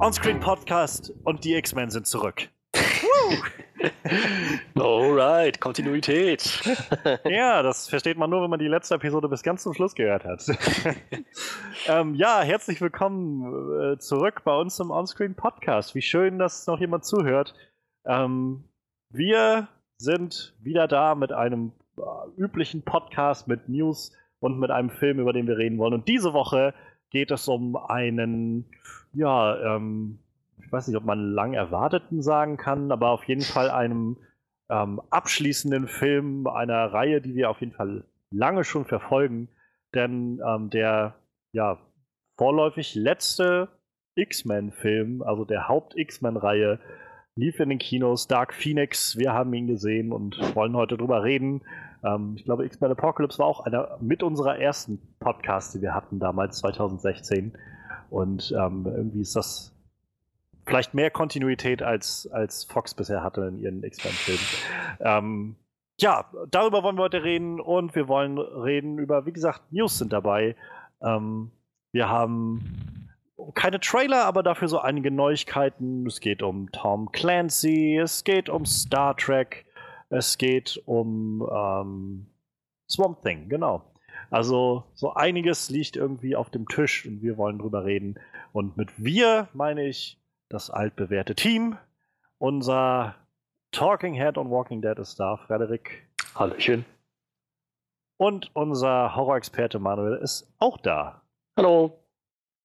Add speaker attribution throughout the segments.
Speaker 1: Onscreen Podcast und die X-Men sind zurück.
Speaker 2: Alright, Kontinuität.
Speaker 1: ja, das versteht man nur, wenn man die letzte Episode bis ganz zum Schluss gehört hat. ähm, ja, herzlich willkommen äh, zurück bei uns im Onscreen Podcast. Wie schön, dass noch jemand zuhört. Ähm, wir sind wieder da mit einem äh, üblichen Podcast mit News und mit einem Film, über den wir reden wollen. Und diese Woche geht es um einen, ja, ähm, ich weiß nicht, ob man lang erwarteten sagen kann, aber auf jeden Fall einem ähm, abschließenden Film einer Reihe, die wir auf jeden Fall lange schon verfolgen. Denn ähm, der ja vorläufig letzte X-Men-Film, also der Haupt-X-Men-Reihe, lief in den Kinos. Dark Phoenix, wir haben ihn gesehen und wollen heute drüber reden. Ähm, ich glaube, X-Men Apocalypse war auch einer mit unserer ersten Podcasts, die wir hatten damals, 2016. Und ähm, irgendwie ist das vielleicht mehr Kontinuität als, als Fox bisher hatte in ihren X-Men-Filmen. Ähm, ja, darüber wollen wir heute reden und wir wollen reden über, wie gesagt, News sind dabei. Ähm, wir haben keine Trailer, aber dafür so einige Neuigkeiten. Es geht um Tom Clancy, es geht um Star Trek, es geht um ähm, Swamp Thing, genau. Also so einiges liegt irgendwie auf dem Tisch und wir wollen drüber reden. Und mit wir meine ich das altbewährte Team. Unser Talking Head on Walking Dead ist da, Frederik.
Speaker 2: Hallöchen.
Speaker 1: Und unser Horrorexperte Manuel ist auch da.
Speaker 2: Hallo.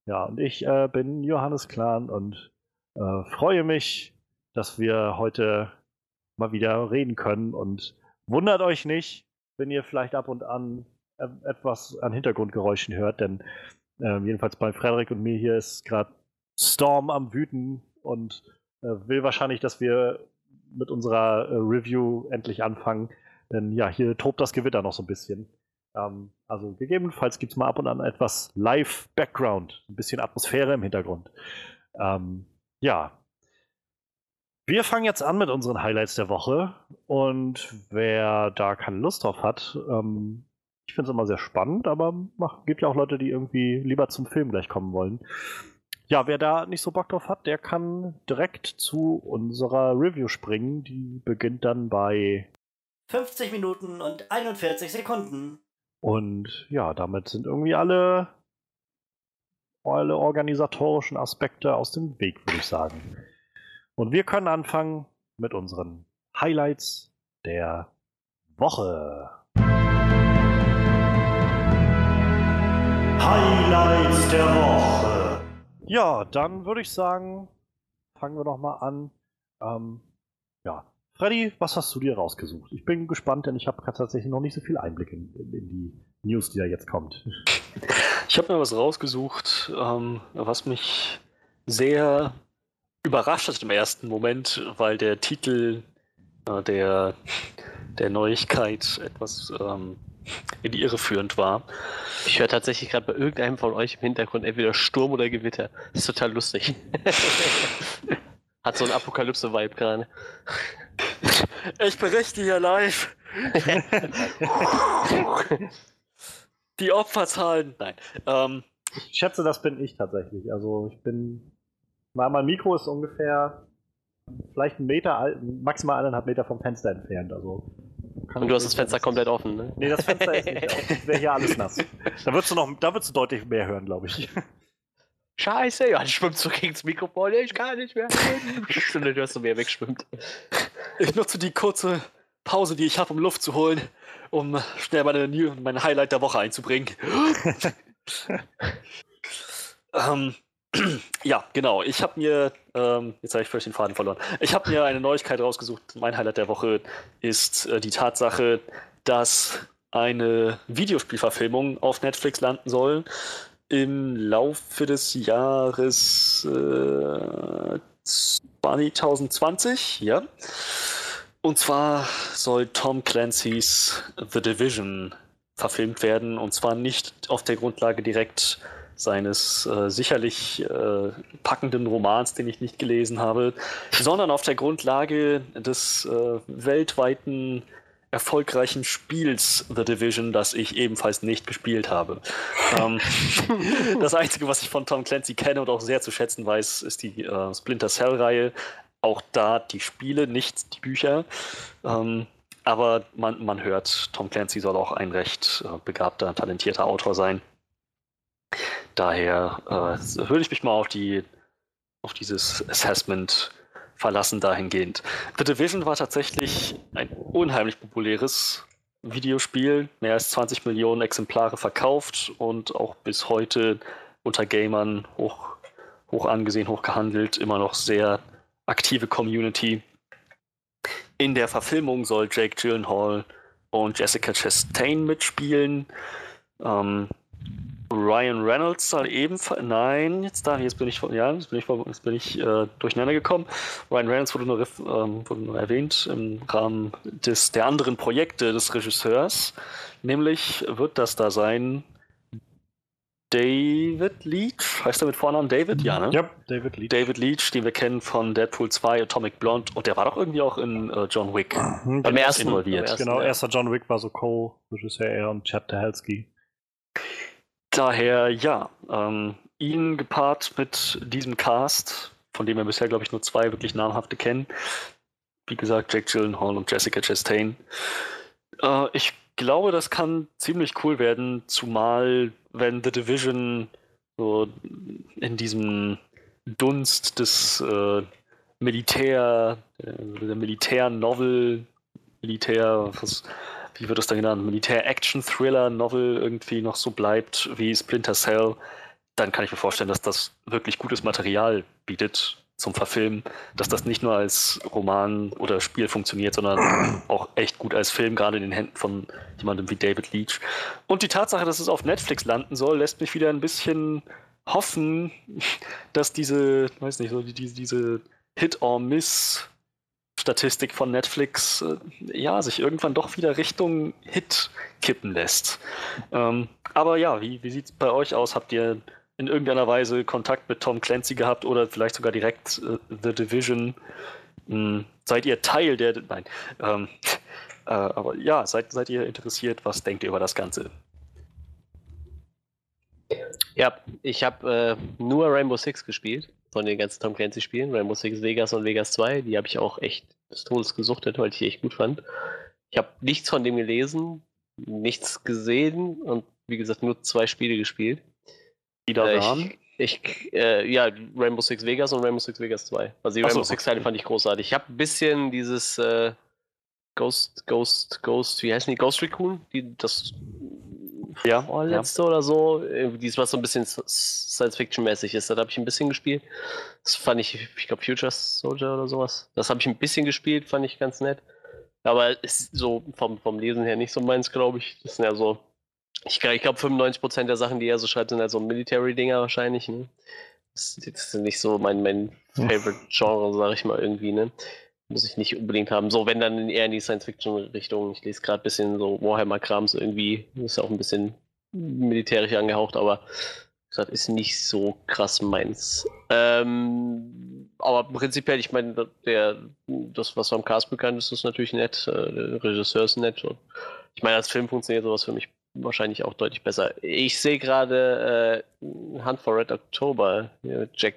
Speaker 1: Ja, und ich äh, bin Johannes Klan und äh, freue mich, dass wir heute mal wieder reden können. Und wundert euch nicht, wenn ihr vielleicht ab und an etwas an Hintergrundgeräuschen hört, denn äh, jedenfalls bei Frederik und mir hier ist gerade Storm am Wüten und äh, will wahrscheinlich, dass wir mit unserer äh, Review endlich anfangen. Denn ja, hier tobt das Gewitter noch so ein bisschen. Ähm, also gegebenenfalls gibt es mal ab und an etwas Live-Background, ein bisschen Atmosphäre im Hintergrund. Ähm, ja, wir fangen jetzt an mit unseren Highlights der Woche und wer da keine Lust drauf hat, ähm, ich finde es immer sehr spannend, aber es gibt ja auch Leute, die irgendwie lieber zum Film gleich kommen wollen. Ja, wer da nicht so Bock drauf hat, der kann direkt zu unserer Review springen. Die beginnt dann bei
Speaker 3: 50 Minuten und 41 Sekunden.
Speaker 1: Und ja, damit sind irgendwie alle, alle organisatorischen Aspekte aus dem Weg, würde ich sagen. Und wir können anfangen mit unseren Highlights der Woche. Highlights der Woche. Ja, dann würde ich sagen, fangen wir doch mal an. Ähm, ja, Freddy, was hast du dir rausgesucht? Ich bin gespannt, denn ich habe tatsächlich noch nicht so viel Einblick in, in, in die News, die da jetzt kommt.
Speaker 2: Ich habe mir was rausgesucht, ähm, was mich sehr überrascht hat im ersten Moment, weil der Titel äh, der, der Neuigkeit etwas ähm, die Irre führend war.
Speaker 4: Ich höre tatsächlich gerade bei irgendeinem von euch im Hintergrund entweder Sturm oder Gewitter. Das ist total lustig. Hat so ein Apokalypse-Vibe gerade.
Speaker 2: Ich berichte hier live. die Opferzahlen. Nein. Ähm,
Speaker 1: ich schätze, das bin ich tatsächlich. Also ich bin mein Mikro ist ungefähr vielleicht einen Meter, maximal eineinhalb Meter vom Fenster entfernt. Also
Speaker 4: und du hast das Fenster komplett offen, ne?
Speaker 1: Nee, das Fenster ist nicht offen. Wäre hier alles nass. Da würdest du noch, da würdest du deutlich mehr hören, glaube ich.
Speaker 4: Scheiße, ja, schwimmt so gegen das Mikrofon, ich kann nicht mehr. Stunde hörst du, wer wegschwimmt.
Speaker 2: Ich nutze die kurze Pause, die ich habe, um Luft zu holen, um schnell meine, mein Highlight der Woche einzubringen. ähm, ja, genau. Ich habe mir, ähm, jetzt habe ich völlig den Faden verloren. Ich habe mir eine Neuigkeit rausgesucht. Mein Highlight der Woche ist äh, die Tatsache, dass eine Videospielverfilmung auf Netflix landen soll im Laufe des Jahres äh, 2020, ja. Und zwar soll Tom Clancy's The Division verfilmt werden und zwar nicht auf der Grundlage direkt seines äh, sicherlich äh, packenden Romans, den ich nicht gelesen habe, sondern auf der Grundlage des äh, weltweiten erfolgreichen Spiels The Division, das ich ebenfalls nicht gespielt habe. ähm, das Einzige, was ich von Tom Clancy kenne und auch sehr zu schätzen weiß, ist die äh, Splinter Cell-Reihe. Auch da die Spiele, nicht die Bücher. Ähm, aber man, man hört, Tom Clancy soll auch ein recht äh, begabter, talentierter Autor sein. Daher äh, würde ich mich mal auf die auf dieses Assessment verlassen dahingehend. The Division war tatsächlich ein unheimlich populäres Videospiel, mehr als 20 Millionen Exemplare verkauft und auch bis heute unter Gamern hoch, hoch angesehen, hoch gehandelt, immer noch sehr aktive Community. In der Verfilmung soll Jake Gyllenhaal und Jessica Chastain mitspielen. Ähm, Ryan Reynolds soll ebenfalls. Nein, jetzt da, jetzt bin ich ja, jetzt bin ich, jetzt bin ich äh, durcheinander gekommen. Ryan Reynolds wurde nur, ähm, wurde nur erwähnt im Rahmen des, der anderen Projekte des Regisseurs. Nämlich wird das da sein David Leach. Heißt er mit Vornamen David? Ja, ne?
Speaker 1: Ja, David Leach.
Speaker 2: David Leach, den wir kennen von Deadpool 2, Atomic Blonde. Und der war doch irgendwie auch in äh, John Wick
Speaker 1: Mhm,
Speaker 4: Beim ersten
Speaker 2: involviert.
Speaker 1: Genau, erster John Wick war so Co-Regisseur er und Chad Stahelski.
Speaker 2: Daher ja, ähm, ihn gepaart mit diesem Cast, von dem wir bisher, glaube ich, nur zwei wirklich namhafte kennen. Wie gesagt, Jake Gyllenhaal und Jessica Chastain. Äh, ich glaube, das kann ziemlich cool werden, zumal wenn The Division so in diesem Dunst des äh, Militär, äh, der Militär-Novel, Militär, was, wie wird das dann genannt, Militär-Action-Thriller-Novel irgendwie noch so bleibt wie Splinter Cell, dann kann ich mir vorstellen, dass das wirklich gutes Material bietet zum Verfilmen, dass das nicht nur als Roman oder Spiel funktioniert, sondern auch echt gut als Film, gerade in den Händen von jemandem wie David Leach. Und die Tatsache, dass es auf Netflix landen soll, lässt mich wieder ein bisschen hoffen, dass diese, weiß nicht, so die, diese Hit-or-Miss Statistik von Netflix äh, ja sich irgendwann doch wieder Richtung Hit kippen lässt. Ähm, aber ja, wie, wie sieht es bei euch aus? Habt ihr in irgendeiner Weise Kontakt mit Tom Clancy gehabt oder vielleicht sogar direkt äh, The Division? Hm, seid ihr Teil der. Nein. Ähm, äh, aber ja, seid, seid ihr interessiert? Was denkt ihr über das Ganze?
Speaker 4: Ja, ich habe äh, nur Rainbow Six gespielt, von den ganzen Tom Clancy-Spielen. Rainbow Six Vegas und Vegas 2, die habe ich auch echt des Todes gesuchtet, weil ich die echt gut fand. Ich habe nichts von dem gelesen, nichts gesehen und wie gesagt nur zwei Spiele gespielt.
Speaker 2: Wieder
Speaker 4: Äh,
Speaker 2: Rahmen?
Speaker 4: ich, ich äh, ja, Rainbow Six Vegas und Rainbow Six Vegas 2. Also die
Speaker 2: Ach so,
Speaker 4: Rainbow Six Teile fand ich großartig. Ich habe ein bisschen dieses äh, Ghost, Ghost, Ghost, wie heißen die? Ghost Recon? Die, das
Speaker 2: Ja,
Speaker 4: vorletzte oder so. Irgendwie Dies, was so ein bisschen Science-Fiction-mäßig ist. Das habe ich ein bisschen gespielt. Das fand ich, ich glaube, Future Soldier oder sowas. Das habe ich ein bisschen gespielt, fand ich ganz nett. Aber ist so vom, vom Lesen her nicht so meins, glaube ich. Das sind ja so. Ich, ich glaube, 95% der Sachen, die er so schreibt, sind halt so Military-Dinger wahrscheinlich. Ne? Das, das ist nicht so mein, mein Favorite-Genre, sage ich mal irgendwie. Ne? Muss ich nicht unbedingt haben. So, wenn dann eher in die Science-Fiction-Richtung. Ich lese gerade ein bisschen so Warhammer-Kram, so irgendwie. Ist auch ein bisschen militärisch angehaucht, aber das ist nicht so krass meins. Ähm, aber prinzipiell, ich meine, der, das, was am Cast bekannt ist, ist natürlich nett. Äh, Der Regisseur ist nett. Und ich meine, als Film funktioniert sowas für mich wahrscheinlich auch deutlich besser. Ich sehe gerade äh, Hunt for Red October. Ja, Jack, Jack,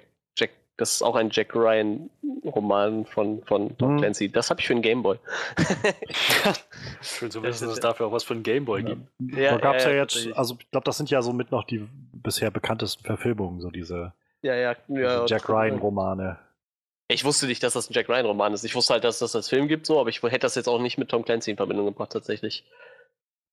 Speaker 4: das ist auch ein Jack Ryan-Roman von, von Tom
Speaker 1: Mhm.
Speaker 4: Clancy. Das habe ich für einen Gameboy.
Speaker 2: Schön zu wissen, dass es dafür auch was für ein Gameboy gibt.
Speaker 1: da gab es ja, jetzt, also ich glaube, das sind ja so mit noch die bisher bekanntesten Verfilmungen, so diese,
Speaker 4: ja, ja,
Speaker 1: diese
Speaker 4: ja,
Speaker 1: Jack Ryan-Romane.
Speaker 4: Ich wusste nicht, dass das ein Jack Ryan-Roman ist. Ich wusste halt, dass das als Film gibt, so, aber ich hätte das jetzt auch nicht mit Tom Clancy in Verbindung gebracht, tatsächlich.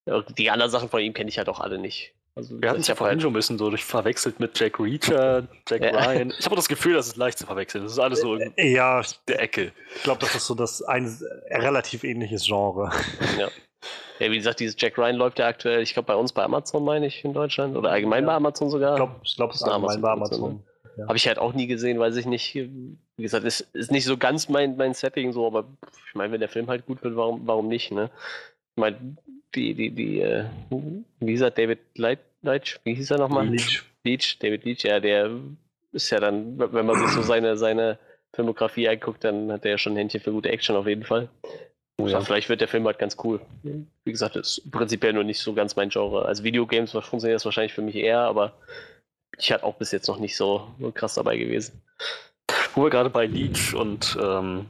Speaker 4: Ja, Die anderen Sachen von ihm kenne ich halt auch alle nicht. Also,
Speaker 2: Wir hatten es
Speaker 4: ich
Speaker 2: ja vorhin
Speaker 4: halt-
Speaker 2: schon ein bisschen so verwechselt mit Jack Reacher, Jack
Speaker 4: Ja.
Speaker 2: Ryan. Ich habe auch das Gefühl, das ist leicht zu verwechseln. Das ist alles so in
Speaker 1: Ja, ich
Speaker 2: der Ecke.
Speaker 1: glaube, das ist so das ein relativ ähnliches Genre.
Speaker 4: Ja. ja, wie gesagt, dieses Jack Ryan läuft ja aktuell, ich glaube, bei uns bei Amazon, meine ich, in Deutschland. Oder allgemein
Speaker 1: Ja.
Speaker 4: bei Amazon sogar.
Speaker 1: Ich glaube, ich glaub, es ist allgemein bei
Speaker 4: Amazon-Produktion,
Speaker 1: Amazon.
Speaker 4: Habe ich halt auch nie gesehen, weiß ich nicht. Wie gesagt, ist, ist nicht so ganz mein, mein Setting so, aber ich meine, wenn der Film halt gut wird, warum, warum nicht, ne? Ich meine, die, die, die, äh, wie hieß er, David Leit, Leitch, wie hieß er nochmal?
Speaker 1: Leach.
Speaker 4: Leach, David Leach, ja, der ist ja dann, wenn man sich so seine, seine Filmografie anguckt, dann hat er ja schon ein Händchen für gute Action auf jeden Fall.
Speaker 2: Oh,
Speaker 4: Ja,
Speaker 2: ja.
Speaker 4: vielleicht wird der Film halt ganz cool. Wie gesagt, das ist prinzipiell nur nicht so ganz mein Genre. Also Videogames funktioniert das wahrscheinlich für mich eher, aber ich hatte auch bis jetzt noch nicht so, so krass dabei gewesen.
Speaker 2: Wo wir gerade bei Leech und ähm,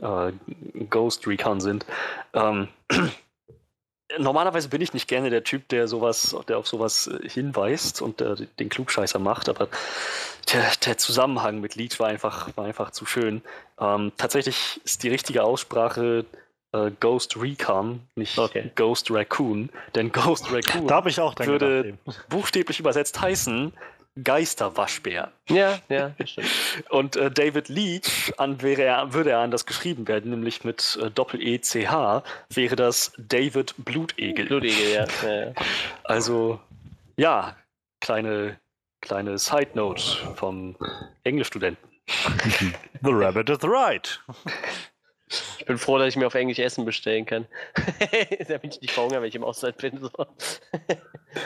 Speaker 2: äh, Ghost Recon sind. Ähm, normalerweise bin ich nicht gerne der Typ, der sowas, der auf sowas äh, hinweist und äh, den Klugscheißer macht, aber der, der Zusammenhang mit Leech war einfach, war einfach zu schön. Ähm, tatsächlich ist die richtige Aussprache äh, Ghost Recon, nicht
Speaker 4: Okay.
Speaker 2: Ghost Raccoon, denn Ghost Raccoon würde buchstäblich übersetzt heißen Geisterwaschbär.
Speaker 4: Ja, ja, das stimmt.
Speaker 2: Und äh, David Leach, an, wäre er, würde er anders geschrieben werden, nämlich mit äh, Doppel-E-C-H, wäre das David Blutegel.
Speaker 4: Blutegel, ja. ja, ja.
Speaker 2: Also, ja, kleine, kleine Side-Note vom Englischstudenten.
Speaker 1: The rabbit is right.
Speaker 4: Ich bin froh, dass ich mir auf Englisch Essen bestellen kann. da bin ich nicht verhungern, wenn ich im Ausland bin. So,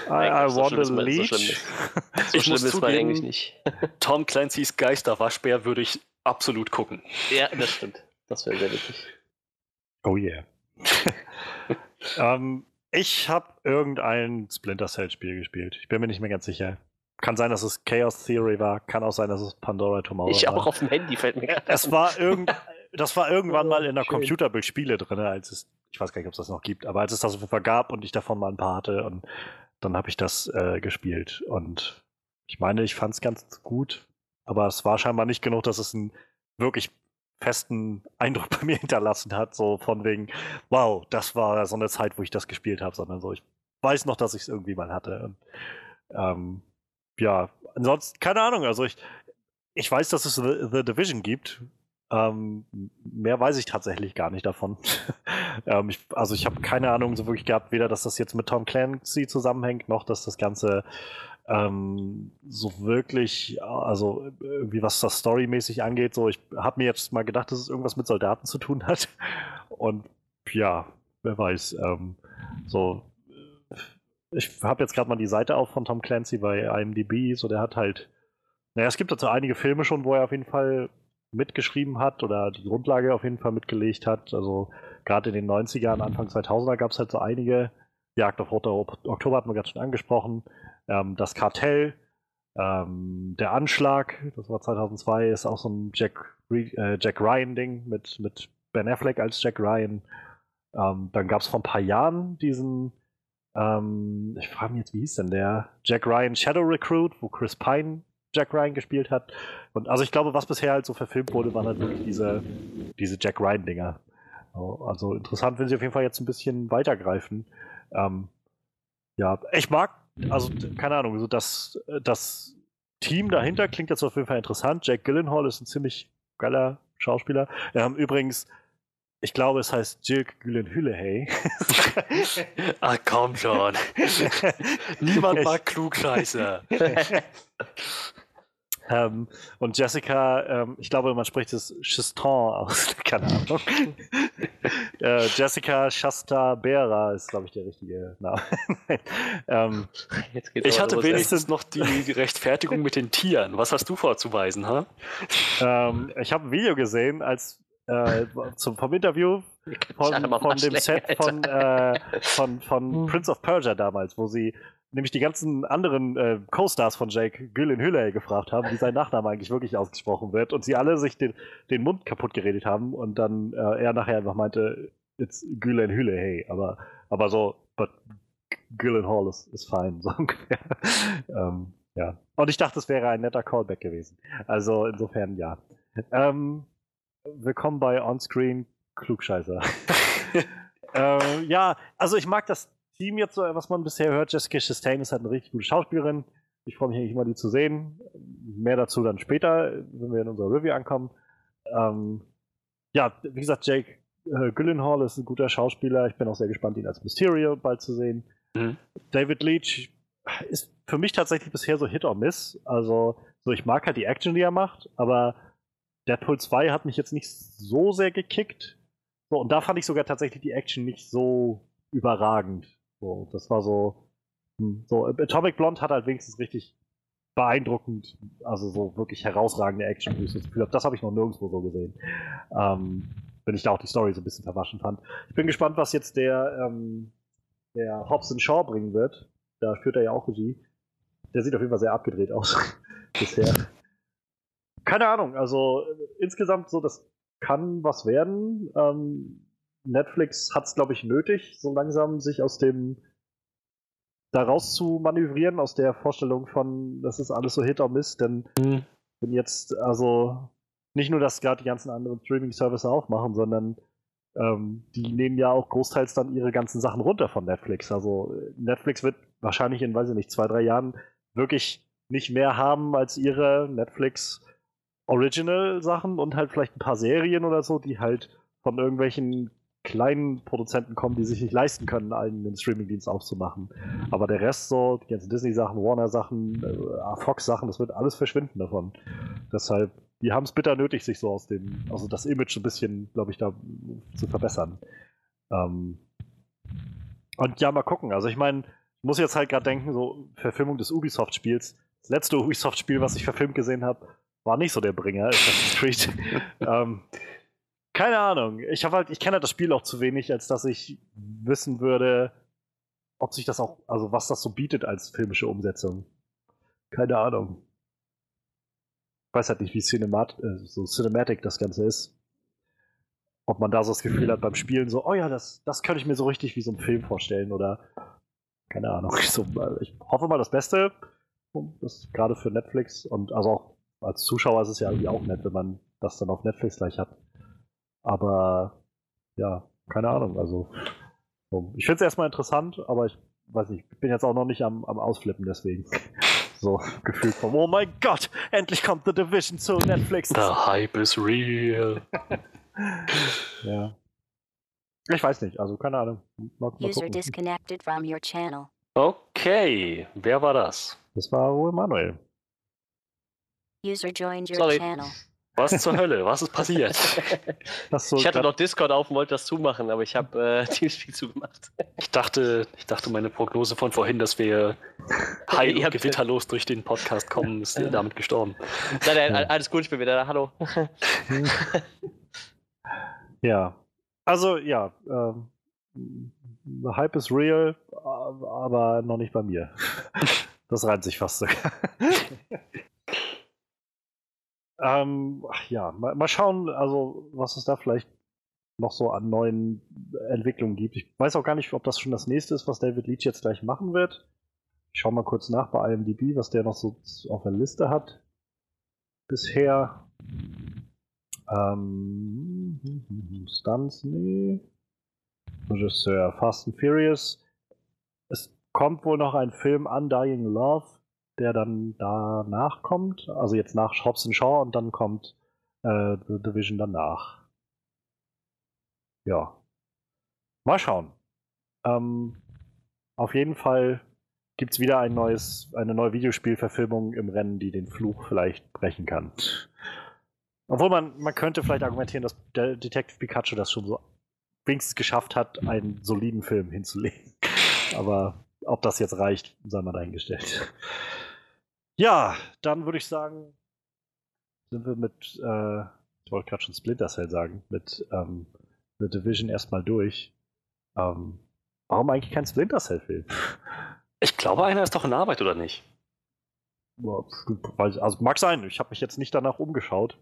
Speaker 1: I, I
Speaker 4: so
Speaker 1: want a
Speaker 4: so
Speaker 1: leech.
Speaker 4: schlimm ist- so
Speaker 2: Ich
Speaker 4: schlimm
Speaker 2: muss
Speaker 4: ist
Speaker 2: zugeben-
Speaker 4: Englisch nicht.
Speaker 2: Tom Clancy's Geisterwaschbär würde ich absolut gucken.
Speaker 4: Ja, das stimmt. Das wäre sehr witzig.
Speaker 1: Oh yeah. ähm, ich habe irgendein Splinter Cell Spiel gespielt. Ich bin mir nicht mehr ganz sicher. Kann sein, dass es Chaos Theory war. Kann auch sein, dass es Pandora Tomorrow
Speaker 4: Ich
Speaker 1: war.
Speaker 4: auch auf dem Handy fällt mir gerade
Speaker 1: Es war irgend, das war irgendwann mal in der
Speaker 4: Schön.
Speaker 1: Computerbild Spiele drin, als es, ich weiß gar nicht, ob es das noch gibt, aber als es das auf jeden Fall gab und ich davon mal ein paar hatte und dann habe ich das äh, gespielt und ich meine, ich fand es ganz gut, aber es war scheinbar nicht genug, dass es einen wirklich festen Eindruck bei mir hinterlassen hat, so von wegen, wow, das war so eine Zeit, wo ich das gespielt habe, sondern so, ich weiß noch, dass ich es irgendwie mal hatte. Und, ähm, ja, ansonsten, keine Ahnung, also ich, ich weiß, dass es The, The Division gibt. Ähm, mehr weiß ich tatsächlich gar nicht davon. ähm, ich, also ich habe keine Ahnung so wirklich gehabt, weder dass das jetzt mit Tom Clancy zusammenhängt, noch dass das Ganze ähm, so wirklich, also irgendwie was das storymäßig angeht. So, ich habe mir jetzt mal gedacht, dass es irgendwas mit Soldaten zu tun hat. Und ja, wer weiß. Ähm, so, ich habe jetzt gerade mal die Seite auf von Tom Clancy bei IMDb. So, der hat halt naja, es gibt dazu einige Filme schon, wo er auf jeden Fall mitgeschrieben hat oder die Grundlage auf jeden Fall mitgelegt hat. Also gerade in den 90ern, Anfang 2000er gab es halt so einige. Jagd auf Roter Oktober hatten wir gerade schon angesprochen. Ähm, das Kartell, ähm, der Anschlag, das war 2002, ist auch so ein Jack, äh, Jack Ryan-Ding mit, mit Ben Affleck als Jack Ryan. Ähm, dann gab es vor ein paar Jahren diesen, ähm, ich frage mich jetzt, wie hieß denn der? Jack Ryan Shadow Recruit, wo Chris Pine Jack Ryan gespielt hat. Und also ich glaube, was bisher halt so verfilmt wurde, waren halt wirklich diese, diese Jack Ryan-Dinger. Also interessant, wenn sie auf jeden Fall jetzt ein bisschen weitergreifen. Ähm, ja, ich mag, also keine Ahnung, so das, das Team dahinter klingt jetzt auf jeden Fall interessant. Jack Gyllenhaal ist ein ziemlich geiler Schauspieler. Ähm, übrigens, ich glaube, es heißt Jake Gyllenhaal.
Speaker 2: Ach komm schon. Niemand mag Klugscheiße.
Speaker 1: Ähm, und Jessica, ähm, ich glaube, man spricht es Chiston aus, keine Ahnung. äh, Jessica Shasta Bera ist, glaube ich, der richtige Name. ähm,
Speaker 2: Ich hatte
Speaker 4: los,
Speaker 2: wenigstens noch die Rechtfertigung mit den Tieren. Was hast du vorzuweisen, ha?
Speaker 1: ähm, ich habe ein Video gesehen, als äh, zum, vom Interview von, von dem Set von, äh, von, von
Speaker 4: Hm.
Speaker 1: Prince of Persia damals, wo sie nämlich die ganzen anderen äh, Co-Stars von Jake Gyllenhaal gefragt haben, wie sein Nachname eigentlich wirklich ausgesprochen wird und sie alle sich den, den Mund kaputt geredet haben und dann äh, er nachher einfach meinte, it's Gyllenhaal, aber, aber so, but Gyllenhaal ist, ist fein, so ungefähr. ähm, ja. Und ich dachte, es wäre ein netter Callback gewesen. Also insofern ja. Ähm, willkommen bei Onscreen Klugscheißer. äh, ja, also ich mag das Team jetzt, so, was man bisher hört. Jessica Chastain ist halt eine richtig gute Schauspielerin. Ich freue mich eigentlich immer, die zu sehen. Mehr dazu dann später, wenn wir in unserer Review ankommen. Ähm, ja, wie gesagt, Jake äh, Gyllenhaal ist ein guter Schauspieler. Ich bin auch sehr gespannt, ihn als Mysterio bald zu sehen.
Speaker 2: Mhm.
Speaker 1: David Leach ist für mich tatsächlich bisher so Hit or Miss. Also, so ich mag halt die Action, die er macht, aber Deadpool 2 hat mich jetzt nicht so sehr gekickt. So, und da fand ich sogar tatsächlich die Action nicht so überragend. So, das war so. hm, So, Atomic Blonde hat halt wenigstens richtig beeindruckend, also so wirklich herausragende Action, wo ich das Gefühl habe, das habe ich noch nirgendwo so gesehen. Ähm, wenn ich da auch die Story so ein bisschen verwaschen fand. Ich bin gespannt, was jetzt der, ähm, der Hobbs Shaw bringen wird. Da führt er ja auch Regie. Der sieht auf jeden Fall sehr abgedreht aus bisher. Keine Ahnung, also äh, insgesamt so, das kann was werden. Ähm, Netflix hat es, glaube ich, nötig, so langsam sich aus dem da raus zu manövrieren, aus der Vorstellung von, das ist alles so Hit or Miss, denn mhm. wenn jetzt, also nicht nur, dass gerade die ganzen anderen Streaming-Services aufmachen, sondern ähm, die nehmen ja auch großteils dann ihre ganzen Sachen runter von Netflix. Also Netflix wird wahrscheinlich in, weiß ich nicht, zwei, drei Jahren wirklich nicht mehr haben als ihre Netflix Original-Sachen und halt vielleicht ein paar Serien oder so, die halt von irgendwelchen kleinen Produzenten kommen, die sich nicht leisten können, einen den Streamingdienst aufzumachen. Aber der Rest so, die ganzen Disney-Sachen, Warner-Sachen, äh, Fox-Sachen, das wird alles verschwinden davon. Deshalb, die haben es bitter nötig, sich so aus dem, also das Image ein bisschen, glaube ich, da zu verbessern. Ähm und ja, mal gucken. Also ich meine, ich muss jetzt halt gerade denken, so Verfilmung des Ubisoft-Spiels. Das letzte Ubisoft-Spiel, was ich verfilmt gesehen habe, war nicht so der Bringer, Assassin's Creed. ähm, keine Ahnung. Ich habe halt, ich kenne halt das Spiel auch zu wenig, als dass ich wissen würde, ob sich das auch, also was das so bietet als filmische Umsetzung. Keine Ahnung. Ich weiß halt nicht, wie Cinemat äh, so Cinematic das Ganze ist. Ob man da so das Gefühl hat beim Spielen so, oh ja, das, das könnte ich mir so richtig wie so ein Film vorstellen oder keine Ahnung. So, ich hoffe mal das Beste. Das gerade für Netflix und also auch als Zuschauer ist es ja irgendwie auch nett, wenn man das dann auf Netflix gleich hat. Aber ja, keine Ahnung. Also ich finde es erstmal interessant, aber ich weiß nicht, ich bin jetzt auch noch nicht am, am Ausflippen, deswegen. So gefühlt von, oh mein Gott, endlich kommt The Division zu Netflix.
Speaker 2: The hype is real.
Speaker 1: ja. Ich weiß nicht, also keine Ahnung.
Speaker 5: Mal, mal User disconnected from your channel.
Speaker 2: Okay, wer war das?
Speaker 1: Das war wohl Manuel.
Speaker 5: User joined your Sorry. channel.
Speaker 2: Was zur Hölle? Was ist passiert?
Speaker 4: So ich hatte noch Discord auf und wollte das zumachen, aber ich habe äh, Teamspeak zugemacht.
Speaker 2: Ich dachte, ich dachte, meine Prognose von vorhin, dass wir heil und gewitterlos durch den Podcast kommen, ist damit gestorben.
Speaker 4: Nein, nein, alles gut, ich bin wieder da. Hallo.
Speaker 1: ja. Also, ja. Ähm, the Hype is real, aber noch nicht bei mir. Das reimt sich fast sogar. Ähm, ach ja, mal, mal, schauen, also was es da vielleicht noch so an neuen Entwicklungen gibt. Ich weiß auch gar nicht, ob das schon das nächste ist, was David Leach jetzt gleich machen wird. Ich schaue mal kurz nach bei IMDb, was der noch so auf der Liste hat. Bisher. Ähm, Stunts, nee. Regisseur Fast and Furious. Es kommt wohl noch ein Film Undying Love der dann danach kommt. Also jetzt nach Hobbs Shaw und dann kommt äh, The Division danach. Ja. Mal schauen. Ähm, auf jeden Fall gibt es wieder ein neues, eine neue Videospielverfilmung im Rennen, die den Fluch vielleicht brechen kann. Obwohl man, man könnte vielleicht argumentieren, dass der Detective Pikachu das schon so wenigstens geschafft hat, einen soliden Film hinzulegen. Aber ob das jetzt reicht, sei mal dahingestellt. Ja, dann würde ich sagen, sind wir mit, äh, ich wollte gerade schon Splinter Cell sagen, mit ähm, The Division erstmal durch. Ähm, warum eigentlich kein Splinter Cell-Film?
Speaker 2: Ich glaube, einer ist doch in Arbeit, oder nicht?
Speaker 1: Also mag sein, ich habe mich jetzt nicht danach umgeschaut.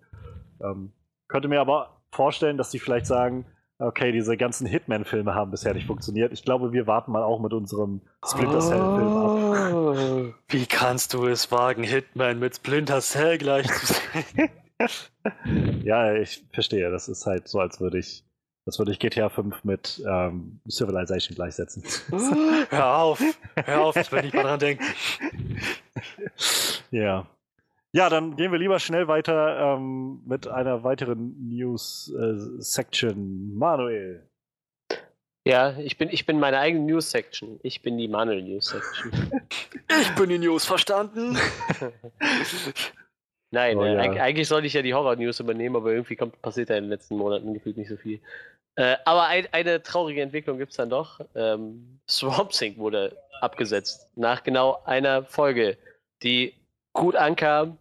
Speaker 1: Ähm, könnte mir aber vorstellen, dass die vielleicht sagen, okay, diese ganzen Hitman-Filme haben bisher nicht funktioniert. Ich glaube, wir warten mal auch mit unserem Splinter Cell-Film ab.
Speaker 2: Oh, wie kannst du es wagen, Hitman mit Splinter Cell gleich zu sehen?
Speaker 1: ja, ich verstehe. Das ist halt so, als würde ich, als würde ich GTA 5 mit ähm, Civilization gleichsetzen.
Speaker 2: hör auf, hör auf, ich will nicht mal dran denken.
Speaker 1: ja. Ja, dann gehen wir lieber schnell weiter ähm, mit einer weiteren News-Section. Äh, Manuel.
Speaker 4: Ja, ich bin, ich bin meine eigene News-Section. Ich bin die Manuel-News-Section.
Speaker 2: ich bin die News verstanden.
Speaker 4: Nein, oh, äh, ja. eigentlich sollte ich ja die Horror-News übernehmen, aber irgendwie kommt, passiert ja in den letzten Monaten gefühlt nicht so viel. Äh, aber ein, eine traurige Entwicklung gibt es dann doch. Ähm, Swamp Thing wurde abgesetzt. Nach genau einer Folge, die gut ankam,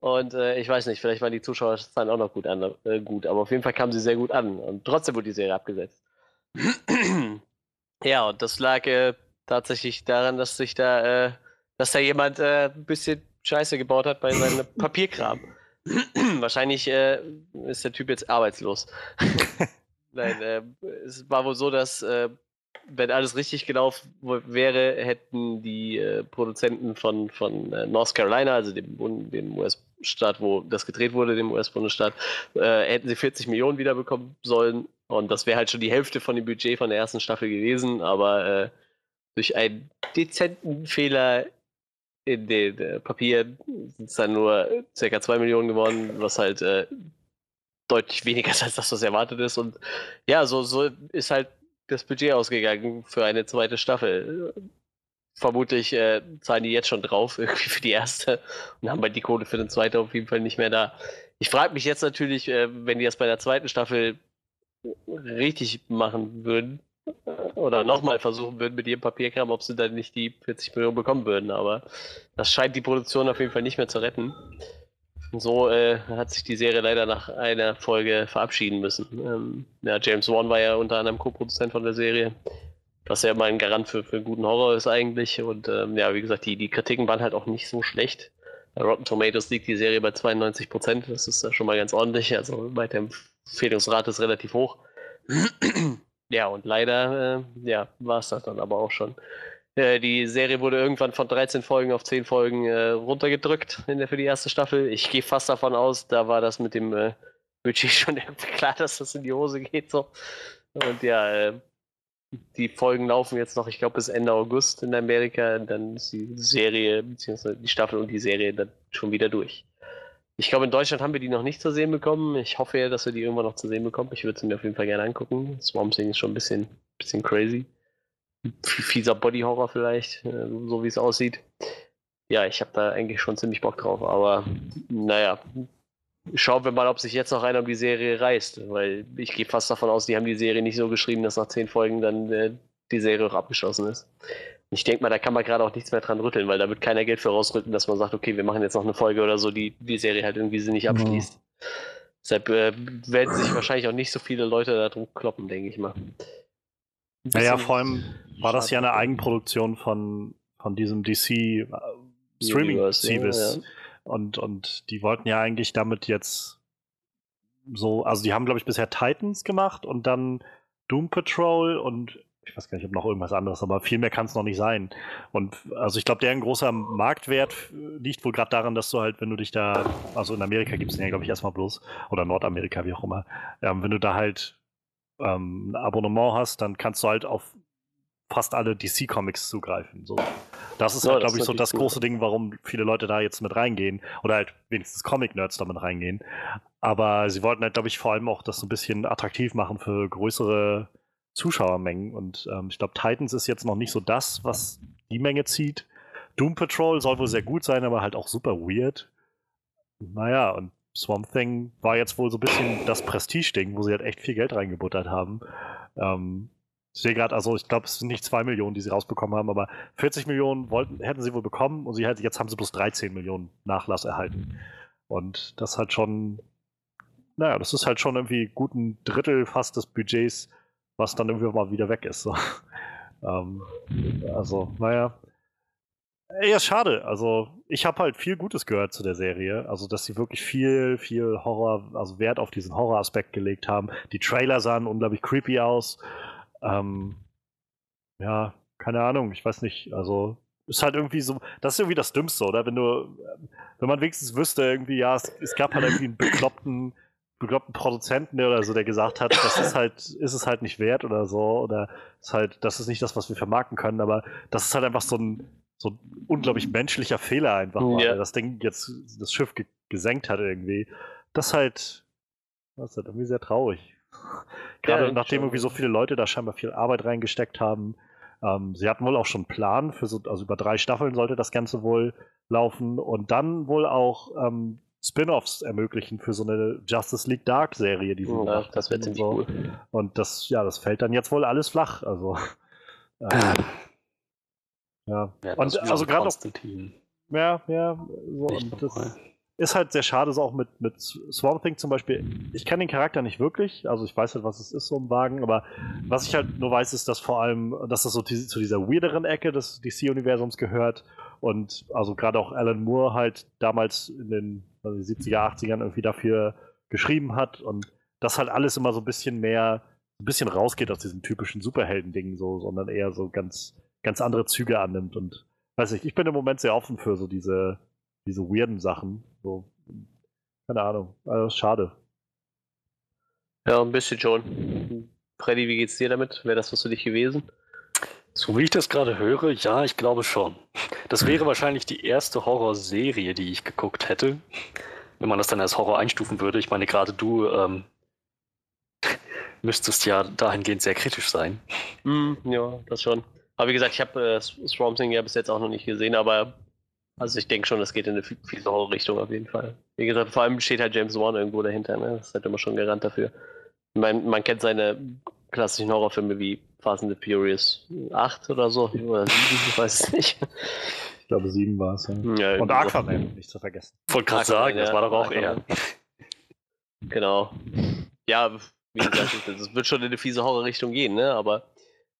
Speaker 4: Und äh, ich weiß nicht, vielleicht waren die Zuschauerzahlen auch noch gut, an, äh, gut, aber auf jeden Fall kamen sie sehr gut an. Und trotzdem wurde die Serie abgesetzt. ja, und das lag äh, tatsächlich daran, dass sich da, äh, dass da jemand äh, ein bisschen Scheiße gebaut hat bei seinem Papierkram. Wahrscheinlich äh, ist der Typ jetzt arbeitslos. Nein, äh, es war wohl so, dass wenn alles richtig gelaufen wäre, hätten die äh, Produzenten von, von äh, North Carolina, also dem, dem US-Staat, wo das gedreht wurde, dem US-Bundesstaat, äh, hätten sie 40 Millionen wiederbekommen sollen. Und das wäre halt schon die Hälfte von dem Budget von der ersten Staffel gewesen, aber äh, durch einen dezenten Fehler in den äh, Papieren sind es dann nur ca. 2 Millionen geworden, was halt äh, deutlich weniger ist als das, was erwartet ist. Und ja, so, so ist halt das Budget ausgegangen für eine zweite Staffel. Vermutlich äh, zahlen die jetzt schon drauf, irgendwie für die erste und haben halt die Kohle für den zweiten auf jeden Fall nicht mehr da. Ich frage mich jetzt natürlich, äh, wenn die das bei der zweiten Staffel richtig machen würden äh, oder nochmal versuchen würden mit ihrem Papierkram, ob sie dann nicht die 40 Millionen bekommen würden. Aber das scheint die Produktion auf jeden Fall nicht mehr zu retten. So äh, hat sich die Serie leider nach einer Folge verabschieden müssen. Ähm, ja, James Wan war ja unter anderem Co-Produzent von der Serie, was ja immer ein Garant für, für guten Horror ist eigentlich. Und ähm, ja, wie gesagt, die, die Kritiken waren halt auch nicht so schlecht. Bei Rotten Tomatoes liegt die Serie bei 92 Prozent. Das ist ja schon mal ganz ordentlich. Also bei der Empfehlungsrate ist relativ hoch. ja, und leider äh, ja, war es das dann aber auch schon. Äh, die Serie wurde irgendwann von 13 Folgen auf 10 Folgen äh, runtergedrückt der, für die erste Staffel. Ich gehe fast davon aus, da war das mit dem äh, Budget schon klar, dass das in die Hose geht. So. Und ja, äh, die Folgen laufen jetzt noch, ich glaube, bis Ende August in Amerika. Dann ist die Serie, beziehungsweise die Staffel und die Serie dann schon wieder durch. Ich glaube, in Deutschland haben wir die noch nicht zu sehen bekommen. Ich hoffe ja, dass wir die irgendwann noch zu sehen bekommen. Ich würde sie mir auf jeden Fall gerne angucken. Swamp Thing ist schon ein bisschen, bisschen crazy fieser Body-Horror vielleicht, äh, so wie es aussieht. Ja, ich habe da eigentlich schon ziemlich Bock drauf, aber naja, schauen wir mal, ob sich jetzt noch einer um die Serie reißt, weil ich gehe fast davon aus, die haben die Serie nicht so geschrieben, dass nach zehn Folgen dann äh, die Serie auch abgeschlossen ist. Ich denke mal, da kann man gerade auch nichts mehr dran rütteln, weil da wird keiner Geld für rausrücken, dass man sagt, okay, wir machen jetzt noch eine Folge oder so, die die Serie halt irgendwie sie nicht abschließt. Ja. Deshalb äh, werden sich wahrscheinlich auch nicht so viele Leute da drum kloppen, denke ich mal.
Speaker 1: Naja, vor allem war das ja eine Eigenproduktion von, von diesem DC äh, Streaming-Service. Ja, ja. Und, und die wollten ja eigentlich damit jetzt so, also die haben, glaube ich, bisher Titans gemacht und dann Doom Patrol und ich weiß gar nicht, ob noch irgendwas anderes, aber viel mehr kann es noch nicht sein. Und also ich glaube, deren großer Marktwert liegt wohl gerade daran, dass du halt, wenn du dich da, also in Amerika gibt es den ja, glaube ich, erstmal bloß, oder Nordamerika, wie auch immer, ähm, wenn du da halt ähm, ein Abonnement hast, dann kannst du halt auf fast alle DC-Comics zugreifen. So. Das ist ja, halt, glaube ich, so das cool. große Ding, warum viele Leute da jetzt mit reingehen. Oder halt wenigstens Comic-Nerds damit reingehen. Aber sie wollten halt, glaube ich, vor allem auch das so ein bisschen attraktiv machen für größere Zuschauermengen. Und ähm, ich glaube, Titans ist jetzt noch nicht so das, was die Menge zieht. Doom Patrol soll wohl sehr gut sein, aber halt auch super weird. Naja, und Swamp Thing war jetzt wohl so ein bisschen das Prestige-Ding, wo sie halt echt viel Geld reingebuttert haben. Ähm, ich sehe gerade, also ich glaube, es sind nicht zwei Millionen, die sie rausbekommen haben, aber 40 Millionen wollten, hätten sie wohl bekommen und sie halt, jetzt haben sie bloß 13 Millionen Nachlass erhalten. Und das hat schon, naja, das ist halt schon irgendwie gut ein Drittel fast des Budgets, was dann irgendwie mal wieder weg ist. So. ähm, also, naja, ja, schade. Also, ich habe halt viel Gutes gehört zu der Serie. Also, dass sie wirklich viel, viel Horror, also Wert auf diesen Horroraspekt gelegt haben. Die Trailer sahen unglaublich creepy aus. Ähm, ja, keine Ahnung, ich weiß nicht. Also, ist halt irgendwie so, das ist irgendwie das Dümmste, oder? Wenn du, wenn man wenigstens wüsste, irgendwie, ja, es, es gab halt irgendwie einen bekloppten, bekloppten Produzenten oder so, der gesagt hat, das ist halt, ist es halt nicht wert oder so, oder ist halt, das ist nicht das, was wir vermarkten können, aber das ist halt einfach so ein, so ein unglaublich menschlicher Fehler einfach war, ja. das Ding jetzt das Schiff ge gesenkt hat irgendwie. Das halt, das ist halt irgendwie sehr traurig. Gerade ja, nachdem irgendwie so viele Leute da scheinbar viel Arbeit reingesteckt haben. Ähm, sie hatten wohl auch schon einen Plan für so, also über drei Staffeln sollte das Ganze wohl laufen und dann wohl auch ähm, Spin-offs ermöglichen für so eine Justice League Dark Serie, die
Speaker 4: sie ja, das wäre ziemlich so. cool.
Speaker 1: Und das, ja, das fällt dann jetzt wohl alles flach. Also äh, ja. ja und also gerade auch. Ja, ja, so, und das, ist halt sehr schade, so auch mit, mit Swamp Thing zum Beispiel. Ich kenne den Charakter nicht wirklich, also ich weiß halt, was es ist, so ein Wagen, aber was ich halt nur weiß, ist, dass vor allem, dass das so die, zu dieser weirderen Ecke des DC-Universums gehört und also gerade auch Alan Moore halt damals in den also 70er, 80ern irgendwie dafür geschrieben hat und das halt alles immer so ein bisschen mehr, ein bisschen rausgeht aus diesem typischen Superhelden-Ding so, sondern eher so ganz, ganz andere Züge annimmt und weiß ich, ich bin im Moment sehr offen für so diese, diese weirden Sachen. So, keine Ahnung. Also schade.
Speaker 4: Ja, ein bisschen schon. Freddy, wie geht's dir damit? Wäre das was für dich gewesen?
Speaker 2: So wie ich das gerade höre, ja, ich glaube schon. Das wäre wahrscheinlich die erste Horrorserie, die ich geguckt hätte. Wenn man das dann als Horror einstufen würde. Ich meine, gerade du ähm, müsstest ja dahingehend sehr kritisch sein.
Speaker 4: Mm, ja, das schon. Aber wie gesagt, ich habe äh, Swamp Thing ja bis jetzt auch noch nicht gesehen, aber also ich denke schon, das geht in eine viel Horror-Richtung auf jeden Fall. Wie gesagt, vor allem steht halt James Wan irgendwo dahinter, ne? Das ist halt immer schon Garant dafür. Man, man kennt seine klassischen Horrorfilme wie Fast and the Furious 8 oder so, oder 7, ich weiß es nicht.
Speaker 1: Ich glaube 7 war es, ja. ja. Und Aquaman, so. nicht zu vergessen.
Speaker 2: Wollte gerade sagen, das war doch auch Aquaman. eher.
Speaker 4: Genau. Ja, wie gesagt, das wird schon in eine fiese Horrorrichtung gehen, ne? Aber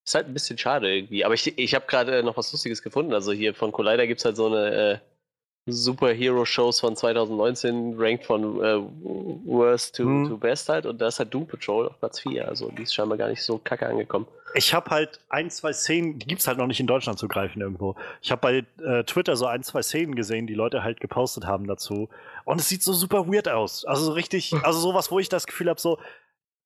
Speaker 4: ist halt ein bisschen schade irgendwie. Aber ich, ich habe gerade noch was Lustiges gefunden. Also hier von Collider gibt es halt so eine äh, Superhero-Shows von 2019, ranked von äh, Worst to, hm. to Best halt. Und da ist halt Doom Patrol auf Platz 4. Also die ist scheinbar gar nicht so kacke angekommen.
Speaker 1: Ich habe halt ein, zwei Szenen, die gibt es halt noch nicht in Deutschland zu greifen irgendwo. Ich habe bei äh, Twitter so ein, zwei Szenen gesehen, die Leute halt gepostet haben dazu. Und es sieht so super weird aus. Also so richtig, also sowas, wo ich das Gefühl habe, so,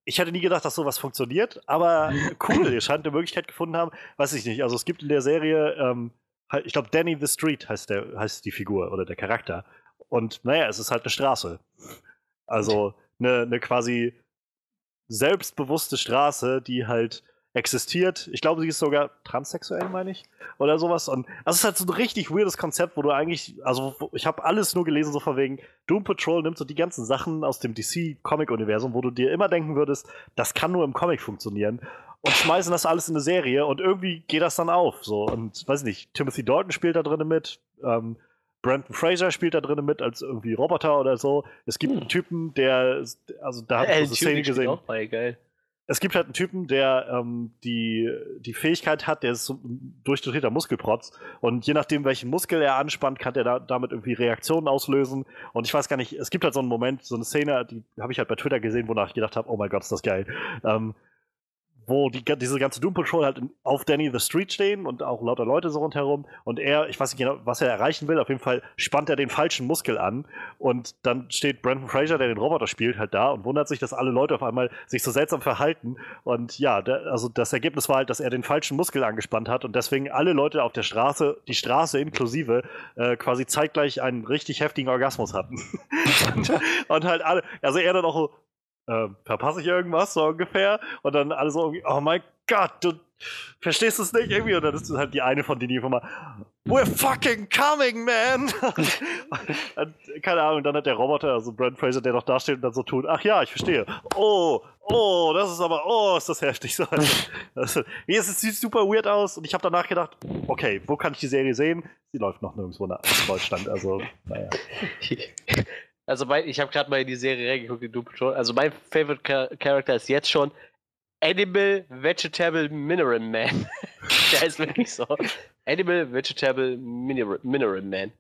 Speaker 1: ich hätte nie gedacht, dass sowas funktioniert, aber cool, ihr scheint eine Möglichkeit gefunden haben, weiß ich nicht. Also es gibt in der Serie, ähm, ich glaube, Danny the Street heißt, der, heißt die Figur oder der Charakter. Und naja, es ist halt eine Straße. Also eine, eine quasi selbstbewusste Straße, die halt existiert. Ich glaube, sie ist sogar transsexuell, meine ich, oder sowas. Und also es ist halt so ein richtig weirdes Konzept, wo du eigentlich, also ich habe alles nur gelesen, so von wegen, Doom Patrol nimmt so die ganzen Sachen aus dem DC-Comic-Universum, wo du dir immer denken würdest, das kann nur im Comic funktionieren. Und schmeißen das alles in eine Serie und irgendwie geht das dann auf. So. Und weiß nicht, Timothy Dalton spielt da drin mit, ähm, Brandon Fraser spielt da drin mit als irgendwie Roboter oder so. Es gibt hm. einen Typen, der, also da habe ich so eine Szene gesehen. Auch bei, geil es gibt halt einen Typen, der ähm, die, die Fähigkeit hat, der ist so ein durchdrehter Muskelprotz. Und je nachdem, welchen Muskel er anspannt, kann der da, damit irgendwie Reaktionen auslösen. Und ich weiß gar nicht, es gibt halt so einen Moment, so eine Szene, die habe ich halt bei Twitter gesehen, wonach ich gedacht habe, oh mein Gott, ist das geil. Ähm, wo die, diese ganze Doom Patrol halt auf Danny the Street stehen und auch lauter Leute so rundherum. Und er, ich weiß nicht genau, was er erreichen will, auf jeden Fall spannt er den falschen Muskel an. Und dann steht Brandon Fraser, der den Roboter spielt, halt da und wundert sich, dass alle Leute auf einmal sich so seltsam verhalten. Und ja, der, also das Ergebnis war halt, dass er den falschen Muskel angespannt hat und deswegen alle Leute auf der Straße, die Straße inklusive, äh, quasi zeitgleich einen richtig heftigen Orgasmus hatten. und, und halt alle, also er dann auch äh, verpasse ich irgendwas, so ungefähr. Und dann alle so irgendwie, oh mein Gott, du verstehst es nicht irgendwie. Und dann ist halt die eine von denen, die einfach mal, we're fucking coming, man! und, keine Ahnung, dann hat der Roboter, also Brent Fraser, der noch da steht und dann so tut, ach ja, ich verstehe. Oh, oh, das ist aber, oh, ist das heftig. So, das, es sieht super weird aus und ich habe danach gedacht, okay, wo kann ich die Serie sehen? Sie läuft noch nirgendwo in Deutschland, also, naja.
Speaker 4: Also mein, ich habe gerade mal in die Serie reingeguckt, die Doom Patrol. Also mein Favorite Char Character ist jetzt schon Animal Vegetable Mineral Man. Der heißt wirklich so. Animal Vegetable Mineral, Mineral Man.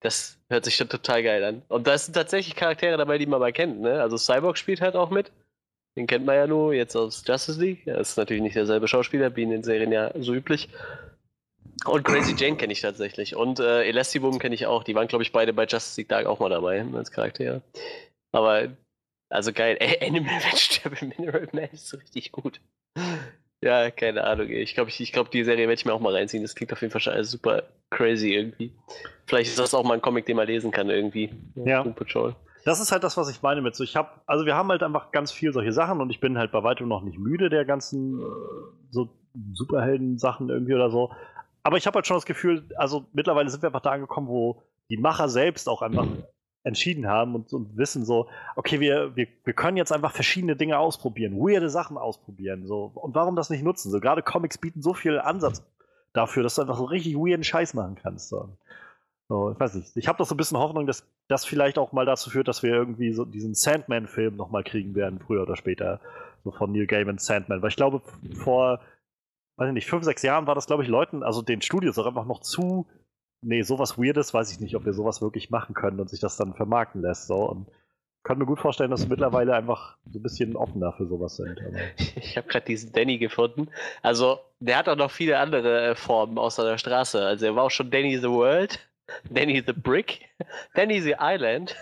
Speaker 4: Das hört sich schon total geil an. Und da sind tatsächlich Charaktere dabei, die man mal kennt, ne? Also Cyborg spielt halt auch mit. Den kennt man ja nur jetzt aus Justice League. Er ist natürlich nicht derselbe Schauspieler, wie in den Serien ja so üblich. Und Crazy Jane kenne ich tatsächlich. Und äh, Elastigum kenne ich auch. Die waren, glaube ich, beide bei Justice League Dark auch mal dabei als Charaktere. Aber, also geil. Ey, Animal Vegetable Mineral Man ist so richtig gut. Ja, keine Ahnung. Ich glaube, ich, ich glaub, die Serie werde ich mir auch mal reinziehen. Das klingt auf jeden Fall schon alles super crazy irgendwie. Vielleicht ist das auch mal ein Comic, den man lesen kann irgendwie.
Speaker 1: Ja. Patrol. Das ist halt das, was ich meine mit so. Ich habe, also wir haben halt einfach ganz viel solche Sachen und ich bin halt bei weitem noch nicht müde der ganzen äh, so Superhelden-Sachen irgendwie oder so. Aber ich habe halt schon das Gefühl, also mittlerweile sind wir einfach da angekommen, wo die Macher selbst auch einfach entschieden haben und, und wissen so, okay, wir, wir, wir können jetzt einfach verschiedene Dinge ausprobieren, weirde Sachen ausprobieren. So. Und warum das nicht nutzen? So gerade Comics bieten so viel Ansatz dafür, dass du einfach so richtig weirden Scheiß machen kannst. So. So, ich weiß nicht. Ich habe doch so ein bisschen Hoffnung, dass das vielleicht auch mal dazu führt, dass wir irgendwie so diesen Sandman-Film nochmal kriegen werden, früher oder später. So von Neil Gaiman Sandman. Weil ich glaube, vor, weiß ich nicht, fünf, sechs Jahren war das, glaube ich, Leuten, also den Studios auch einfach noch zu. Nee, sowas Weirdes, weiß ich nicht, ob wir sowas wirklich machen können und sich das dann vermarkten lässt. So. Und kann mir gut vorstellen, dass wir mittlerweile einfach so ein bisschen offener für sowas sind. Aber
Speaker 4: Ich habe gerade diesen Danny gefunden. Also, der hat auch noch viele andere äh, Formen außer der Straße. Also, er war auch schon Danny the World, Danny the Brick, Danny the Island,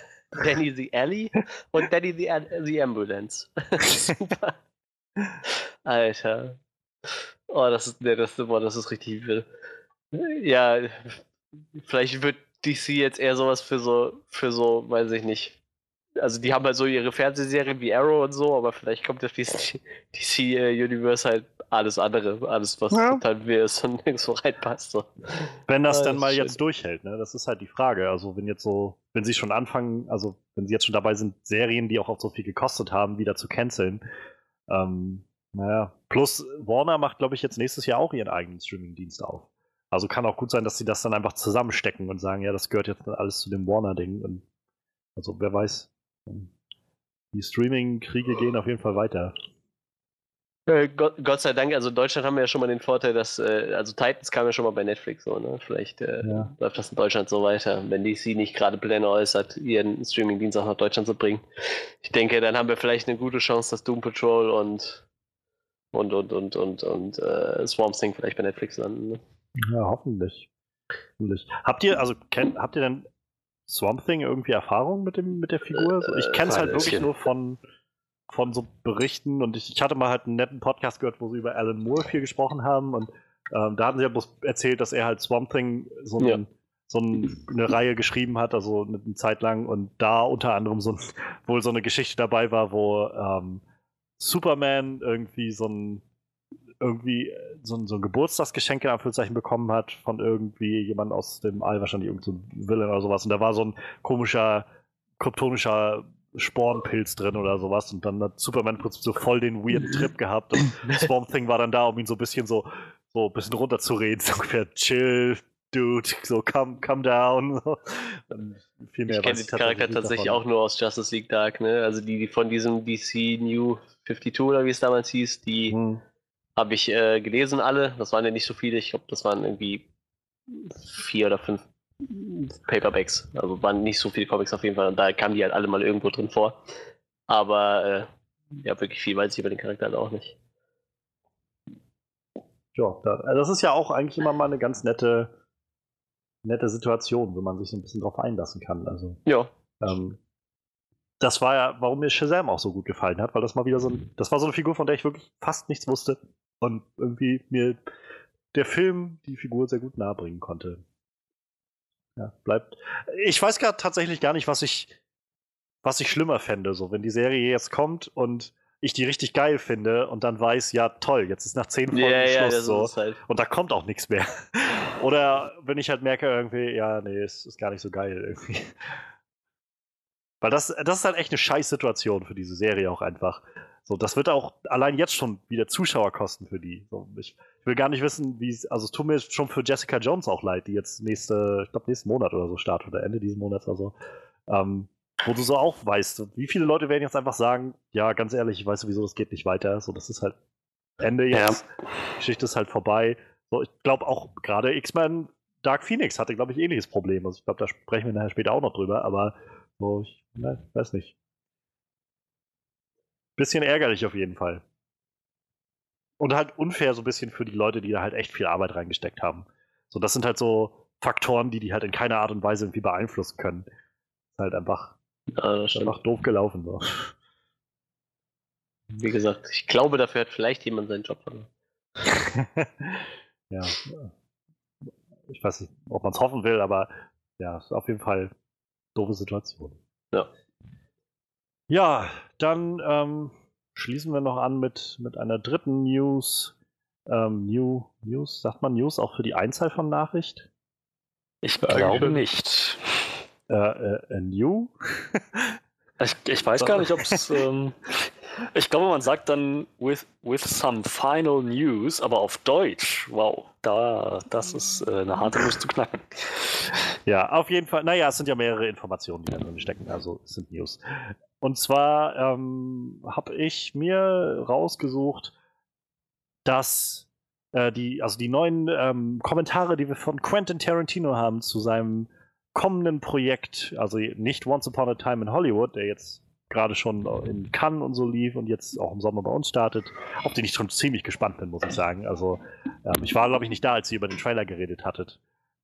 Speaker 4: Danny the Alley und Danny the, the Ambulance. Super. Alter. Oh, das ist, nee, das, boah, das ist richtig wild. Ja, vielleicht wird DC jetzt eher sowas für so, für so, weiß ich nicht. Also die haben halt so ihre Fernsehserien wie Arrow und so, aber vielleicht kommt auf DC, DC äh, Universe halt alles andere, alles was
Speaker 1: Ja.
Speaker 4: total wir ist und nirgends so reinpasst. So.
Speaker 1: wenn das
Speaker 4: Ah,
Speaker 1: dann
Speaker 4: das
Speaker 1: mal
Speaker 4: ist
Speaker 1: jetzt
Speaker 4: schön.
Speaker 1: durchhält, ne? Das ist halt die Frage. Also wenn jetzt so, wenn sie schon anfangen, also wenn sie jetzt schon dabei sind, Serien, die auch, auch so viel gekostet haben, wieder zu canceln. Ähm, naja. Plus Warner macht, glaube ich, jetzt nächstes Jahr auch ihren eigenen Streaming-Dienst auf. Also kann auch gut sein, dass sie das dann einfach zusammenstecken und sagen, ja, das gehört jetzt alles zu dem Warner-Ding. Also wer weiß. Die Streaming-Kriege gehen auf jeden Fall weiter.
Speaker 4: Äh, Gott, Gott sei Dank, also in Deutschland haben wir ja schon mal den Vorteil, dass, äh, also Titans kam ja schon mal bei Netflix so, ne? Vielleicht äh,
Speaker 1: Ja.
Speaker 4: läuft das in Deutschland so weiter, wenn DC nicht gerade Pläne äußert, ihren Streaming-Dienst auch nach Deutschland zu bringen. Ich denke, dann haben wir vielleicht eine gute Chance, dass Doom Patrol und und und und und und äh, Swamp Thing vielleicht bei Netflix landen. Ne?
Speaker 1: Ja, hoffentlich. hoffentlich. Habt ihr, also kennt, habt ihr denn Swamp Thing irgendwie Erfahrung mit dem mit der Figur? So, ich kenne es halt wirklich nur von von so Berichten und ich, ich hatte mal halt einen netten Podcast gehört, wo sie über Alan Moore viel gesprochen haben und ähm, da hatten sie ja bloß erzählt, dass er halt Swamp Thing so, ein,
Speaker 4: Ja.
Speaker 1: so ein, eine Reihe geschrieben hat, also eine, eine Zeit lang und da unter anderem so ein, wohl so eine Geschichte dabei war, wo ähm, Superman irgendwie so ein irgendwie äh, so ein, so ein Geburtstagsgeschenk in Anführungszeichen bekommen hat von irgendwie jemand aus dem All, wahrscheinlich irgendein so Villain oder sowas. Und da war so ein komischer, kryptonischer Spornpilz drin oder sowas. Und dann hat Superman im Prinzip so voll den weirden Trip gehabt. Und Swamp Thing war dann da, um ihn so ein bisschen so, so ein bisschen runterzureden. So ungefähr, chill, dude, so come, come down. Viel mehr
Speaker 4: Ich kenne den Charakter tatsächlich
Speaker 1: davon.
Speaker 4: auch nur aus Justice League Dark, ne? Also die, die von diesem DC New 52 oder wie es damals hieß, die
Speaker 1: Hm.
Speaker 4: habe ich äh, gelesen alle. Das waren ja nicht so viele. Ich glaube, das waren irgendwie vier oder fünf Paperbacks. Also waren nicht so viele Comics auf jeden Fall. Und da kamen die halt alle mal irgendwo drin vor. Aber äh, ja, wirklich viel weiß ich über den Charakter halt auch nicht.
Speaker 1: Ja, also das ist ja auch eigentlich immer mal eine ganz nette, nette Situation, wenn man sich so ein bisschen drauf einlassen kann. Also,
Speaker 4: Ja,
Speaker 1: ähm, das war ja, warum mir Shazam auch so gut gefallen hat, weil das mal wieder so ein, das war so eine Figur, von der ich wirklich fast nichts wusste und irgendwie mir der Film die Figur sehr gut nahebringen konnte. Ja, bleibt. Ich weiß gerade tatsächlich gar nicht, was ich, was ich schlimmer fände, so wenn die Serie jetzt kommt und ich die richtig geil finde und dann weiß, ja toll, jetzt ist nach zehn Folgen
Speaker 4: ja, ja,
Speaker 1: Schluss
Speaker 4: das
Speaker 1: so.
Speaker 4: halt.
Speaker 1: Und da kommt auch nichts mehr. Oder wenn ich halt merke, irgendwie, ja, nee, es ist gar nicht so geil irgendwie. Weil das, das ist halt echt eine scheiß Situation für diese Serie auch einfach. So, das wird auch allein jetzt schon wieder Zuschauer kosten für die. So, ich, ich will gar nicht wissen, wie es, also es tut mir schon für Jessica Jones auch leid, die jetzt nächste, ich glaube nächsten Monat oder so startet oder Ende diesen Monats oder so. Ähm, wo du so auch weißt, wie viele Leute werden jetzt einfach sagen, ja, ganz ehrlich, ich weiß sowieso, das geht nicht weiter. So, das ist halt Ende jetzt. Geschichte ist halt vorbei. So, ich glaube auch gerade X-Men Dark Phoenix hatte, glaube ich, ähnliches Problem. Also ich glaube, da sprechen wir nachher später auch noch drüber, aber so, ich ne, weiß nicht. Bisschen ärgerlich auf jeden Fall. Und halt unfair so ein bisschen für die Leute, die da halt echt viel Arbeit reingesteckt haben. So, das sind halt so Faktoren, die die halt in keiner Art und Weise irgendwie beeinflussen können. Ist halt einfach,
Speaker 4: Ja, das stimmt.
Speaker 1: einfach doof gelaufen. So.
Speaker 4: Wie gesagt, ich glaube, dafür hat vielleicht jemand seinen Job verloren.
Speaker 1: ja. Ich weiß nicht, ob man es hoffen will, aber ja, ist auf jeden Fall doofe Situation.
Speaker 4: Ja.
Speaker 1: Ja, dann ähm, schließen wir noch an mit, mit einer dritten News. Ähm, New, News, sagt man News auch für die Einzahl von Nachricht?
Speaker 2: Ich glaube nicht.
Speaker 1: Äh, äh, äh, New?
Speaker 2: Ich, ich weiß gar nicht, ob es. Ähm, Ich glaube, man sagt dann with, with some final news, aber auf Deutsch. Wow, da, das ist äh, eine harte Nuss zu knacken.
Speaker 1: Ja, auf jeden Fall. Naja, es sind ja mehrere Informationen, die da drin stecken, also es sind News. Und zwar ähm, habe ich mir rausgesucht, dass äh, die, also die neuen ähm, Kommentare, die wir von Quentin Tarantino haben zu seinem kommenden Projekt, also nicht Once Upon a Time in Hollywood, der jetzt gerade schon in Cannes und so lief und jetzt auch im Sommer bei uns startet, auf den ich schon ziemlich gespannt bin, muss ich sagen. Also ähm, ich war, glaube ich, nicht da, als ihr über den Trailer geredet hattet.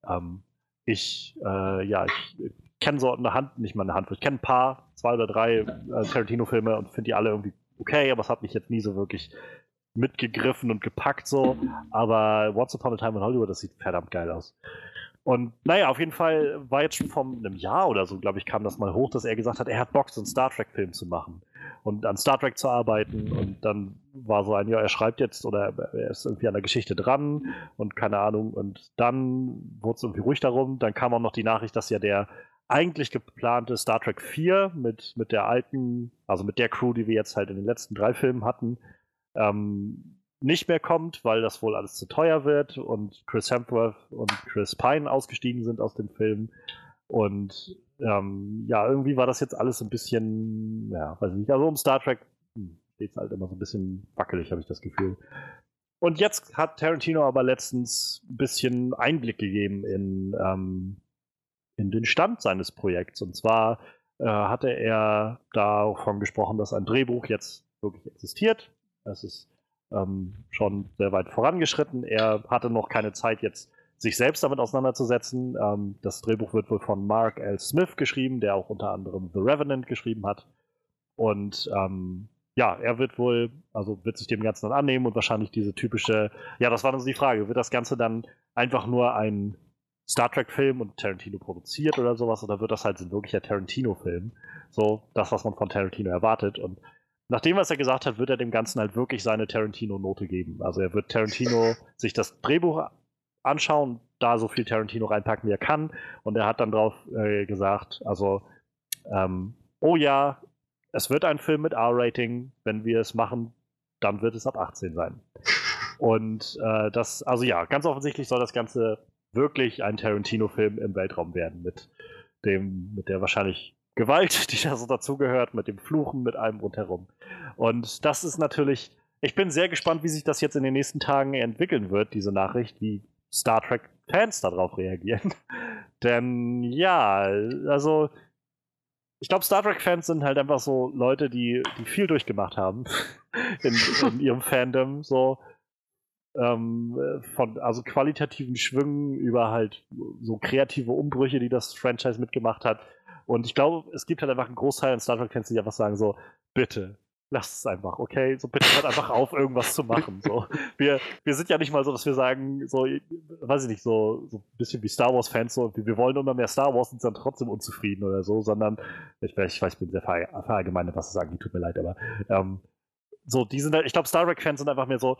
Speaker 1: Ähm, ich, äh, ja, ich kenne so eine Hand, nicht mal eine Handvoll, ich kenne ein paar, zwei oder drei äh, Tarantino-Filme und finde die alle irgendwie okay, aber es hat mich jetzt nie so wirklich mitgegriffen und gepackt so. Aber Once Upon a Time in Hollywood, das sieht verdammt geil aus. Und naja, auf jeden Fall war jetzt schon vor einem Jahr oder so, glaube ich, kam das mal hoch, dass er gesagt hat, er hat Bock, so einen Star Trek-Film zu machen und an Star Trek zu arbeiten. Und dann war so ein, ja, er schreibt jetzt oder er ist irgendwie an der Geschichte dran und keine Ahnung. Und dann wurde es irgendwie ruhig darum. Dann kam auch noch die Nachricht, dass ja der eigentlich geplante Star Trek 4 mit, mit der alten, also mit der Crew, die wir jetzt halt in den letzten drei Filmen hatten, ähm, nicht mehr kommt, weil das wohl alles zu teuer wird und Chris Hemsworth und Chris Pine ausgestiegen sind aus dem Film. Und ähm, ja, irgendwie war das jetzt alles ein bisschen, ja, weiß ich nicht, also um Star Trek hm, steht es halt immer so ein bisschen wackelig, habe ich das Gefühl. Und jetzt hat Tarantino aber letztens ein bisschen Einblick gegeben in, ähm, in den Stand seines Projekts. Und zwar äh, hatte er davon gesprochen, dass ein Drehbuch jetzt wirklich existiert. Es ist ähm, schon sehr weit vorangeschritten. Er hatte noch keine Zeit, jetzt sich selbst damit auseinanderzusetzen. Ähm, das Drehbuch wird wohl von Mark L. Smith geschrieben, der auch unter anderem The Revenant geschrieben hat. Und ähm, ja, er wird wohl, also wird sich dem Ganzen dann annehmen und wahrscheinlich diese typische, ja, das war dann so die Frage, wird das Ganze dann einfach nur ein Star Trek-Film und Tarantino produziert oder sowas, oder wird das halt ein wirklicher Tarantino-Film? So, das, was man von Tarantino erwartet. Und nach dem, was er gesagt hat, wird er dem Ganzen halt wirklich seine Tarantino-Note geben. Also er wird Tarantino sich das Drehbuch anschauen, da so viel Tarantino reinpacken, wie er kann. Und er hat dann drauf äh, gesagt, also, ähm, oh ja, es wird ein Film mit R-Rating. Wenn wir es machen, dann wird es ab 18 sein. Und äh, das, also ja, ganz offensichtlich soll das Ganze wirklich ein Tarantino-Film im Weltraum werden, mit dem, mit der wahrscheinlich Gewalt, die da so dazugehört, mit dem Fluchen, mit allem rundherum. Und das ist natürlich, ich bin sehr gespannt, wie sich das jetzt in den nächsten Tagen entwickeln wird, diese Nachricht, wie Star Trek-Fans darauf reagieren. Denn ja, also ich glaube, Star Trek-Fans sind halt einfach so Leute, die, die viel durchgemacht haben in, in ihrem Fandom. So ähm, von also qualitativen Schwüngen über halt so kreative Umbrüche, die das Franchise mitgemacht hat. Und ich glaube, es gibt halt einfach einen Großteil an Star Trek-Fans, die einfach sagen so, bitte, lasst es einfach, okay? So bitte hört einfach auf, irgendwas zu machen. So. Wir, wir sind ja nicht mal so, dass wir sagen, so, weiß ich nicht, so, so ein bisschen wie Star Wars-Fans, so, wir wollen immer mehr Star Wars und sind dann trotzdem unzufrieden oder so, sondern, ich, ich weiß, ich bin sehr verallgemeinert, was zu sagen, die tut mir leid, aber ähm, so, die sind halt, ich glaube, Star Trek-Fans sind einfach mehr so,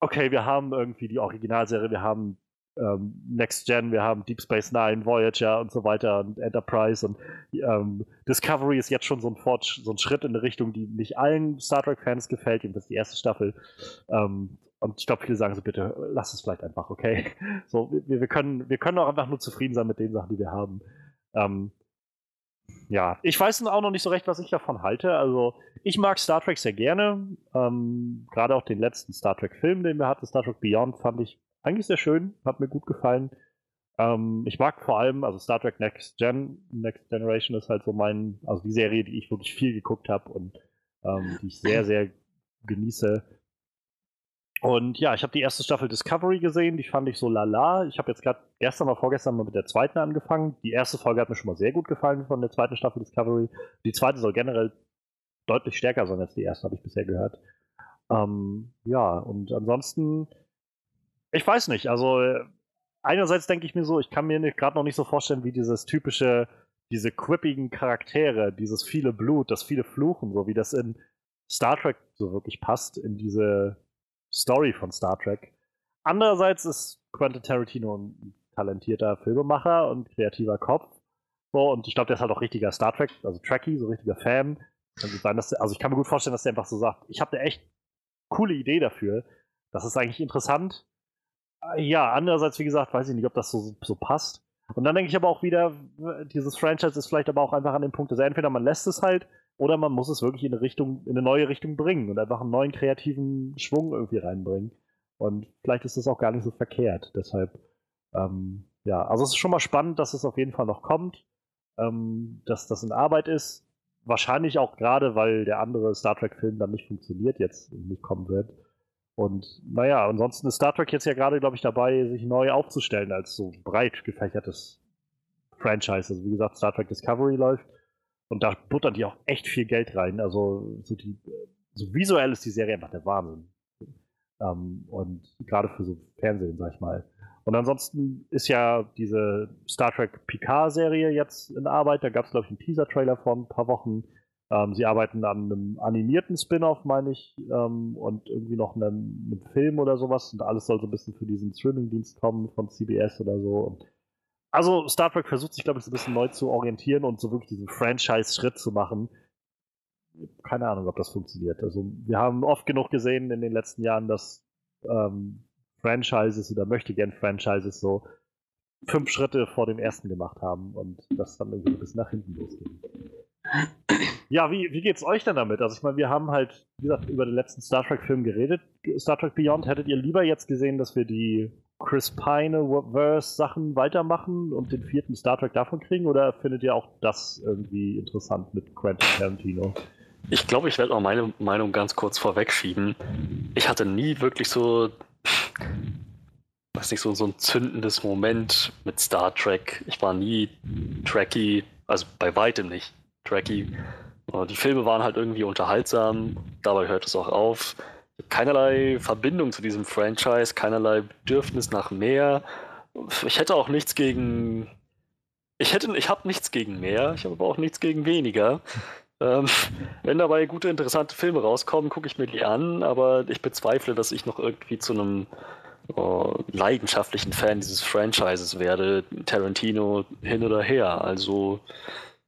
Speaker 1: okay, wir haben irgendwie die Originalserie, wir haben ähm, Next Gen, wir haben Deep Space Nine, Voyager und so weiter und Enterprise und ähm, Discovery ist jetzt schon so ein, Fort so ein Schritt in eine Richtung, die nicht allen Star Trek-Fans gefällt, jedenfalls die erste Staffel. Ähm, und ich glaube, viele sagen so, bitte, lass es vielleicht einfach, okay? So, wir, wir, können, wir können auch einfach nur zufrieden sein mit den Sachen, die wir haben. Ähm, ja, ich weiß auch noch nicht so recht, was ich davon halte. Also, ich mag Star Trek sehr gerne. Ähm, Gerade auch den letzten Star Trek-Film, den wir hatten, Star Trek Beyond, fand ich eigentlich sehr schön, hat mir gut gefallen. Ähm, ich mag vor allem, also Star Trek Next Gen, Next Generation ist halt so mein, also die Serie, die ich wirklich viel geguckt habe und ähm, die ich sehr, sehr genieße. Und ja, ich habe die erste Staffel Discovery gesehen, die fand ich so lala. Ich habe jetzt gerade gestern oder vorgestern mal mit der zweiten angefangen. Die erste Folge hat mir schon mal sehr gut gefallen von der zweiten Staffel Discovery. Die zweite soll generell deutlich stärker sein als die erste, habe ich bisher gehört. Ähm, ja, und ansonsten ich weiß nicht, also äh, einerseits denke ich mir so, ich kann mir gerade noch nicht so vorstellen, wie dieses typische, diese quippigen Charaktere, dieses viele Blut, das viele Fluchen, so wie das in Star Trek so wirklich passt, in diese Story von Star Trek. Andererseits ist Quentin Tarantino ein talentierter Filmemacher und kreativer Kopf. So, und ich glaube, der ist halt auch richtiger Star Trek, also Trekkie, so richtiger Fan. Kann sein, dass der, also ich kann mir gut vorstellen, dass der einfach so sagt, ich habe eine echt coole Idee dafür. Das ist eigentlich interessant. Ja, andererseits, wie gesagt, weiß ich nicht, ob das so, so passt. Und dann denke ich aber auch wieder, dieses Franchise ist vielleicht aber auch einfach an dem Punkt, dass entweder man lässt es halt oder man muss es wirklich in eine Richtung, in eine neue Richtung bringen und einfach einen neuen kreativen Schwung irgendwie reinbringen. Und vielleicht ist das auch gar nicht so verkehrt. Deshalb, ähm, ja, also es ist schon mal spannend, dass es auf jeden Fall noch kommt, ähm, dass das in Arbeit ist. Wahrscheinlich auch gerade, weil der andere Star Trek-Film dann nicht funktioniert jetzt nicht kommen wird. Und naja, ansonsten ist Star Trek jetzt ja gerade, glaube ich, dabei, sich neu aufzustellen als so breit gefächertes Franchise. Also wie gesagt, Star Trek Discovery läuft und da buttern die auch echt viel Geld rein. Also so, die, so visuell ist die Serie einfach der Wahnsinn. Ähm, und gerade für so Fernsehen, sag ich mal. Und ansonsten ist ja diese Star Trek Picard-Serie jetzt in Arbeit. Da gab es, glaube ich, einen Teaser-Trailer vor ein paar Wochen. Ähm, sie arbeiten an einem animierten Spin-off, meine ich, ähm, und irgendwie noch einem, einem, Film oder sowas. Und alles soll so ein bisschen für diesen Streaming-Dienst kommen von CBS oder so. Und also Star Trek versucht sich, glaube ich, so ein bisschen neu zu orientieren und so wirklich diesen Franchise-Schritt zu machen. Keine Ahnung, ob das funktioniert. Also wir haben oft genug gesehen in den letzten Jahren, dass ähm, Franchises oder möchte gern Franchises so fünf Schritte vor dem ersten gemacht haben und das dann irgendwie ein bisschen nach hinten losging. Ja, wie, wie geht's euch denn damit? Also ich meine, wir haben halt, wie gesagt, über den letzten Star Trek-Film geredet. Star Trek Beyond, hättet ihr lieber jetzt gesehen, dass wir die Chris Pine-Verse-Sachen weitermachen und den vierten Star Trek davon kriegen? Oder findet ihr auch das irgendwie interessant mit Quentin Tarantino?
Speaker 2: Ich glaube, ich werde auch meine Meinung ganz kurz vorwegschieben. Ich hatte nie wirklich so, weiß nicht, so, so ein zündendes Moment mit Star Trek. Ich war nie Trekkie, also bei weitem nicht Trekkie. Die Filme waren halt irgendwie unterhaltsam, dabei hört es auch auf. Keinerlei Verbindung zu diesem Franchise, keinerlei Bedürfnis nach mehr. Ich hätte auch nichts gegen. Ich hätte, ich habe nichts gegen mehr, ich habe aber auch nichts gegen weniger. Ähm, wenn dabei gute, interessante Filme rauskommen, gucke ich mir die an, aber ich bezweifle, dass ich noch irgendwie zu einem oh, leidenschaftlichen Fan dieses Franchises werde. Tarantino hin oder her. Also,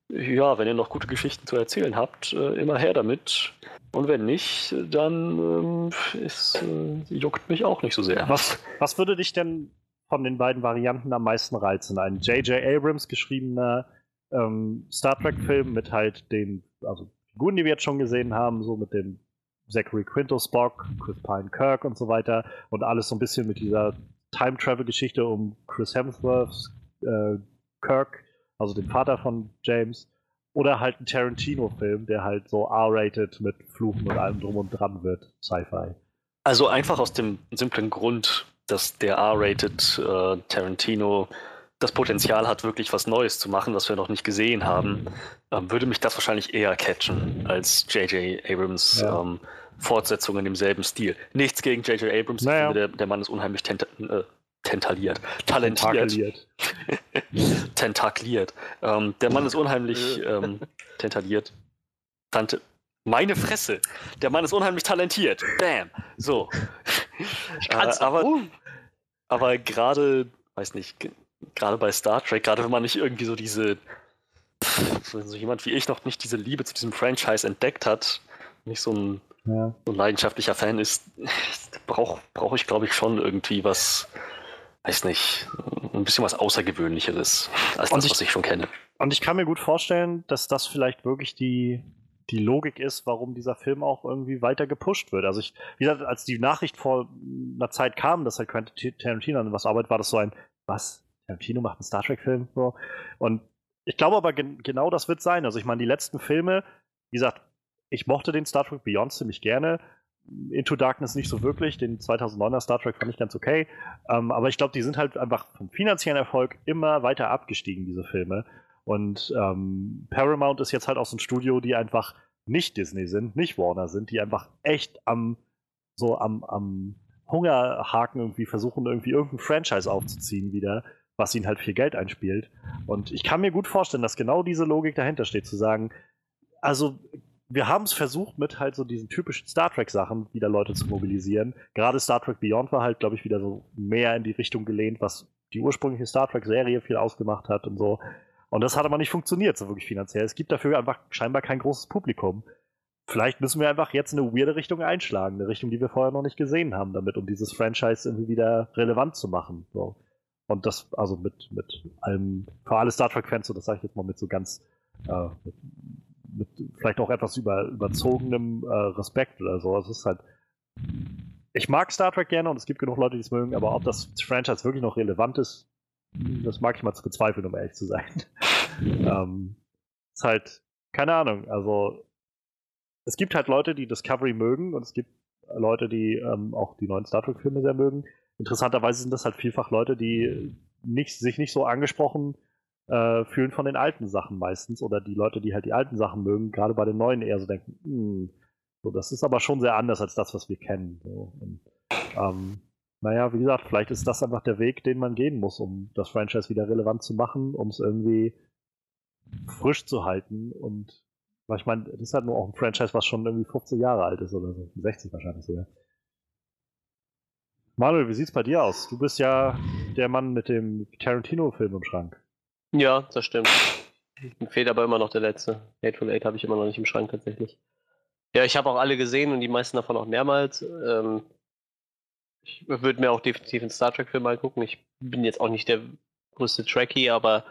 Speaker 2: ja, wenn ihr noch gute Geschichten zu erzählen habt, äh, immer her damit. Und wenn nicht, dann ähm, ist, äh, juckt mich auch nicht so sehr.
Speaker 1: Was, was würde dich denn von den beiden Varianten am meisten reizen? Ein J.J. Abrams geschriebener ähm, Star Trek-Film mit halt den, also Figuren, die wir jetzt schon gesehen haben, so mit dem Zachary Quinto Spock, Chris Pine Kirk und so weiter und alles so ein bisschen mit dieser Time-Travel-Geschichte um Chris Hemsworth, äh, Kirk, also den Vater von James oder halt ein Tarantino-Film, der halt so R-rated mit Fluchen und allem drum und dran wird, Sci-Fi.
Speaker 2: Also einfach aus dem simplen Grund, dass der R-rated äh, Tarantino das Potenzial hat, wirklich was Neues zu machen, was wir noch nicht gesehen haben, ähm, würde mich das wahrscheinlich eher catchen als J.J. Abrams ja. ähm, Fortsetzung in demselben Stil. Nichts gegen J.J. Abrams,
Speaker 1: naja.
Speaker 2: der, der, Mann ist unheimlich äh, tentaliert, talentiert. Tentakliert. Ähm, der Mann ist unheimlich ähm, tentaliert. Tante. Meine Fresse! Der Mann ist unheimlich talentiert. Bam! So.
Speaker 4: Ich kann's
Speaker 2: äh, aber, aber gerade, weiß nicht, gerade bei Star Trek, gerade wenn man nicht irgendwie so diese, so, so, jemand wie ich noch nicht diese Liebe zu diesem Franchise entdeckt hat, nicht so ein, ja. so ein leidenschaftlicher Fan ist, brauche brauch ich, glaube ich, schon irgendwie was, weiß nicht, ein bisschen was Außergewöhnlicheres als das, ich, was ich schon kenne.
Speaker 1: Und ich kann mir gut vorstellen, dass das vielleicht wirklich die, die Logik ist, warum dieser Film auch irgendwie weiter gepusht wird. Also ich, wie gesagt, als die Nachricht vor einer Zeit kam, dass halt Quentin Tarantino an was arbeitet, war das so ein, was? Tarantino macht einen Star Trek-Film? So. Und ich glaube aber, gen genau das wird sein. Also ich meine, die letzten Filme, wie gesagt, ich mochte den Star Trek Beyond ziemlich gerne. Into Darkness nicht so wirklich. Den 2009er Star Trek fand ich ganz okay. Ähm, aber ich glaube, die sind halt einfach vom finanziellen Erfolg immer weiter abgestiegen, diese Filme. Und ähm, Paramount ist jetzt halt auch so ein Studio, die einfach nicht Disney sind, nicht Warner sind, die einfach echt am, so am, am Hungerhaken irgendwie versuchen, irgendwie irgendein Franchise aufzuziehen wieder, was ihnen halt viel Geld einspielt. Und ich kann mir gut vorstellen, dass genau diese Logik dahinter steht, zu sagen, also wir haben es versucht, mit halt so diesen typischen Star Trek-Sachen wieder Leute zu mobilisieren. Gerade Star Trek Beyond war halt, glaube ich, wieder so mehr in die Richtung gelehnt, was die ursprüngliche Star Trek-Serie viel ausgemacht hat und so. Und das hat aber nicht funktioniert, so wirklich finanziell. Es gibt dafür einfach scheinbar kein großes Publikum. Vielleicht müssen wir einfach jetzt eine weirde Richtung einschlagen, eine Richtung, die wir vorher noch nicht gesehen haben, damit, um dieses Franchise irgendwie wieder relevant zu machen. So. Und das, also mit, mit allem, für alle Star Trek-Fans, so das sage ich jetzt mal mit so ganz, äh, mit, mit vielleicht auch etwas über, überzogenem äh, Respekt oder so. Es ist halt, ich mag Star Trek gerne und es gibt genug Leute, die es mögen, aber ob das Franchise wirklich noch relevant ist, das mag ich mal zu bezweifeln, um ehrlich zu sein. ähm, ist halt, keine Ahnung, also es gibt halt Leute, die Discovery mögen und es gibt Leute, die ähm, auch die neuen Star Trek-Filme sehr mögen. Interessanterweise sind das halt vielfach Leute, die nicht, sich nicht so angesprochen äh, fühlen von den alten Sachen meistens oder die Leute, die halt die alten Sachen mögen, gerade bei den neuen eher so denken, hm, so, das ist aber schon sehr anders als das, was wir kennen. So. Und, ähm, naja, wie gesagt, vielleicht ist das einfach der Weg, den man gehen muss, um das Franchise wieder relevant zu machen, um es irgendwie frisch zu halten und weil ich meine, das ist halt nur auch ein Franchise, was schon irgendwie 50 Jahre alt ist oder so. 60 wahrscheinlich sogar. Manuel, wie sieht's bei dir aus? Du bist ja der Mann mit dem Tarantino-Film im Schrank.
Speaker 4: Ja, das stimmt. Mir fehlt aber immer noch der letzte. Hateful Eight habe ich immer noch nicht im Schrank tatsächlich. Ja, ich habe auch alle gesehen und die meisten davon auch mehrmals. Ähm, ich würde mir auch definitiv einen Star Trek-Film mal gucken. Ich bin jetzt auch nicht der größte Trekkie, aber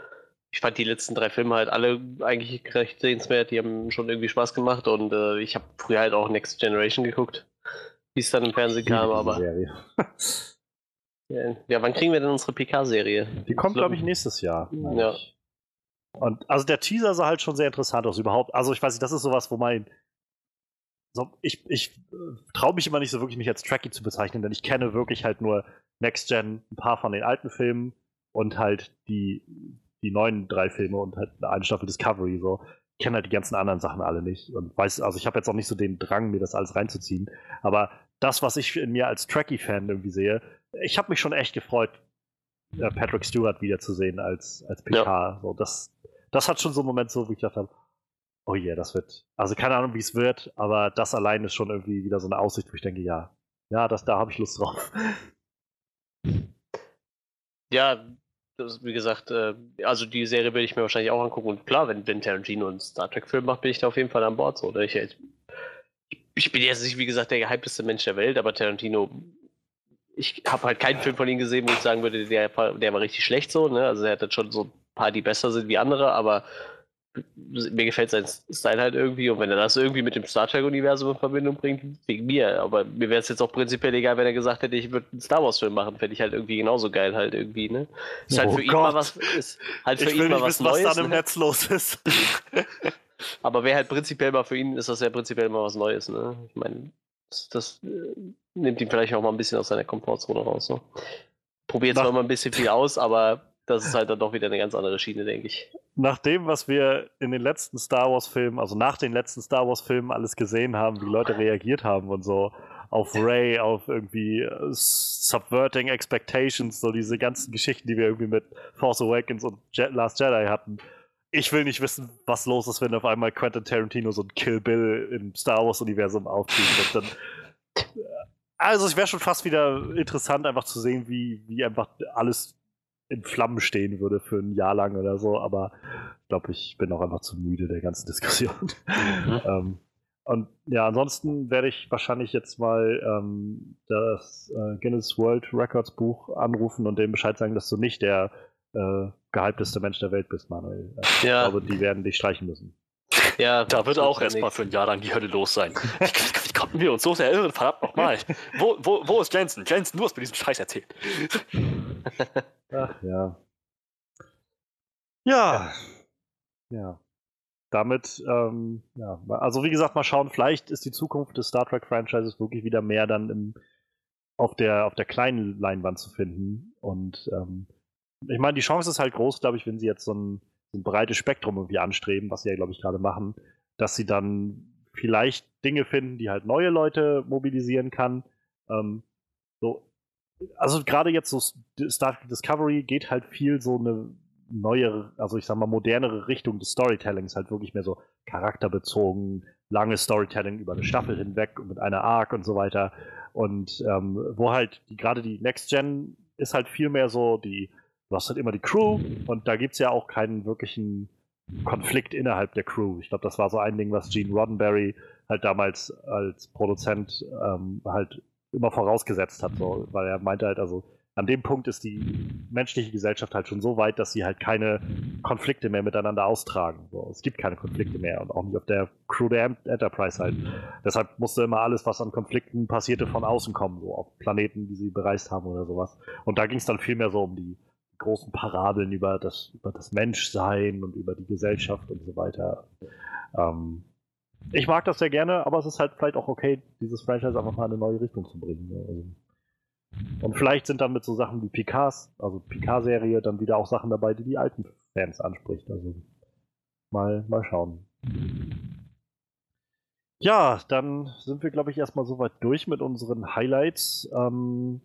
Speaker 4: ich fand die letzten drei Filme halt alle eigentlich recht sehenswert. Die haben schon irgendwie Spaß gemacht und äh, ich habe früher halt auch Next Generation geguckt, wie es dann im Fernsehen kam, aber. Ja, wann kriegen wir denn unsere PK-Serie?
Speaker 1: Die kommt, glaube ich, nächstes Jahr.
Speaker 4: Ja.
Speaker 1: Und also der Teaser sah halt schon sehr interessant aus, überhaupt. Also ich weiß nicht, das ist sowas, wo mein. So, ich ich äh, traue mich immer nicht so wirklich, mich als Trekkie zu bezeichnen, denn ich kenne wirklich halt nur Next Gen, ein paar von den alten Filmen und halt die, die neuen drei Filme und halt eine Staffel Discovery so. Ich kenne halt die ganzen anderen Sachen alle nicht und weiß, also ich habe jetzt auch nicht so den Drang, mir das alles reinzuziehen. Aber das, was ich in mir als Trekkie-Fan irgendwie sehe, ich habe mich schon echt gefreut, äh, Patrick Stewart wiederzusehen als, als PK. Ja. So, das, das hat schon so einen Moment so, wie ich gedacht habe, oh yeah, das wird, also keine Ahnung, wie es wird, aber das allein ist schon irgendwie wieder so eine Aussicht, wo ich denke, ja, ja, das, da habe ich Lust drauf.
Speaker 4: Ja, das, wie gesagt, äh, also die Serie will ich mir wahrscheinlich auch angucken. Und klar, wenn, wenn Tarantino einen Star Trek-Film macht, bin ich da auf jeden Fall an Bord. So, oder ich, ich bin jetzt nicht, wie gesagt, der gehypteste Mensch der Welt, aber Tarantino, ich habe halt keinen Film von ihm gesehen, wo ich sagen würde, der, der war richtig schlecht so. Ne? Also er hat dann schon so ein paar, die besser sind wie andere, aber mir gefällt sein Style halt irgendwie und wenn er das irgendwie mit dem Star Trek-Universum in Verbindung bringt, wegen mir. Aber mir wäre es jetzt auch prinzipiell egal, wenn er gesagt hätte, ich würde einen Star Wars-Film machen, fände ich halt irgendwie genauso geil halt irgendwie, ne? Ist halt
Speaker 1: Oh
Speaker 4: für ihn
Speaker 1: Gott.
Speaker 4: mal was, ist halt für
Speaker 1: ich
Speaker 4: ihn
Speaker 1: will
Speaker 4: mal
Speaker 1: nicht
Speaker 4: was
Speaker 1: wissen, was
Speaker 4: Neues.
Speaker 1: dann im
Speaker 4: ne?
Speaker 1: Netz los ist.
Speaker 4: Aber wäre halt prinzipiell mal für ihn, ist das ja prinzipiell mal was Neues, ne? Ich meine, das, das äh, nimmt ihn vielleicht auch mal ein bisschen aus seiner Komfortzone raus, ne? Probiert zwar mal ein bisschen viel aus, aber das ist halt dann doch wieder eine ganz andere Schiene, denke ich.
Speaker 1: Nach dem, was wir in den letzten Star Wars-Filmen, also nach den letzten Star Wars-Filmen alles gesehen haben, wie Leute reagiert haben und so, auf Ray, auf irgendwie äh, Subverting Expectations, so diese ganzen Geschichten, die wir irgendwie mit Force Awakens und Je Last Jedi hatten. Ich will nicht wissen, was los ist, wenn auf einmal Quentin Tarantino so ein Kill Bill im Star Wars-Universum aufzieht. Und dann, also es wäre schon fast wieder interessant, einfach zu sehen, wie, wie einfach alles in Flammen stehen würde für ein Jahr lang oder so, aber ich glaube, ich bin auch einfach zu müde der ganzen Diskussion. ähm, und ja, ansonsten werde ich wahrscheinlich jetzt mal ähm, das äh, Guinness World Records Buch anrufen und dem Bescheid sagen, dass du nicht der äh, gehypteste Mensch der Welt bist, Manuel. Äh,
Speaker 4: Ja.
Speaker 1: Ich glaube, die werden dich streichen müssen.
Speaker 4: Ja,
Speaker 2: Da wird auch erstmal für ein Jahr lang die Hölle los sein. Wie, wie konnten wir uns so sehr irren? Verdammt nochmal. Wo, wo, wo ist Jensen? Jensen, du hast mir diesen Scheiß erzählt.
Speaker 1: Ach ja. Ja. Ja. Damit, ähm, ja, also wie gesagt, mal schauen, vielleicht ist die Zukunft des Star Trek Franchises wirklich wieder mehr dann im, auf, der, auf der kleinen Leinwand zu finden. Und ähm, ich meine, die Chance ist halt groß, glaube ich, wenn sie jetzt so ein, so ein breites Spektrum irgendwie anstreben, was sie ja, glaube ich, gerade machen, dass sie dann vielleicht Dinge finden, die halt neue Leute mobilisieren kann. Ähm, so, also gerade jetzt so Star Trek Discovery geht halt viel so eine neuere, also ich sag mal modernere Richtung des Storytellings, halt wirklich mehr so charakterbezogen, lange Storytelling über eine Staffel hinweg und mit einer Arc und so weiter. Und ähm, wo halt die, gerade die Next Gen ist halt viel mehr so die du hast halt immer die Crew und da gibt es ja auch keinen wirklichen Konflikt innerhalb der Crew. Ich glaube, das war so ein Ding, was Gene Roddenberry halt damals als Produzent ähm, halt immer vorausgesetzt hat, so, weil er meinte halt, also an dem Punkt ist die menschliche Gesellschaft halt schon so weit, dass sie halt keine Konflikte mehr miteinander austragen. So, es gibt keine Konflikte mehr und auch nicht auf der Crew der Enterprise halt. Deshalb musste immer alles, was an Konflikten passierte, von außen kommen, so auf Planeten, die sie bereist haben oder sowas. Und da ging es dann viel mehr so um die großen Parabeln über das, über das Menschsein und über die Gesellschaft und so weiter. Ähm, ich mag das sehr gerne, aber es ist halt vielleicht auch okay, dieses Franchise einfach mal in eine neue Richtung zu bringen. Also, und vielleicht sind dann mit so Sachen wie Picards, also Picard-Serie, dann wieder auch Sachen dabei, die die alten Fans anspricht. Also mal, mal schauen. Ja, dann sind wir, glaube ich, erstmal soweit durch mit unseren Highlights ähm,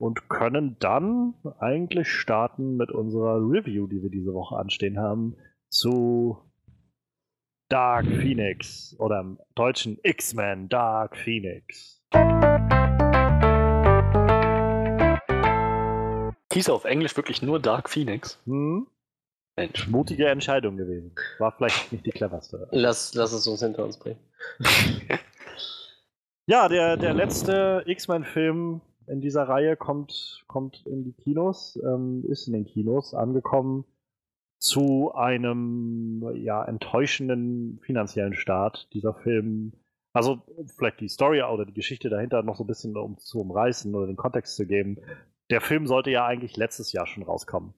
Speaker 1: und können dann eigentlich starten mit unserer Review, die wir diese Woche anstehen haben, zu Dark Phoenix oder im deutschen X-Men Dark Phoenix.
Speaker 2: Hieß auf Englisch wirklich nur Dark Phoenix?
Speaker 1: Hm? Mensch. Mutige Entscheidung gewesen. War vielleicht nicht die cleverste.
Speaker 4: Lass, lass es uns hinter uns bringen.
Speaker 1: ja, der, der letzte X-Men-Film in dieser Reihe kommt, kommt in die Kinos, ähm, ist in den Kinos angekommen zu einem ja, enttäuschenden finanziellen Start. Dieser Film, also vielleicht die Story oder die Geschichte dahinter noch so ein bisschen um zu umreißen oder den Kontext zu geben. Der Film sollte ja eigentlich letztes Jahr schon rauskommen.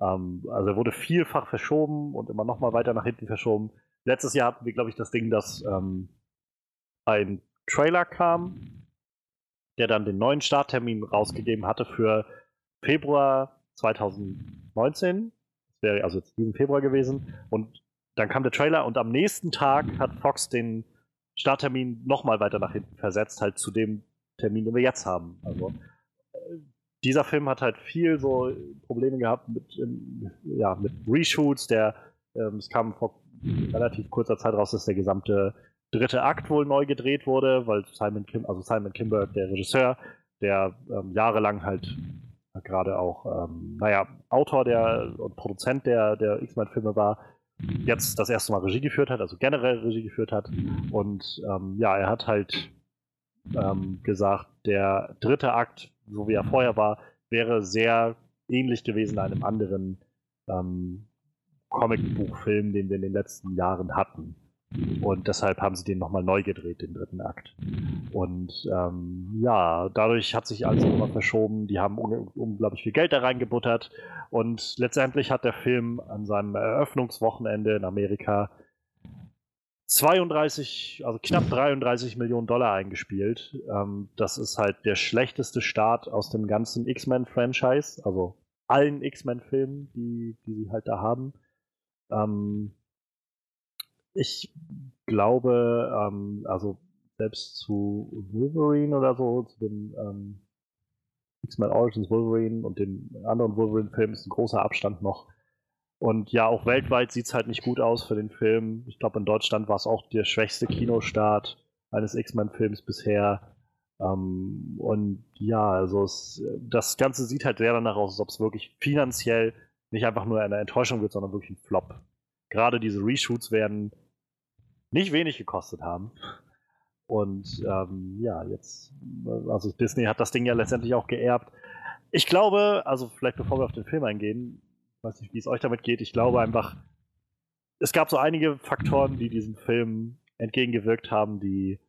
Speaker 1: Ähm, also er wurde vielfach verschoben und immer noch mal weiter nach hinten verschoben. Letztes Jahr hatten wir, glaube ich, das Ding, dass ähm, ein Trailer kam, der dann den neuen Starttermin rausgegeben hatte für Februar 2019 wäre also jetzt diesen Februar gewesen. Und dann kam der Trailer und am nächsten Tag hat Fox den Starttermin nochmal weiter nach hinten versetzt, halt zu dem Termin, den wir jetzt haben. Also äh, dieser Film hat halt viel so Probleme gehabt mit, ja, mit Reshoots. Der, ähm, es kam vor relativ kurzer Zeit raus, dass der gesamte dritte Akt wohl neu gedreht wurde, weil Simon Kim, also Simon Kimber, der Regisseur, der ähm, jahrelang halt gerade auch, ähm, naja, Autor der und Produzent der, der X-Men-Filme war, jetzt das erste Mal Regie geführt hat, also generell Regie geführt hat. Und ähm, ja, er hat halt ähm, gesagt, der dritte Akt, so wie er vorher war, wäre sehr ähnlich gewesen einem anderen ähm, Comicbuchfilm, den wir in den letzten Jahren hatten. Und deshalb haben sie den nochmal neu gedreht, den dritten Akt. Und ähm, ja, dadurch hat sich alles nochmal verschoben. Die haben un unglaublich viel Geld da reingebuttert. Und letztendlich hat der Film an seinem Eröffnungswochenende in Amerika 32, also knapp 33 Millionen Dollar eingespielt. Ähm, das ist halt der schlechteste Start aus dem ganzen X-Men-Franchise, also allen X-Men-Filmen, die, die sie halt da haben. Ähm, ich glaube, ähm, also selbst zu Wolverine oder so, zu dem ähm, X-Men Origins Wolverine und den anderen Wolverine-Filmen ist ein großer Abstand noch. Und ja, auch weltweit sieht es halt nicht gut aus für den Film. Ich glaube, in Deutschland war es auch der schwächste Kinostart eines X-Men-Films bisher. Ähm, und ja, also es, das Ganze sieht halt sehr danach aus, als ob es wirklich finanziell nicht einfach nur eine Enttäuschung wird, sondern wirklich ein Flop. Gerade diese Reshoots werden nicht wenig gekostet haben. Und ähm, ja, jetzt, also Disney hat das Ding ja letztendlich auch geerbt. Ich glaube, also vielleicht bevor wir auf den Film eingehen, weiß nicht, wie es euch damit geht, ich glaube einfach, es gab so einige Faktoren, die diesem Film entgegengewirkt haben, die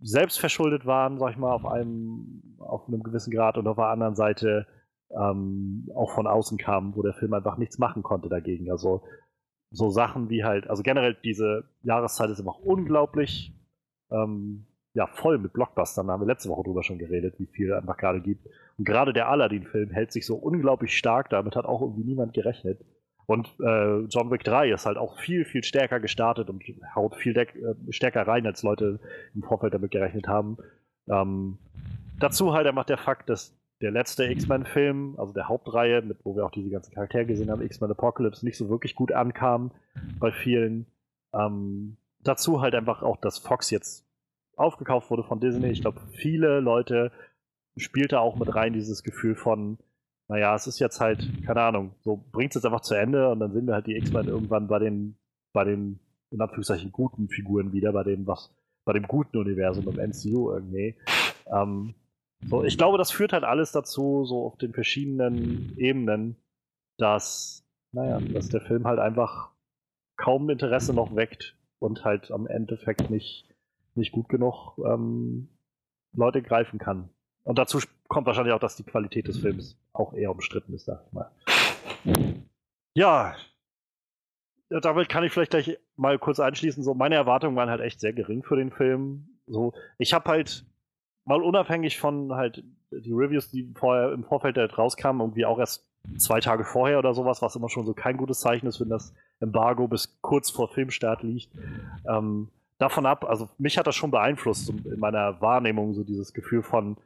Speaker 1: selbst verschuldet waren, sag ich mal, auf einem, auf einem gewissen Grad und auf der anderen Seite ähm, auch von außen kamen, wo der Film einfach nichts machen konnte dagegen. Also so Sachen wie halt, also generell diese Jahreszeit ist immer auch unglaublich ähm, ja, voll mit Blockbustern. Da haben wir letzte Woche drüber schon geredet, wie viel es einfach gerade gibt. Und gerade der Aladdin-Film hält sich so unglaublich stark, damit hat auch irgendwie niemand gerechnet. Und äh, John Wick 3 ist halt auch viel, viel stärker gestartet und haut viel äh, stärker rein, als Leute im Vorfeld damit gerechnet haben. Ähm, dazu halt einfach der Fakt, dass der letzte X-Men-Film, also der Hauptreihe, mit, wo wir auch diese ganzen Charaktere gesehen haben, X-Men Apocalypse, nicht so wirklich gut ankam bei vielen. Ähm, dazu halt einfach auch, dass Fox jetzt aufgekauft wurde von Disney. Ich glaube, viele Leute spielte auch mit rein dieses Gefühl von, naja, es ist jetzt halt, keine Ahnung, so bringt es jetzt einfach zu Ende und dann sind wir halt die X-Men irgendwann bei den, bei den, in Anführungszeichen, guten Figuren wieder, bei dem, was, bei dem guten Universum im MCU irgendwie. Ähm, so, ich glaube, das führt halt alles dazu, so auf den verschiedenen Ebenen, dass, naja, dass der Film halt einfach kaum Interesse noch weckt und halt am Endeffekt nicht, nicht gut genug ähm, Leute greifen kann. Und dazu kommt wahrscheinlich auch, dass die Qualität des Films auch eher umstritten ist, sag ich mal. Ja, damit kann ich vielleicht gleich mal kurz einschließen. So, meine Erwartungen waren halt echt sehr gering für den Film. So, ich habe halt mal unabhängig von halt die Reviews, die vorher im Vorfeld halt rauskamen, irgendwie auch erst zwei Tage vorher oder sowas, was immer schon so kein gutes Zeichen ist, wenn das Embargo bis kurz vor Filmstart liegt. Ähm, davon ab, also mich hat das schon beeinflusst in meiner Wahrnehmung, so dieses Gefühl von,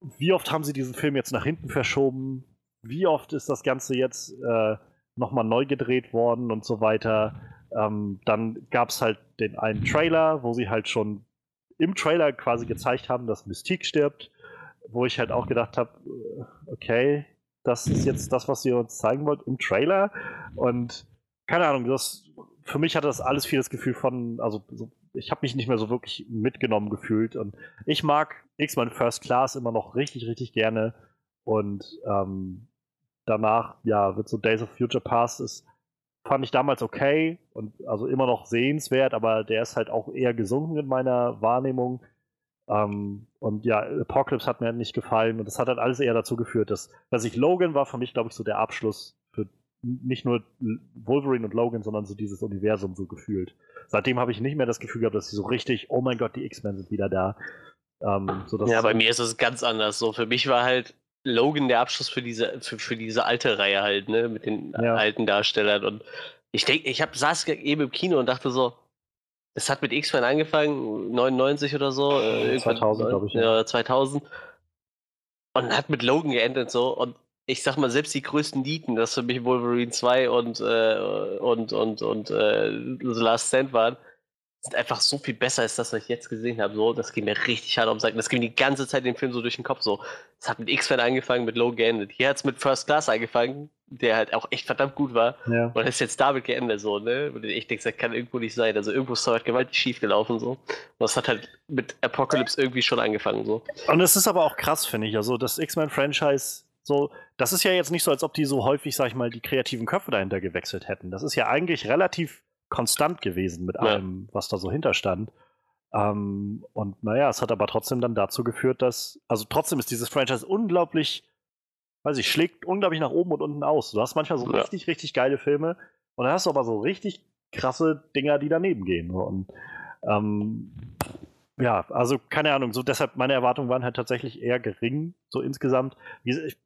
Speaker 1: wie oft haben sie diesen Film jetzt nach hinten verschoben? Wie oft ist das Ganze jetzt äh, nochmal neu gedreht worden und so weiter? Ähm, dann gab es halt den einen Trailer, wo sie halt schon im Trailer quasi gezeigt haben, dass Mystique stirbt, wo ich halt auch gedacht habe, äh, okay, das ist jetzt das, was ihr uns zeigen wollt im Trailer. Und keine Ahnung, das, für mich hatte das alles viel das Gefühl von, also so, ich habe mich nicht mehr so wirklich mitgenommen gefühlt. Und ich mag X-Men First Class immer noch richtig, richtig gerne. Und ähm, danach, ja, wird so Days of Future Past ist, fand ich damals okay und also immer noch sehenswert, aber der ist halt auch eher gesunken in meiner Wahrnehmung. Ähm, und ja, Apocalypse hat mir halt nicht gefallen und das hat halt alles eher dazu geführt, dass, dass ich Logan war für mich, glaube ich, so der Abschluss für nicht nur Wolverine und Logan, sondern so dieses Universum so gefühlt. Seitdem habe ich nicht mehr das Gefühl gehabt, dass sie so richtig, oh mein Gott, die X-Men sind wieder da.
Speaker 4: Ähm, ja, bei mir ist es ganz anders. So, für mich war halt Logan der Abschluss für diese, für, für diese alte Reihe halt, ne, mit den ja. alten Darstellern. Und ich denke, ich hab, saß eben im Kino und dachte so, es hat mit X-Men angefangen, 99 oder so.
Speaker 1: Äh, 2000, glaube ich.
Speaker 4: Ja, 2000. Und hat mit Logan geendet so. Und ich sag mal, selbst die größten Nieten, dass für mich Wolverine 2 und, äh, und, und, und äh, The Last Stand waren, sind einfach so viel besser als das, was ich jetzt gesehen habe. So, das ging mir richtig hart um Sachen. Das ging die ganze Zeit den Film so durch den Kopf. So, es hat mit X-Men angefangen, mit Low geendet. Hier hat es mit First Class angefangen, der halt auch echt verdammt gut war. Ja. Und ist jetzt damit geendet. So, ne? Und ich denke, das kann irgendwo nicht sein. Also irgendwo ist es halt gewaltig schief gelaufen. So. Und das hat halt mit Apocalypse irgendwie schon angefangen. So.
Speaker 1: Und es ist aber auch krass, finde ich. Also das X-Men-Franchise so, das ist ja jetzt nicht so, als ob die so häufig, sag ich mal, die kreativen Köpfe dahinter gewechselt hätten. Das ist ja eigentlich relativ konstant gewesen mit ja. allem, was da so hinterstand. Ähm, und naja, es hat aber trotzdem dann dazu geführt, dass, also trotzdem ist dieses Franchise unglaublich, weiß ich, schlägt unglaublich nach oben und unten aus. Du hast manchmal so ja. richtig, richtig geile Filme und dann hast du aber so richtig krasse Dinger, die daneben gehen. Und ähm, ja, also keine Ahnung, so deshalb meine Erwartungen waren halt tatsächlich eher gering, so insgesamt. Ich,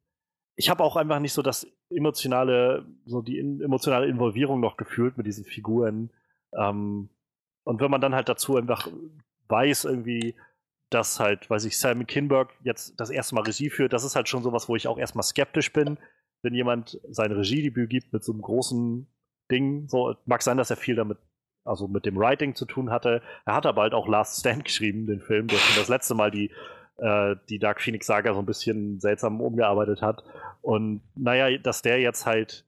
Speaker 1: ich habe auch einfach nicht so das emotionale, so die in, emotionale Involvierung noch gefühlt mit diesen Figuren. Ähm, und wenn man dann halt dazu einfach weiß, irgendwie, dass halt, weiß ich, Simon Kinberg jetzt das erste Mal Regie führt, das ist halt schon sowas, wo ich auch erstmal skeptisch bin, wenn jemand sein Regiedebüt gibt mit so einem großen Ding. So, mag sein, dass er viel damit, also mit dem Writing zu tun hatte. Er hat aber halt auch Last Stand geschrieben, den Film, der schon das letzte Mal die äh, die Dark Phoenix Saga so ein bisschen seltsam umgearbeitet hat. Und naja, dass der jetzt halt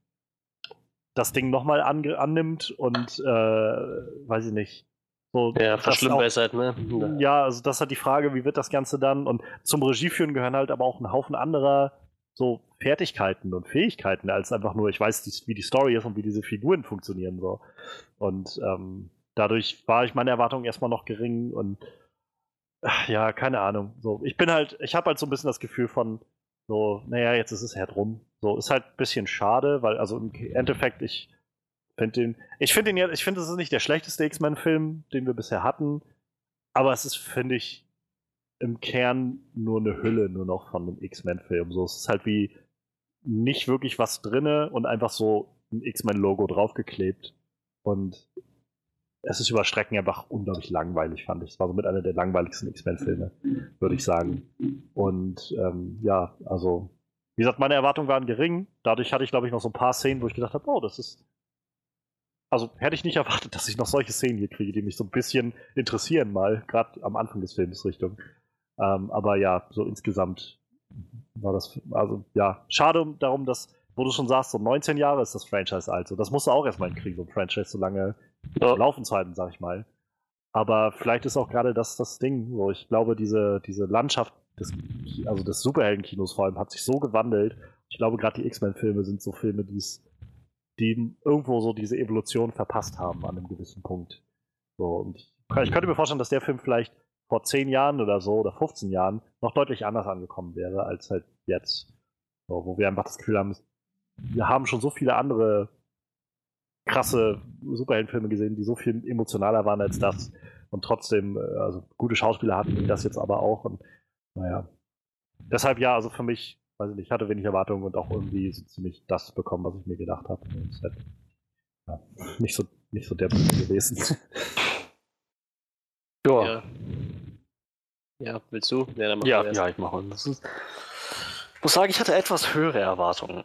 Speaker 1: das Ding nochmal an, annimmt und äh, weiß ich nicht.
Speaker 4: So, ja, verschlimmbessert, ne?
Speaker 1: Ja, also das hat die Frage, wie wird das Ganze dann? Und zum Regieführen gehören halt aber auch ein Haufen anderer so Fertigkeiten und Fähigkeiten, als einfach nur, ich weiß, wie die Story ist und wie diese Figuren funktionieren. So. Und ähm, dadurch war ich meine Erwartungen erstmal noch gering und ja, keine Ahnung. So, ich bin halt, ich habe halt so ein bisschen das Gefühl von, so, naja, jetzt ist es halt rum. So, ist halt ein bisschen schade, weil, also im Endeffekt, ich finde den, ich finde den ja, ich finde, es ist nicht der schlechteste X-Men-Film, den wir bisher hatten, aber es ist, finde ich, im Kern nur eine Hülle nur noch von einem X-Men-Film. So, es ist halt wie nicht wirklich was drinne und einfach so ein X-Men-Logo draufgeklebt. Und es ist über Strecken einfach unglaublich langweilig, fand ich. Es war so mit einer der langweiligsten X-Men-Filme, würde ich sagen. Und ähm, ja, also, wie gesagt, meine Erwartungen waren gering. Dadurch hatte ich, glaube ich, noch so ein paar Szenen, wo ich gedacht habe, oh, das ist. Also hätte ich nicht erwartet, dass ich noch solche Szenen hier kriege, die mich so ein bisschen interessieren, mal, gerade am Anfang des Films Richtung. Ähm, aber ja, so insgesamt war das, also ja, schade darum, dass, wo du schon sagst, so 19 Jahre ist das Franchise alt. So, das musst du auch erstmal hinkriegen, so ein Franchise so lange ja. laufen zu halten, sag ich mal. Aber vielleicht ist auch gerade das das Ding. So, ich glaube, diese, diese Landschaft des, also des Superheldenkinos vor allem hat sich so gewandelt. Ich glaube, gerade die X-Men-Filme sind so Filme, die's, die irgendwo so diese Evolution verpasst haben an einem gewissen Punkt. So, und ich, ich könnte mir vorstellen, dass der Film vielleicht vor 10 Jahren oder so oder 15 Jahren noch deutlich anders angekommen wäre als halt jetzt. So, wo wir einfach das Gefühl haben, wir haben schon so viele andere krasse Superheldenfilme gesehen, die so viel emotionaler waren als das und trotzdem, äh, also gute Schauspieler hatten die das jetzt aber auch und naja. Deshalb ja, also für mich, weiß ich nicht, ich hatte wenig Erwartungen und auch irgendwie so ziemlich das bekommen, was ich mir gedacht habe. Halt, ja, nicht so, nicht so der gewesen.
Speaker 4: Ja. ja. Ja, willst du?
Speaker 2: Ja, ja, ja, ich mache. Das ist, ich muss sagen, ich hatte etwas höhere Erwartungen.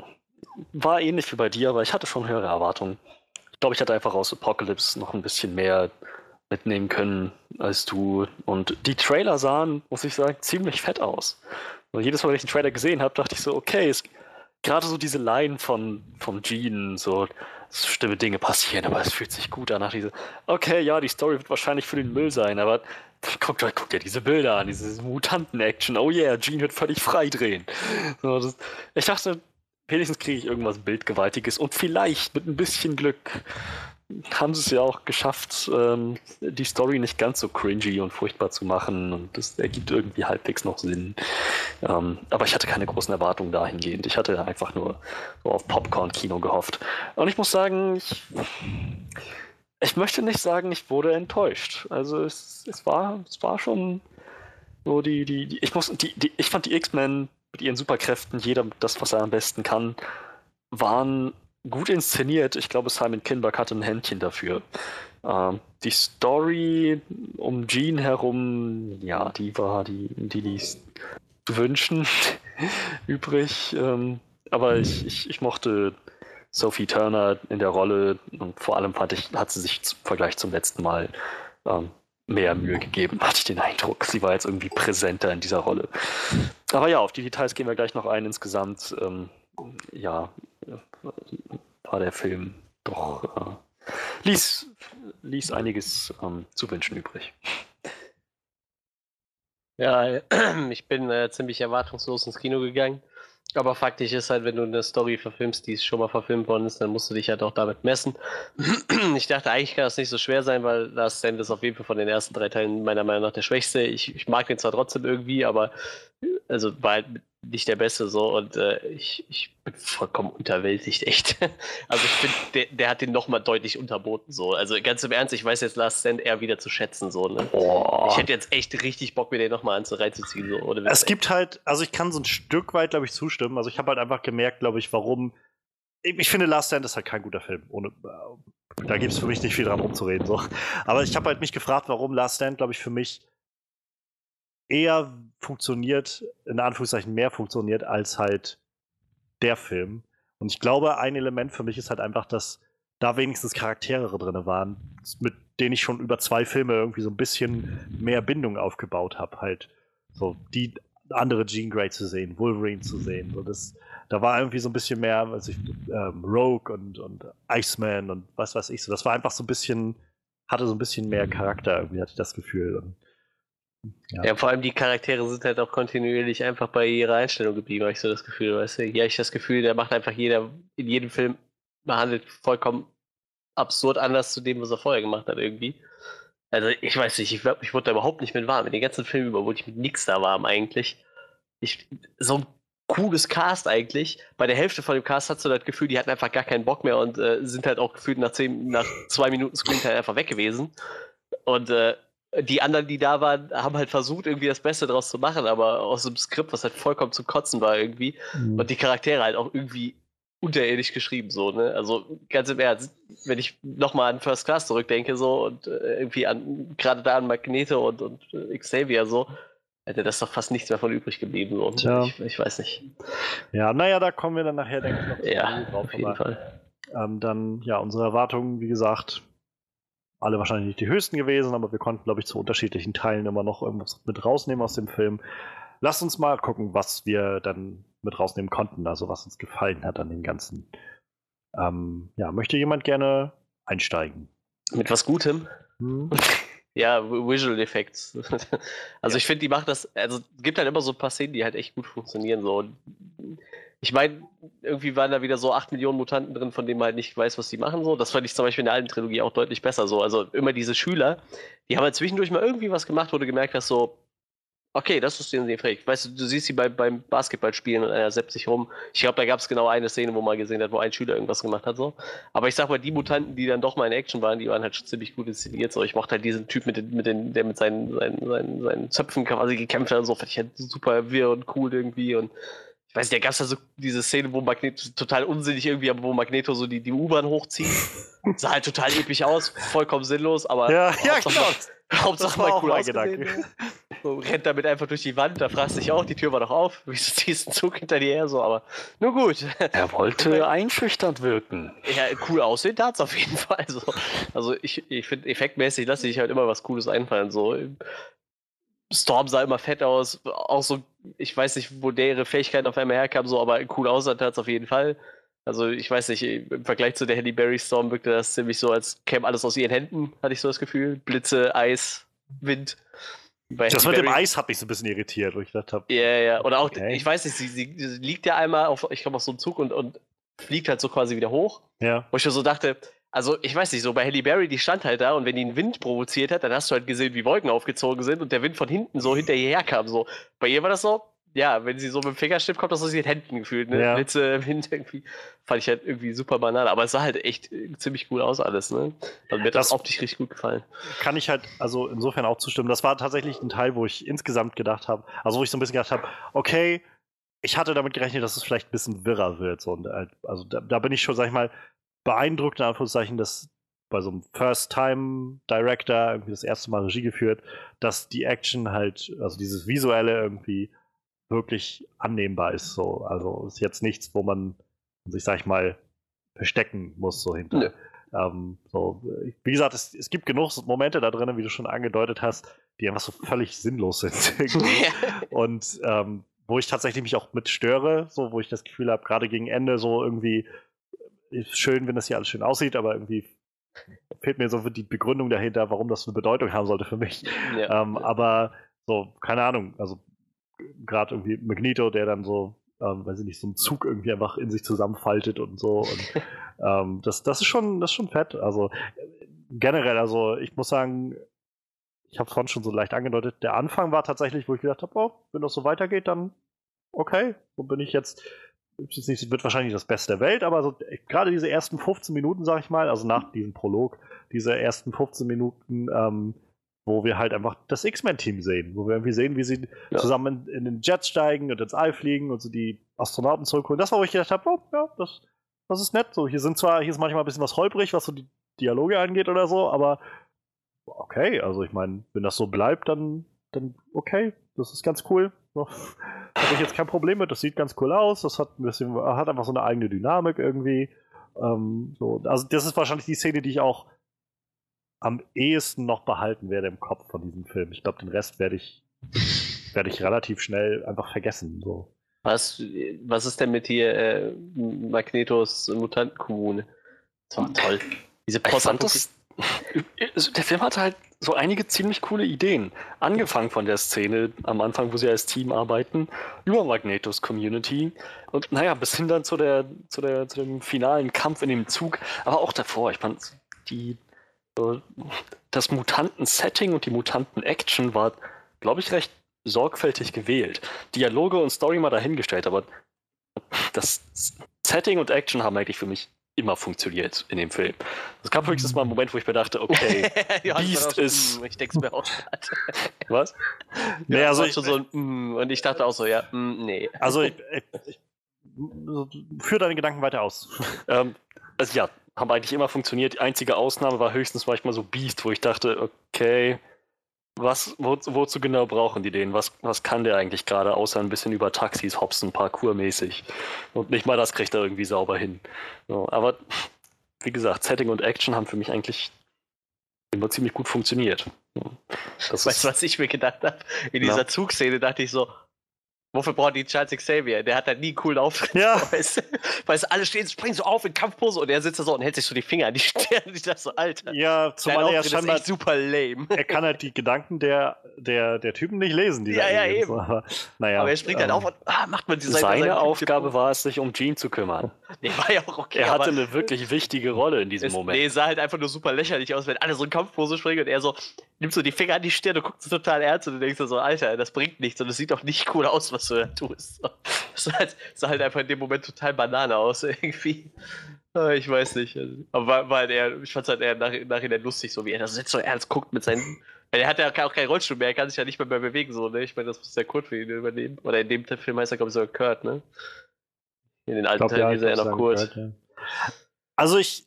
Speaker 2: War ähnlich wie bei dir, aber ich hatte schon höhere Erwartungen. Ich glaube, ich hatte einfach aus Apocalypse noch ein bisschen mehr mitnehmen können als du. Und die Trailer sahen, muss ich sagen, ziemlich fett aus. Und jedes Mal, wenn ich den Trailer gesehen habe, dachte ich so, okay, gerade so diese Line von, von Gene, so schlimme Dinge passieren, aber es fühlt sich gut an nach diese, okay, ja, die Story wird wahrscheinlich für den Müll sein, aber guckt, guckt ja diese Bilder an, diese Mutanten-Action, oh yeah, Gene wird völlig frei drehen. So, ich dachte, wenigstens kriege ich irgendwas Bildgewaltiges und vielleicht mit ein bisschen Glück haben sie es ja auch geschafft, ähm, die Story nicht ganz so cringy und furchtbar zu machen und das ergibt irgendwie halbwegs noch Sinn. Ähm, aber ich hatte keine großen Erwartungen dahingehend. Ich hatte einfach nur so auf Popcorn-Kino gehofft. Und ich muss sagen, ich, ich möchte nicht sagen, ich wurde enttäuscht. Also es, es, war, es war schon so die, die, die ich muss, die, die, ich fand die X-Men mit ihren Superkräften, jeder das, was er am besten kann, waren gut inszeniert. Ich glaube, Simon Kinberg hatte ein Händchen dafür. Ähm, die Story um Jean herum, ja, die war die, die ließ zu wünschen übrig. Ähm, aber ich, ich, ich mochte Sophie Turner in der Rolle und vor allem fand ich, hat sie sich im Vergleich zum letzten Mal ähm, mehr Mühe gegeben, hatte ich den Eindruck. Sie war jetzt irgendwie präsenter in dieser Rolle. Aber ja, auf die Details gehen wir gleich noch ein. Insgesamt, ähm, ja, war der Film doch, äh, ließ, ließ einiges ähm, zu wünschen übrig.
Speaker 4: Ja, ich bin äh, ziemlich erwartungslos ins Kino gegangen. Aber faktisch ist halt, wenn du eine Story verfilmst, die schon mal verfilmt worden ist, dann musst du dich halt auch damit messen. Ich dachte, eigentlich kann das nicht so schwer sein, weil Last Stand ist auf jeden Fall von den ersten drei Teilen meiner Meinung nach der schwächste. Ich, ich mag den zwar trotzdem irgendwie, aber also war halt nicht der Beste so und äh, ich, ich bin vollkommen unterwältigt, echt. Also ich finde, der, der hat den nochmal deutlich unterboten so. Also ganz im Ernst, ich weiß jetzt Last Stand eher wieder zu schätzen so. Ne? Oh. Ich hätte jetzt echt richtig Bock, mir den nochmal anzureiziehen. So,
Speaker 1: oder es gibt halt, also ich kann so ein Stück weit, glaube ich, zustimmen. Also ich habe halt einfach gemerkt, glaube ich, warum. Ich finde Last Stand ist halt kein guter Film. Ohne, äh, da gibt es für mich nicht viel dran rumzureden. So. Aber ich habe halt mich gefragt, warum Last Stand, glaube ich, für mich eher funktioniert, in Anführungszeichen mehr funktioniert, als halt der Film. Und ich glaube, ein Element für mich ist halt einfach, dass da wenigstens Charaktere drin waren, mit denen ich schon über zwei Filme irgendwie so ein bisschen mehr Bindung aufgebaut habe. Halt so die andere Jean Grey zu sehen, Wolverine zu sehen. So das, da war irgendwie so ein bisschen mehr, also ich, ähm, Rogue und, und Iceman und was weiß ich so. Das war einfach so ein bisschen, hatte so ein bisschen mehr Charakter, irgendwie hatte ich das Gefühl. Und
Speaker 4: ja. ja. vor allem die Charaktere sind halt auch kontinuierlich einfach bei ihrer Einstellung geblieben, habe ich so das Gefühl. Weißt du? Ja, ich das Gefühl, der macht einfach jeder, in jedem Film behandelt vollkommen absurd anders zu dem, was er vorher gemacht hat, irgendwie. Also, ich weiß nicht, ich, ich wurde da überhaupt nicht mit warm. In den ganzen Filmen über wurde ich mit nichts da warm eigentlich. Ich, so ein cooles Cast eigentlich. Bei der Hälfte von dem Cast hast du das Gefühl, die hatten einfach gar keinen Bock mehr und äh, sind halt auch gefühlt nach, zehn, nach zwei Minuten Screentime einfach weg gewesen. Und äh, die anderen, die da waren, haben halt versucht, irgendwie das Beste draus zu machen, aber aus dem Skript, was halt vollkommen zum Kotzen war irgendwie. Mhm. Und die Charaktere halt auch irgendwie unterirdisch geschrieben, so, ne? Also ganz im Ernst, wenn ich nochmal an First Class zurückdenke, so und äh, irgendwie an gerade da an Magneto und, und äh, Xavier so, hätte das doch fast nichts mehr von übrig geblieben. So. Tja. Ich, ich, weiß nicht.
Speaker 1: Ja, naja, da kommen wir dann nachher, denke ich, noch
Speaker 4: zu ja, drauf. Auf jeden aber, Fall.
Speaker 1: Ähm, dann, ja, unsere Erwartungen, wie gesagt, alle wahrscheinlich nicht die höchsten gewesen, aber wir konnten, glaube ich, zu unterschiedlichen Teilen immer noch irgendwas mit rausnehmen aus dem Film. lasst uns mal gucken, was wir dann mit rausnehmen konnten, also was uns gefallen hat an dem Ganzen. Ähm, ja, möchte jemand gerne einsteigen?
Speaker 4: Mit was Gutem?
Speaker 1: Hm?
Speaker 4: Ja, Visual Effects. also ja. ich finde, die macht das, also es gibt halt immer so ein paar Szenen, die halt echt gut funktionieren. So. Ich meine, irgendwie waren da wieder so 8 Millionen Mutanten drin, von denen man halt nicht weiß, was die machen. So. Das fand ich zum Beispiel in der alten Trilogie auch deutlich besser. So. Also immer diese Schüler, die haben halt zwischendurch mal irgendwie was gemacht, wo du gemerkt hast, so, Okay, das ist den fähig. Weißt du, du siehst sie bei, beim Basketballspielen und einer seppt sich rum. Ich glaube, da gab es genau eine Szene, wo man gesehen hat, wo ein Schüler irgendwas gemacht hat. so. Aber ich sag mal, die Mutanten, die dann doch mal in Action waren, die waren halt schon ziemlich gut inszeniert. So. Ich mochte halt diesen Typ, mit den, mit den, der mit seinen, seinen, seinen, seinen Zöpfen quasi gekämpft hat und so. Fand ich halt super wirr und cool irgendwie. Und ich weiß nicht, da gab es da so diese Szene, wo Magneto total unsinnig irgendwie, aber wo Magneto so die, die U-Bahn hochzieht. Sah halt total episch aus, vollkommen sinnlos, aber.
Speaker 1: Ja, ja, genau.
Speaker 4: Hauptsache mal cool ausgesehen. So, rennt damit einfach durch die Wand, da fragst du dich auch, die Tür war doch auf. Wieso ziehst du einen Zug hinter dir her so, aber nur gut.
Speaker 2: Er wollte einschüchternd wirken.
Speaker 4: Ja, cool aussehen tat's auf jeden Fall. So. Also ich, ich finde, effektmäßig lasse ich halt immer was Cooles einfallen. So. Storm sah immer fett aus, auch so, ich weiß nicht, wo der ihre Fähigkeiten auf einmal herkam, so, aber cool aussah tat's auf jeden Fall. Also ich weiß nicht, im Vergleich zu der Halle Berry Storm wirkte das ziemlich so, als käme alles aus ihren Händen, hatte ich so das Gefühl. Blitze, Eis, Wind.
Speaker 1: Bei das mit dem Eis hat mich so ein bisschen irritiert, wo ich gedacht habe.
Speaker 4: Ja, ja. Oder auch, okay. ich weiß nicht, sie, sie, liegt ja einmal auf, ich glaube, auf so einem Zug und, und fliegt halt so quasi wieder hoch.
Speaker 1: Ja.
Speaker 4: Wo ich so dachte, also ich weiß nicht, so bei Halle Berry, die stand halt da und wenn die einen Wind provoziert hat, dann hast du halt gesehen, wie Wolken aufgezogen sind und der Wind von hinten so hinter ihr herkam. So. Bei ihr war das so, ja, wenn sie so mit dem Fingerstift kommt, das aus ihren Händen gefühlt, ne? Ja. Blitze im Wind irgendwie. Fand ich halt irgendwie super banal, aber es sah halt echt äh, ziemlich cool aus alles, ne? Also mir hat das, das optisch richtig gut gefallen.
Speaker 1: Kann ich halt, also insofern auch zustimmen. Das war tatsächlich ein Teil, wo ich insgesamt gedacht habe, also wo ich so ein bisschen gedacht habe, okay, ich hatte damit gerechnet, dass es vielleicht ein bisschen wirrer wird. So. Und, äh, also da, da bin ich schon, sag ich mal, beeindruckt, in Anführungszeichen, dass bei so einem First-Time-Director irgendwie das erste Mal Regie geführt, dass die Action halt, also dieses Visuelle irgendwie wirklich annehmbar ist. So. Also ist jetzt nichts, wo man sich, sag ich mal, verstecken muss so hinter. Nee. Ähm, so, wie gesagt, es, es, gibt genug Momente da drin, wie du schon angedeutet hast, die einfach so völlig sinnlos sind. und ähm, wo ich tatsächlich mich auch mit störe, so wo ich das Gefühl habe, gerade gegen Ende so irgendwie ist schön, wenn das hier alles schön aussieht, aber irgendwie fehlt mir so die Begründung dahinter, warum das eine Bedeutung haben sollte für mich. Ja. Ähm, aber so, keine Ahnung, also gerade irgendwie Magneto, der dann so, ähm, weiß ich nicht, so einen Zug irgendwie einfach in sich zusammenfaltet und so. Und ähm, das, das ist schon, das ist schon fett. Also generell, also ich muss sagen, ich habe es vorhin schon so leicht angedeutet, der Anfang war tatsächlich, wo ich gedacht habe, oh, wenn das so weitergeht, dann okay. Wo bin ich jetzt? Nicht, wird wahrscheinlich das Beste der Welt, aber so, gerade diese ersten 15 Minuten, sag ich mal, also nach diesem Prolog, diese ersten 15 Minuten, ähm, wo wir halt einfach das X-Men-Team sehen, wo wir irgendwie sehen, wie sie ja. zusammen in, in, den Jets steigen und ins All fliegen und so die Astronauten zurückholen. Das war, wo ich gedacht habe, oh, ja, das, das ist nett. So, hier sind zwar, hier ist manchmal ein bisschen was holprig, was so die Dialoge angeht oder so, aber okay, also ich meine, wenn das so bleibt, dann, dann okay, das ist ganz cool. So, habe ich jetzt kein Problem mit, das sieht ganz cool aus, das hat ein bisschen, hat einfach so eine eigene Dynamik irgendwie. Ähm, so, also das ist wahrscheinlich die Szene, die ich auch am ehesten noch behalten werde im Kopf von diesem Film. Ich glaube, den Rest werde ich, werde ich relativ schnell einfach vergessen. So.
Speaker 4: Was, was ist denn mit hier äh, Magnetos Mutantenkommune? Das war toll.
Speaker 2: Diese Post das, Der Film hatte halt so einige ziemlich coole Ideen. Angefangen von der Szene am Anfang, wo sie als Team arbeiten, über Magnetos Community und naja, bis hin dann zu, der, zu, der, zu dem finalen Kampf in dem Zug. Aber auch davor, ich fand die das Mutanten-Setting und die Mutanten-Action war, glaube ich, recht sorgfältig gewählt. Dialoge und Story mal dahingestellt, aber das Setting und Action haben eigentlich für mich immer funktioniert in dem Film. Es gab höchstens mal einen Moment, wo ich mir dachte, okay, Beast ist.
Speaker 4: Hm, ich denke es mir auch gerade.
Speaker 2: Was?
Speaker 4: Nee, also ich, schon so ein, mm, und ich dachte auch so, ja, mm, nee.
Speaker 1: Also ich, ich, ich, führ deine Gedanken weiter aus.
Speaker 2: Ähm, also ja, haben eigentlich immer funktioniert. Die einzige Ausnahme war höchstens manchmal so Beast, wo ich dachte, okay, was, wo, wozu genau brauchen die den? Was, was kann der eigentlich gerade, außer ein bisschen über Taxis hopsen, parkourmäßig? Und nicht mal das kriegt er irgendwie sauber hin. So, aber wie gesagt, Setting und Action haben für mich eigentlich immer ziemlich gut funktioniert.
Speaker 4: Das weißt du, was ich mir gedacht habe? In dieser ja. Zugszene dachte ich so, Wofür braucht die Charles Xavier? Der hat halt nie einen coolen Auftritt.
Speaker 1: Ja.
Speaker 4: Weißt du? Weißt alle stehen, springen so auf in Kampfpose und er sitzt da so und hält sich so die Finger an die Stirn. Ich dachte so, Alter.
Speaker 1: Ja, zumal er
Speaker 4: ist
Speaker 1: scheinbar,
Speaker 4: echt super lame.
Speaker 1: er kann halt die Gedanken der, der, der Typen nicht lesen, die
Speaker 4: Ja, ja,
Speaker 1: Aliens.
Speaker 4: eben.
Speaker 1: Aber, naja,
Speaker 4: aber er springt halt
Speaker 1: ähm,
Speaker 4: auf und ah, macht man die seine,
Speaker 2: Seine Aufgabe war es, sich um Jean zu kümmern.
Speaker 4: Nee, war ja auch okay.
Speaker 2: Er hatte eine wirklich wichtige Rolle in diesem
Speaker 4: es,
Speaker 2: Moment.
Speaker 4: Nee, sah halt einfach nur super lächerlich aus, wenn alle so in Kampfpose springen und er so nimmt so die Finger an die Stirn und guckt so total ernst und du denkst so, Alter, das bringt nichts und es sieht doch nicht cool aus, was du da tust. Das sah halt, sah halt einfach in dem Moment total Banane aus, irgendwie. Ah, Ich weiß nicht. Aber war, war halt eher, ich fand es halt eher nach, nachhinein lustig, so wie er das jetzt so ernst guckt mit seinen. Weil er hat ja auch keinen Rollstuhl mehr, er kann sich ja nicht mehr, mehr bewegen, so, ne? Ich meine, das muss der Kurt für ihn übernehmen. Oder in dem Film heißt er, glaube ich, sogar Kurt, ne? In den alten Teilen hieß er ja noch Kurt.
Speaker 1: gehört, ja. Also ich,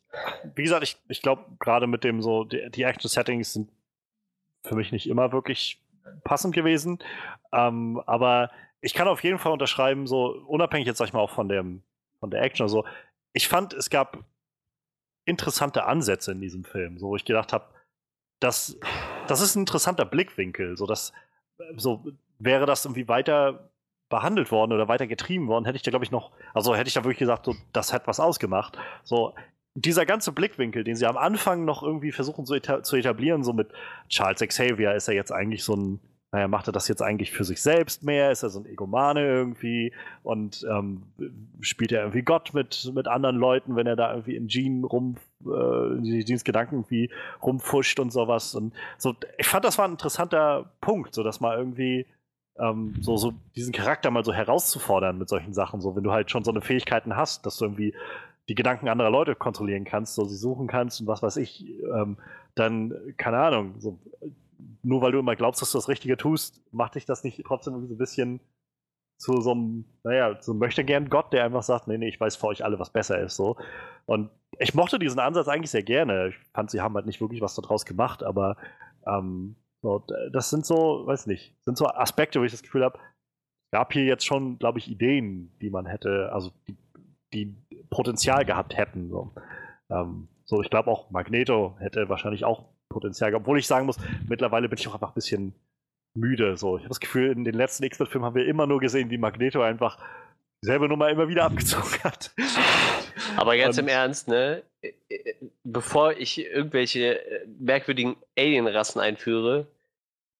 Speaker 1: wie gesagt, ich, ich glaube, gerade mit dem so, die, die Action-Settings sind für mich nicht immer wirklich passend gewesen. Ähm, aber ich kann auf jeden Fall unterschreiben, so unabhängig jetzt sag ich mal auch von dem, von der Action, also ich fand, es gab interessante Ansätze in diesem Film, so wo ich gedacht habe, das, das ist ein interessanter Blickwinkel, so dass so wäre das irgendwie weiter behandelt worden oder weiter getrieben worden, hätte ich da glaube ich noch, also hätte ich da wirklich gesagt, so, das hat was ausgemacht. So dieser ganze Blickwinkel, den sie am Anfang noch irgendwie versuchen zu, eta zu etablieren, so mit Charles Xavier, ist er jetzt eigentlich so ein, naja, macht er das jetzt eigentlich für sich selbst mehr? Ist er so ein Egomane irgendwie? Und ähm, spielt er irgendwie Gott mit, mit anderen Leuten, wenn er da irgendwie in Jean rum, äh, in Jeans Gedanken irgendwie rumfuscht und sowas. Und so, ich fand, das war ein interessanter Punkt, so dass mal irgendwie ähm, so, so diesen Charakter mal so herauszufordern mit solchen Sachen, so wenn du halt schon so eine Fähigkeiten hast, dass du irgendwie die Gedanken anderer Leute kontrollieren kannst, so sie suchen kannst und was weiß ich, ähm, dann, keine Ahnung, so, nur weil du immer glaubst, dass du das Richtige tust, macht dich das nicht trotzdem so ein bisschen zu so einem, naja, so möchte gern Gott, der einfach sagt, nee, nee, ich weiß für euch alle, was besser ist, so. Und ich mochte diesen Ansatz eigentlich sehr gerne. Ich fand, sie haben halt nicht wirklich was daraus gemacht, aber ähm, so, das sind so, weiß nicht, sind so Aspekte, wo ich das Gefühl habe, gab hier jetzt schon, glaube ich, Ideen, die man hätte, also die, die Potenzial gehabt hätten. So, ähm, so ich glaube auch Magneto hätte wahrscheinlich auch Potenzial gehabt, obwohl ich sagen muss, mittlerweile bin ich auch einfach ein bisschen müde. So. Ich habe das Gefühl, in den letzten X-Men-Filmen haben wir immer nur gesehen, wie Magneto einfach selbe Nummer immer wieder abgezogen hat.
Speaker 4: Aber ganz
Speaker 1: Und-
Speaker 4: im Ernst, ne? Bevor ich irgendwelche äh, merkwürdigen Alienrassen einführe,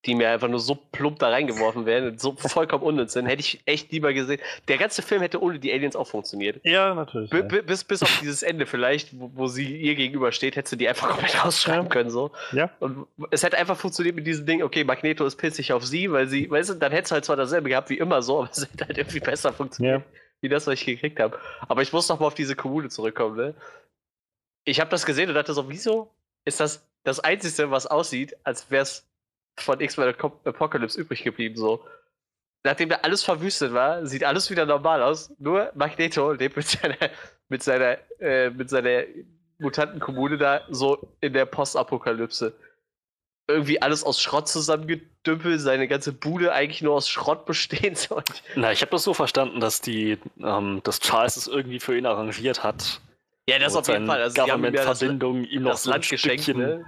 Speaker 4: die mir einfach nur so plump da reingeworfen werden und so vollkommen unnütz sind, hätte ich echt lieber gesehen. Der ganze Film hätte ohne die Aliens auch funktioniert.
Speaker 1: Ja, natürlich.
Speaker 4: B
Speaker 1: ja.
Speaker 4: bis, bis auf dieses Ende vielleicht, wo, wo sie ihr gegenüber steht, hättest du die einfach komplett rausschreiben
Speaker 1: Ja.
Speaker 4: können. So.
Speaker 1: Ja.
Speaker 4: Und es hätte einfach funktioniert mit diesem Ding, okay, Magneto ist pissig auf sie, weil sie, weißt du, dann hättest du halt zwar dasselbe gehabt wie immer so, aber es hätte halt irgendwie besser funktioniert, wie das, was ich gekriegt habe. Aber ich muss noch mal auf diese Kommune zurückkommen, ne? Ich habe das gesehen und dachte so, wieso ist das das Einzige, was aussieht, als wäre es von X-Men Apocalypse übrig geblieben, so. Nachdem da alles verwüstet war, sieht alles wieder normal aus. Nur Magneto lebt mit seiner, mit seiner, äh, mit seiner Mutantenkommune da so in der Postapokalypse. Irgendwie alles aus Schrott zusammengedümpelt, seine ganze Bude eigentlich nur aus Schrott bestehend. So. Und
Speaker 2: Na, ich habe das so verstanden, dass die, ähm, dass Charles es irgendwie für ihn arrangiert hat.
Speaker 4: Ja, das auf jeden Fall. Also, die haben ihm ja das,
Speaker 2: Government-Verbindung ihm noch
Speaker 4: das
Speaker 2: so
Speaker 4: Land geschenkt, ne?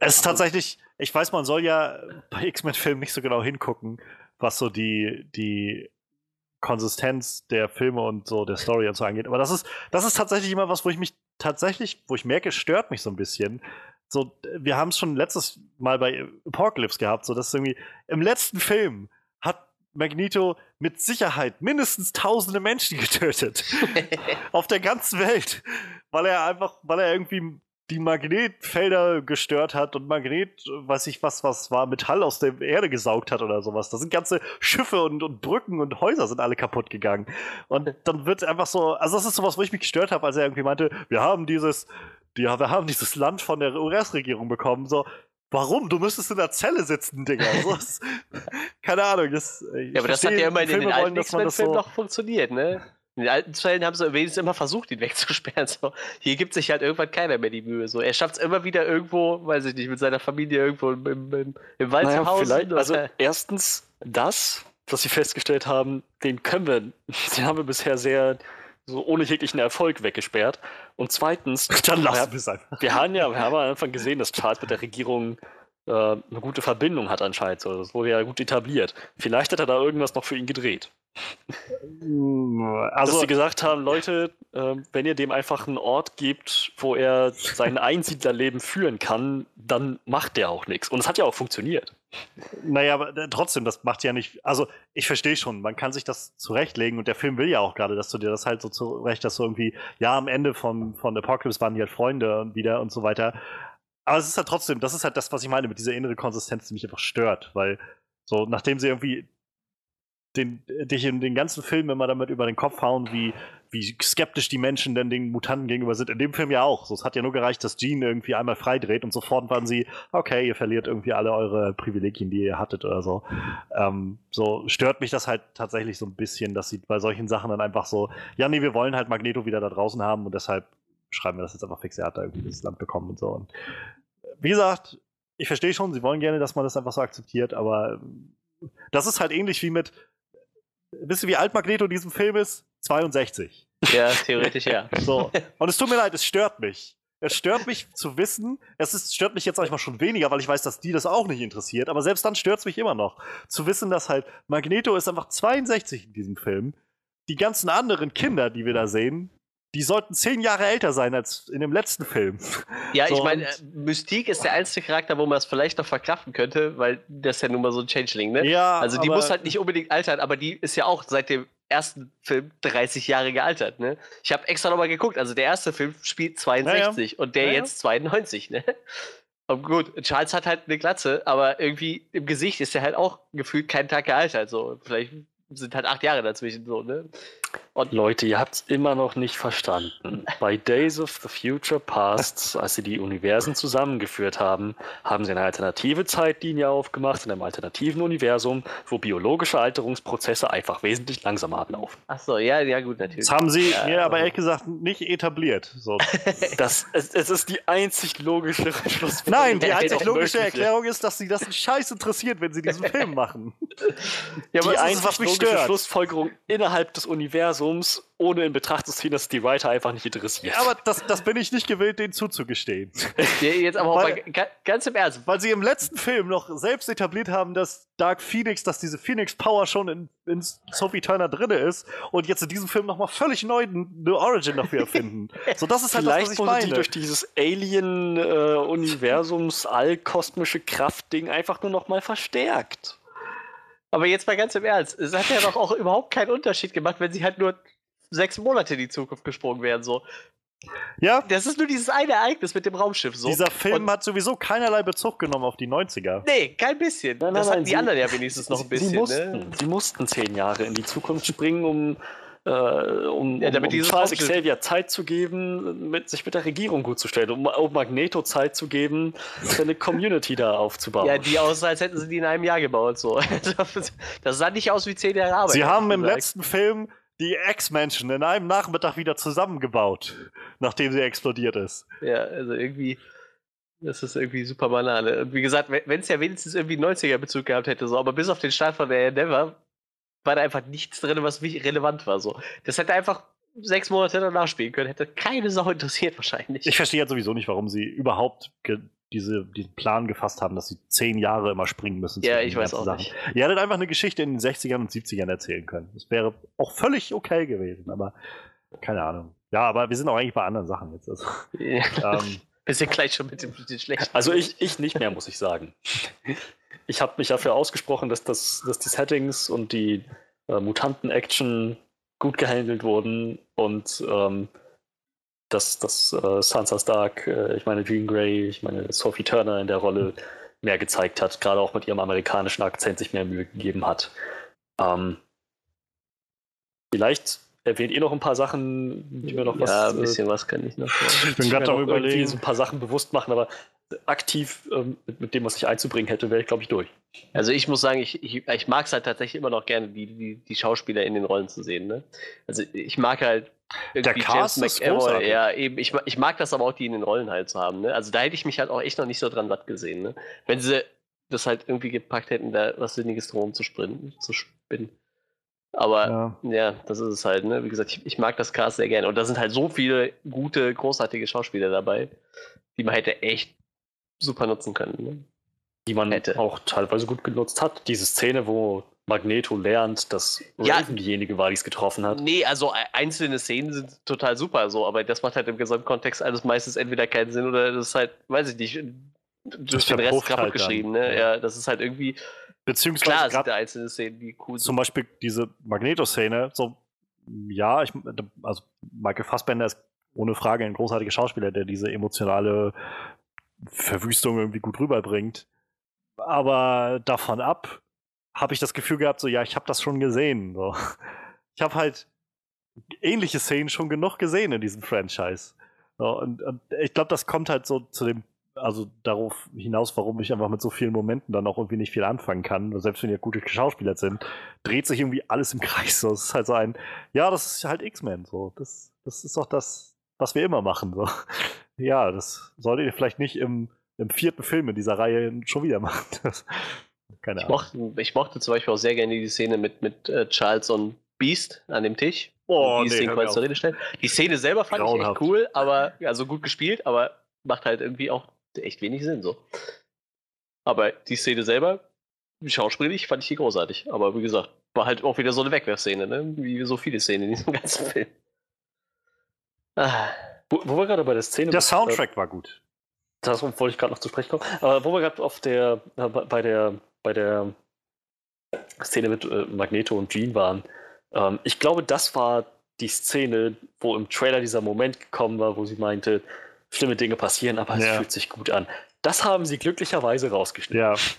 Speaker 1: Es ist tatsächlich, ich weiß, man soll ja bei X-Men-Filmen nicht so genau hingucken, was so die, die Konsistenz der Filme und so der Story und so angeht. Aber das ist, das ist tatsächlich immer was, wo ich mich tatsächlich, wo ich merke, stört mich so ein bisschen. So, wir haben es schon letztes Mal bei Apocalypse gehabt, so dass irgendwie im letzten Film hat Magneto mit Sicherheit mindestens tausende Menschen getötet. auf der ganzen Welt, weil er einfach, weil er irgendwie die Magnetfelder gestört hat und Magnet, weiß ich was, was war, Metall aus der Erde gesaugt hat oder sowas. Da sind ganze Schiffe und, und Brücken und Häuser sind alle kaputt gegangen. Und dann wird einfach so, also das ist sowas, wo ich mich gestört habe, als er irgendwie meinte, wir haben dieses, die, wir haben dieses Land von der US-Regierung bekommen, so. Warum? Du müsstest in der Zelle sitzen, Digga. Keine Ahnung. Das,
Speaker 4: Ja, aber das hat ja immer in den alten
Speaker 1: wollen, dass man das
Speaker 4: X-Men-Filmen
Speaker 1: so,
Speaker 4: noch funktioniert, ne? In den alten Fällen haben sie wenigstens immer versucht, ihn wegzusperren. So. Hier gibt sich halt irgendwann keiner mehr die Mühe. So. Er schafft es immer wieder irgendwo, weiß ich nicht, mit seiner Familie irgendwo im, im, im, Wald
Speaker 2: Naja,
Speaker 4: zu Hause.
Speaker 2: vielleicht, also erstens das, dass sie festgestellt haben, den können wir, den haben wir bisher sehr so ohne jeglichen Erfolg weggesperrt. Und zweitens,
Speaker 1: dann
Speaker 2: wir,
Speaker 1: lassen wir es einfach.
Speaker 2: wir haben ja, wir haben am Anfang gesehen, dass Charles mit der Regierung äh, eine gute Verbindung hat anscheinend. So, das wurde ja gut etabliert. Vielleicht hat er da irgendwas noch für ihn gedreht. Also, dass sie gesagt haben, Leute, äh, wenn ihr dem einfach einen Ort gibt, wo er sein Einsiedlerleben führen kann, dann macht der auch nichts. Und es hat ja auch funktioniert.
Speaker 1: Naja, aber äh, trotzdem, das macht ja nicht. Also, ich verstehe schon, man kann sich das zurechtlegen und der Film will ja auch gerade, dass du dir das halt so zurecht, dass du irgendwie, ja, am Ende von, von Apocalypse waren die halt Freunde und wieder und so weiter. Aber es ist halt trotzdem, das ist halt das, was ich meine mit dieser innere Konsistenz, die mich einfach stört, weil so, nachdem sie irgendwie den, dich in den ganzen Film immer damit über den Kopf hauen, wie, wie skeptisch die Menschen denn den Mutanten gegenüber sind. In dem Film ja auch. So, es hat ja nur gereicht, dass Jean irgendwie einmal freidreht und sofort waren sie, okay, ihr verliert irgendwie alle eure Privilegien, die ihr hattet oder so. Ähm, so stört mich das halt tatsächlich so ein bisschen, dass sie bei solchen Sachen dann einfach so, ja, nee, wir wollen halt Magneto wieder da draußen haben und deshalb schreiben wir das jetzt einfach fix, er hat da irgendwie das Land bekommen und so. Und wie gesagt, ich verstehe schon, sie wollen gerne, dass man das einfach so akzeptiert, aber das ist halt ähnlich wie mit, wisst ihr, wie alt Magneto in diesem Film ist? 62.
Speaker 4: Ja, theoretisch ja.
Speaker 1: So. Und es tut mir leid, es stört mich. Es stört mich zu wissen, es ist, stört mich jetzt manchmal schon weniger, weil ich weiß, dass die das auch nicht interessiert, aber selbst dann stört es mich immer noch. Zu wissen, dass halt Magneto ist einfach 62 in diesem Film. Die ganzen anderen Kinder, die wir da sehen, die sollten zehn Jahre älter sein als in dem letzten Film.
Speaker 4: Ja, so, ich meine, Mystique ist der einzige Charakter, wo man es vielleicht noch verkraften könnte, weil das ist ja nun mal so ein Changeling, ne?
Speaker 1: Ja.
Speaker 4: Also die muss halt nicht unbedingt altern, aber die ist ja auch seit dem ersten Film 30 Jahre gealtert, ne? Ich habe extra nochmal geguckt, also der erste Film spielt 62 ja, ja. und der ja, jetzt 92, ne? Und gut, Charles hat halt eine Glatze, aber irgendwie im Gesicht ist er halt auch gefühlt keinen Tag gealtert, so. Vielleicht sind halt acht Jahre dazwischen, so, ne?
Speaker 2: Und Leute, ihr habt es immer noch nicht verstanden. Bei Days of the Future Past, als sie die Universen zusammengeführt haben, haben sie eine alternative Zeitlinie aufgemacht in einem alternativen Universum, wo biologische Alterungsprozesse einfach wesentlich langsamer ablaufen.
Speaker 4: Achso, ja, ja, gut, natürlich.
Speaker 1: Das haben sie ja, mir aber ehrlich gesagt nicht etabliert. So.
Speaker 2: das, es, es, ist die einzig logische
Speaker 1: Schlussfolgerung. Nein, die einzig logische Erklärung ist, dass sie das einen Scheiß interessiert, wenn sie diesen Film machen.
Speaker 2: Ja, die einzig logische Schlussfolgerung innerhalb des Universums Universums, ohne in Betracht zu ziehen, dass die Writer einfach nicht interessiert.
Speaker 1: Aber das, das bin ich nicht gewillt, denen zuzugestehen.
Speaker 4: Jetzt aber weil, mal, ganz im Ernst.
Speaker 1: Weil sie im letzten Film noch selbst etabliert haben, dass Dark Phoenix, dass diese Phoenix Power schon in, in Sophie Turner drin ist und jetzt in diesem Film nochmal völlig neu eine Origin dafür erfinden. so, das ist halt
Speaker 2: Vielleicht
Speaker 1: das, was ich meine.
Speaker 2: Die durch dieses Alien-Universums äh, allkosmische Kraft-Ding einfach nur nochmal verstärkt.
Speaker 4: Aber jetzt mal ganz im Ernst, es hat ja doch auch überhaupt keinen Unterschied gemacht, wenn sie halt nur sechs Monate in die Zukunft gesprungen wären, so. Ja. Das ist nur dieses eine Ereignis mit dem Raumschiff so.
Speaker 1: Dieser Film Und hat sowieso keinerlei Bezug genommen auf die 90er.
Speaker 4: Nee, kein bisschen. Nein, nein, das hatten die anderen ja wenigstens noch ein bisschen.
Speaker 2: Sie mussten, ne? sie mussten zehn Jahre in die Zukunft springen, um äh, um,
Speaker 4: ja, damit
Speaker 2: um, um Charles Xavier Zeit zu geben, mit, sich mit der Regierung gut zu stellen, um, um Magneto Zeit zu geben, seine Community da aufzubauen.
Speaker 4: Ja, die aussah, als hätten sie die in einem Jahr gebaut. So. Das sah nicht aus wie zehn Jahre Arbeit.
Speaker 1: Sie haben im gesagt. letzten Film die Ex-Menschen in einem Nachmittag wieder zusammengebaut, nachdem sie explodiert ist.
Speaker 4: Ja, also irgendwie. Das ist irgendwie super Banane. Und wie gesagt, wenn es ja wenigstens irgendwie 90er-Bezug gehabt hätte, so, aber bis auf den Start von der Never war da einfach nichts drin, was relevant war. So. Das hätte einfach sechs Monate danach spielen können, hätte keine Sau interessiert wahrscheinlich.
Speaker 1: Ich verstehe jetzt sowieso nicht, warum sie überhaupt diese, diesen Plan gefasst haben, dass sie zehn Jahre immer springen müssen.
Speaker 4: Ja, ich weiß auch Sachen. nicht.
Speaker 1: Ihr hättet einfach eine Geschichte in den 60ern und 70ern erzählen können. Das wäre auch völlig okay gewesen, aber keine Ahnung. Ja, aber wir sind auch eigentlich bei anderen Sachen jetzt. Also,
Speaker 4: ja. ähm, wir sind gleich schon mit dem, mit den schlechten.
Speaker 2: Also ich, ich nicht mehr, muss ich sagen ich habe mich dafür ausgesprochen, dass, das, dass die Settings und die äh, Mutanten-Action gut gehandelt wurden und ähm, dass, dass äh, Sansa Stark, äh, ich meine Jean Grey, ich meine Sophie Turner in der Rolle mehr gezeigt hat, gerade auch mit ihrem amerikanischen Akzent sich mehr Mühe gegeben hat. Ähm, vielleicht erwähnt ihr noch ein paar Sachen, die mir noch
Speaker 4: ja,
Speaker 2: was.
Speaker 4: Ja, ein bisschen äh, was kann ich noch.
Speaker 1: Ich bin gerade am überlegen.
Speaker 2: so ein paar Sachen bewusst machen, aber aktiv ähm, mit, mit, dem, was ich einzubringen hätte, wäre ich, glaube ich, durch.
Speaker 4: Also ich muss sagen, ich, ich, ich mag es halt tatsächlich immer noch gerne, die, die, die Schauspieler in den Rollen zu sehen. Ne? Also ich mag halt
Speaker 1: irgendwie Der Cast James
Speaker 4: McAvoy, ja, eben, ich, ich mag das aber auch, die in den Rollen halt zu haben. Ne? Also da hätte ich mich halt auch echt noch nicht so dran satt gesehen. Ne? Wenn sie das halt irgendwie gepackt hätten, da was Sinniges drum zu sprinten, zu spinnen. Aber ja. ja. das ist es halt, ne? Wie gesagt, ich, ich, mag das Cast sehr gerne. Und da sind halt so viele gute, großartige Schauspieler dabei, die man hätte echt super nutzen können. Ne?
Speaker 2: Die man hätte. auch teilweise gut genutzt hat. Diese Szene, wo Magneto lernt, dass
Speaker 4: Ja.
Speaker 2: Raven diejenige war, die es getroffen hat.
Speaker 4: Nee, also e- einzelne Szenen sind total super, so, aber das macht halt im Gesamtkontext alles meistens entweder keinen Sinn oder das ist halt, weiß ich nicht, durch den Rest kaputt
Speaker 1: halt
Speaker 4: geschrieben,
Speaker 1: dann,
Speaker 4: ne?
Speaker 1: ja.
Speaker 4: Ja, das ist halt irgendwie,
Speaker 1: Beziehungsweise
Speaker 4: klar sind
Speaker 1: gerade
Speaker 4: da einzelne Szenen, die cool
Speaker 1: zum
Speaker 4: sind.
Speaker 1: Beispiel diese Magneto-Szene, so, ja, ich, also Michael Fassbender ist ohne Frage ein großartiger Schauspieler, der diese emotionale Verwüstung irgendwie gut rüberbringt. Aber davon ab habe ich das Gefühl gehabt, so, ja, ich habe das schon gesehen. So. Ich habe halt ähnliche Szenen schon genug gesehen in diesem Franchise. So, und, und ich glaube, das kommt halt so zu dem, also darauf hinaus, warum ich einfach mit so vielen Momenten dann auch irgendwie nicht viel anfangen kann. Selbst wenn die gute Schauspieler sind, dreht sich irgendwie alles im Kreis. So. Es ist halt so ein, ja, das ist halt X-Men. So. Das, das ist doch das, was wir immer machen. So. Ja, das solltet ihr vielleicht nicht im, im vierten Film in dieser Reihe schon wieder machen. Das, keine
Speaker 4: Ich
Speaker 1: Ahnung.
Speaker 4: mochte, ich mochte zum Beispiel auch sehr gerne die Szene mit, mit äh, Charles und Beast an dem Tisch.
Speaker 1: Oh,
Speaker 4: die
Speaker 1: nee,
Speaker 4: Szene zur. Rede stellen. Die Szene selber fand ich
Speaker 1: Grauenhaft.
Speaker 4: echt cool, aber also gut gespielt, aber macht halt irgendwie auch echt wenig Sinn so. Aber die Szene selber, schauspielerisch, fand ich die großartig. Aber wie gesagt, war halt auch wieder so eine Wegwerfszene, ne? Wie so viele Szenen in diesem ganzen Film. Ah,
Speaker 2: Wo, wo wir gerade bei der Szene
Speaker 1: Der
Speaker 2: äh,
Speaker 1: Soundtrack war gut.
Speaker 2: Das wollte ich gerade noch zu sprechen kommen. Aber wo wir gerade auf der, äh, bei bei der, bei der Szene mit äh, Magneto und Jean waren, ähm, ich glaube, das war die Szene, wo im Trailer dieser Moment gekommen war, wo sie meinte, schlimme Dinge passieren, aber es
Speaker 1: Ja.
Speaker 2: fühlt sich gut an. Das haben sie glücklicherweise rausgeschnitten.
Speaker 1: Ja,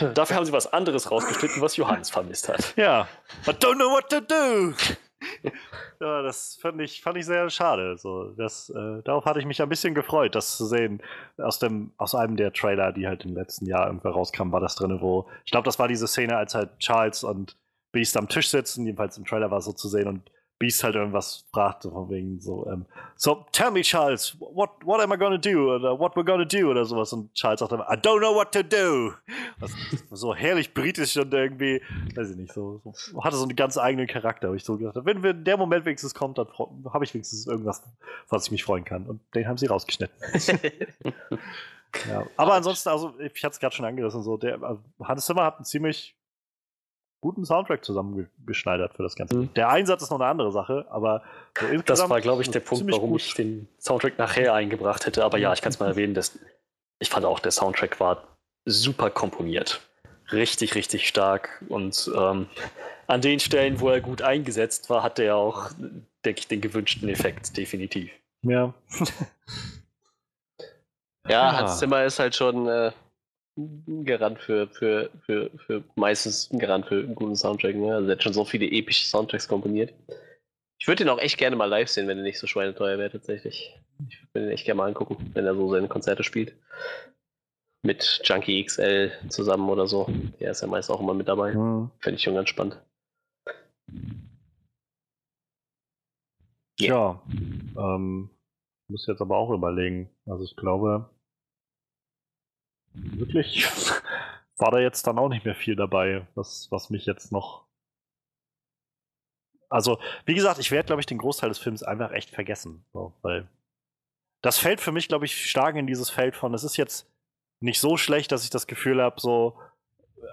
Speaker 1: ja.
Speaker 2: Dafür haben sie was anderes rausgeschnitten, was Johannes vermisst hat.
Speaker 1: Ja. I don't know what to do. ja, das fand ich, fand ich sehr schade. So, das, äh, darauf hatte ich mich ein bisschen gefreut, das zu sehen. Aus, dem, aus einem der Trailer, die halt im letzten Jahr irgendwann rauskamen, war das drin, wo. Ich glaube, das war diese Szene, als halt Charles und Beast am Tisch sitzen, jedenfalls im Trailer war es so zu sehen und Beast halt irgendwas fragte von wegen so, ähm, so tell me Charles, what, what am I gonna do oder what we're gonna do oder sowas und Charles sagt dann, I don't know what to do. War so herrlich britisch und irgendwie, weiß ich nicht, so, so hatte so einen ganz eigenen Charakter, wo ich so gedacht habe, wenn wir der Moment wenigstens kommt, dann habe ich wenigstens irgendwas, was ich mich freuen kann und den haben sie rausgeschnitten. ja. Aber ansonsten, also ich hatte es gerade schon angerissen, so der also Hans Zimmer hat einen ziemlich guten Soundtrack zusammengeschneidert für das Ganze.
Speaker 2: Mhm.
Speaker 1: Der Einsatz ist noch eine andere Sache, aber so
Speaker 2: Das war, glaube ich, der Punkt, warum
Speaker 1: gut.
Speaker 2: ich den Soundtrack nachher eingebracht hätte. Aber ja, ich kann es mal erwähnen, dass ich fand auch, der Soundtrack war super komponiert. Richtig, richtig stark. Und ähm, an den Stellen, wo er gut eingesetzt war, hatte er auch, denke ich, den gewünschten Effekt, definitiv.
Speaker 1: Ja.
Speaker 4: Ja,
Speaker 1: Ja.
Speaker 4: Hans Zimmer ist halt schon äh, ein Garant für, für, für, für meistens ein Garant für einen guten Soundtrack. Ne? Also er hat schon so viele epische Soundtracks komponiert. Ich würde ihn auch echt gerne mal live sehen, wenn er nicht so schweineteuer wäre tatsächlich. Ich würde ihn echt gerne mal angucken, wenn er so seine Konzerte spielt. Mit Junkie XL zusammen oder so. Der ist ja meist auch immer mit dabei.
Speaker 1: Hm.
Speaker 4: Finde ich schon ganz spannend.
Speaker 1: Ja. Ähm, muss jetzt aber auch überlegen. Also ich glaube, wirklich war da jetzt dann auch nicht mehr viel dabei, was, was mich jetzt noch. Also, wie gesagt, ich werde, glaube ich, den Großteil des Films einfach echt vergessen. So, weil das fällt für mich, glaube ich, stark in dieses Feld von, es ist jetzt nicht so schlecht, dass ich das Gefühl habe, so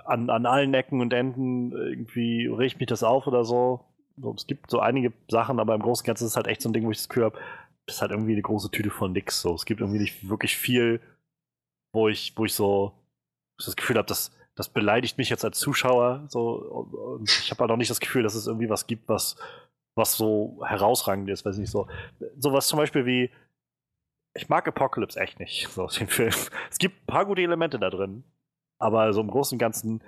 Speaker 1: an, an allen Ecken und Enden irgendwie regt mich das auf oder so. so. Es gibt so einige Sachen, aber im Großen und Ganzen ist es halt echt so ein Ding, wo ich das Gefühl habe, das ist halt irgendwie eine große Tüte von nix. So. Es gibt irgendwie nicht wirklich viel, wo ich, wo ich so das Gefühl habe, das, das beleidigt mich jetzt als Zuschauer. So, ich habe halt auch nicht das Gefühl, dass es irgendwie was gibt, was, was so herausragend ist, weiß nicht so. Sowas zum Beispiel wie, ich mag Apocalypse echt nicht, so den Film. Es gibt ein paar gute Elemente da drin, aber so im Großen und Ganzen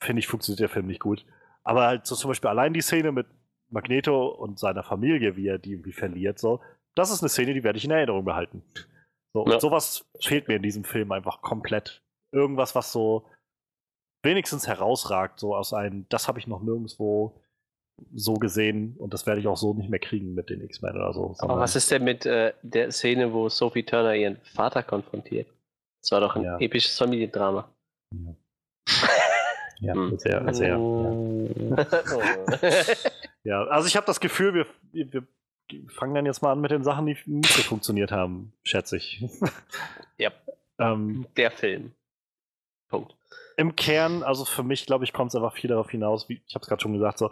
Speaker 1: finde ich, funktioniert der Film nicht gut. Aber halt so zum Beispiel allein die Szene mit Magneto und seiner Familie, wie er die irgendwie verliert, so, das ist eine Szene, die werde ich in Erinnerung behalten. So,
Speaker 4: Ja.
Speaker 1: Und sowas fehlt mir in diesem Film einfach komplett. Irgendwas, was so wenigstens herausragt, so aus einem, das habe ich noch nirgendwo so gesehen und das werde ich auch so nicht mehr kriegen mit den X-Men oder so.
Speaker 4: Aber was ist denn mit äh, der Szene, wo Sophie Turner ihren Vater konfrontiert? Das war doch ein
Speaker 1: Ja.
Speaker 4: episches Familiendrama.
Speaker 1: Ja,
Speaker 4: Hm.
Speaker 1: sehr, sehr. Ja. ja, also ich habe das Gefühl, wir, wir fangen dann jetzt mal an mit den Sachen, die nicht so funktioniert haben, schätze ich.
Speaker 4: Ja.
Speaker 1: ähm,
Speaker 4: Der Film. Punkt.
Speaker 1: im Kern, also für mich, glaube ich, kommt es einfach viel darauf hinaus, wie ich habe es gerade schon gesagt, so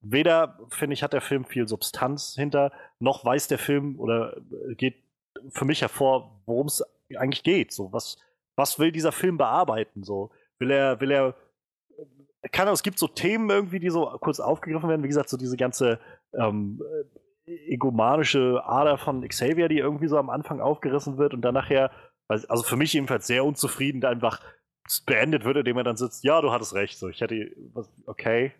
Speaker 1: weder, finde ich, hat der Film viel Substanz hinter, noch weiß der Film oder geht für mich hervor, worum es eigentlich geht. So, was, was will dieser Film bearbeiten? So, will er, will er, kann es gibt so Themen irgendwie, die so kurz aufgegriffen werden. Wie gesagt, so diese ganze ähm, egomanische Ader von Xavier, die irgendwie so am Anfang aufgerissen wird und dann nachher, also für mich jedenfalls sehr unzufrieden, einfach beendet wird, indem er dann sitzt, ja, du hattest recht, so, ich hätte, okay,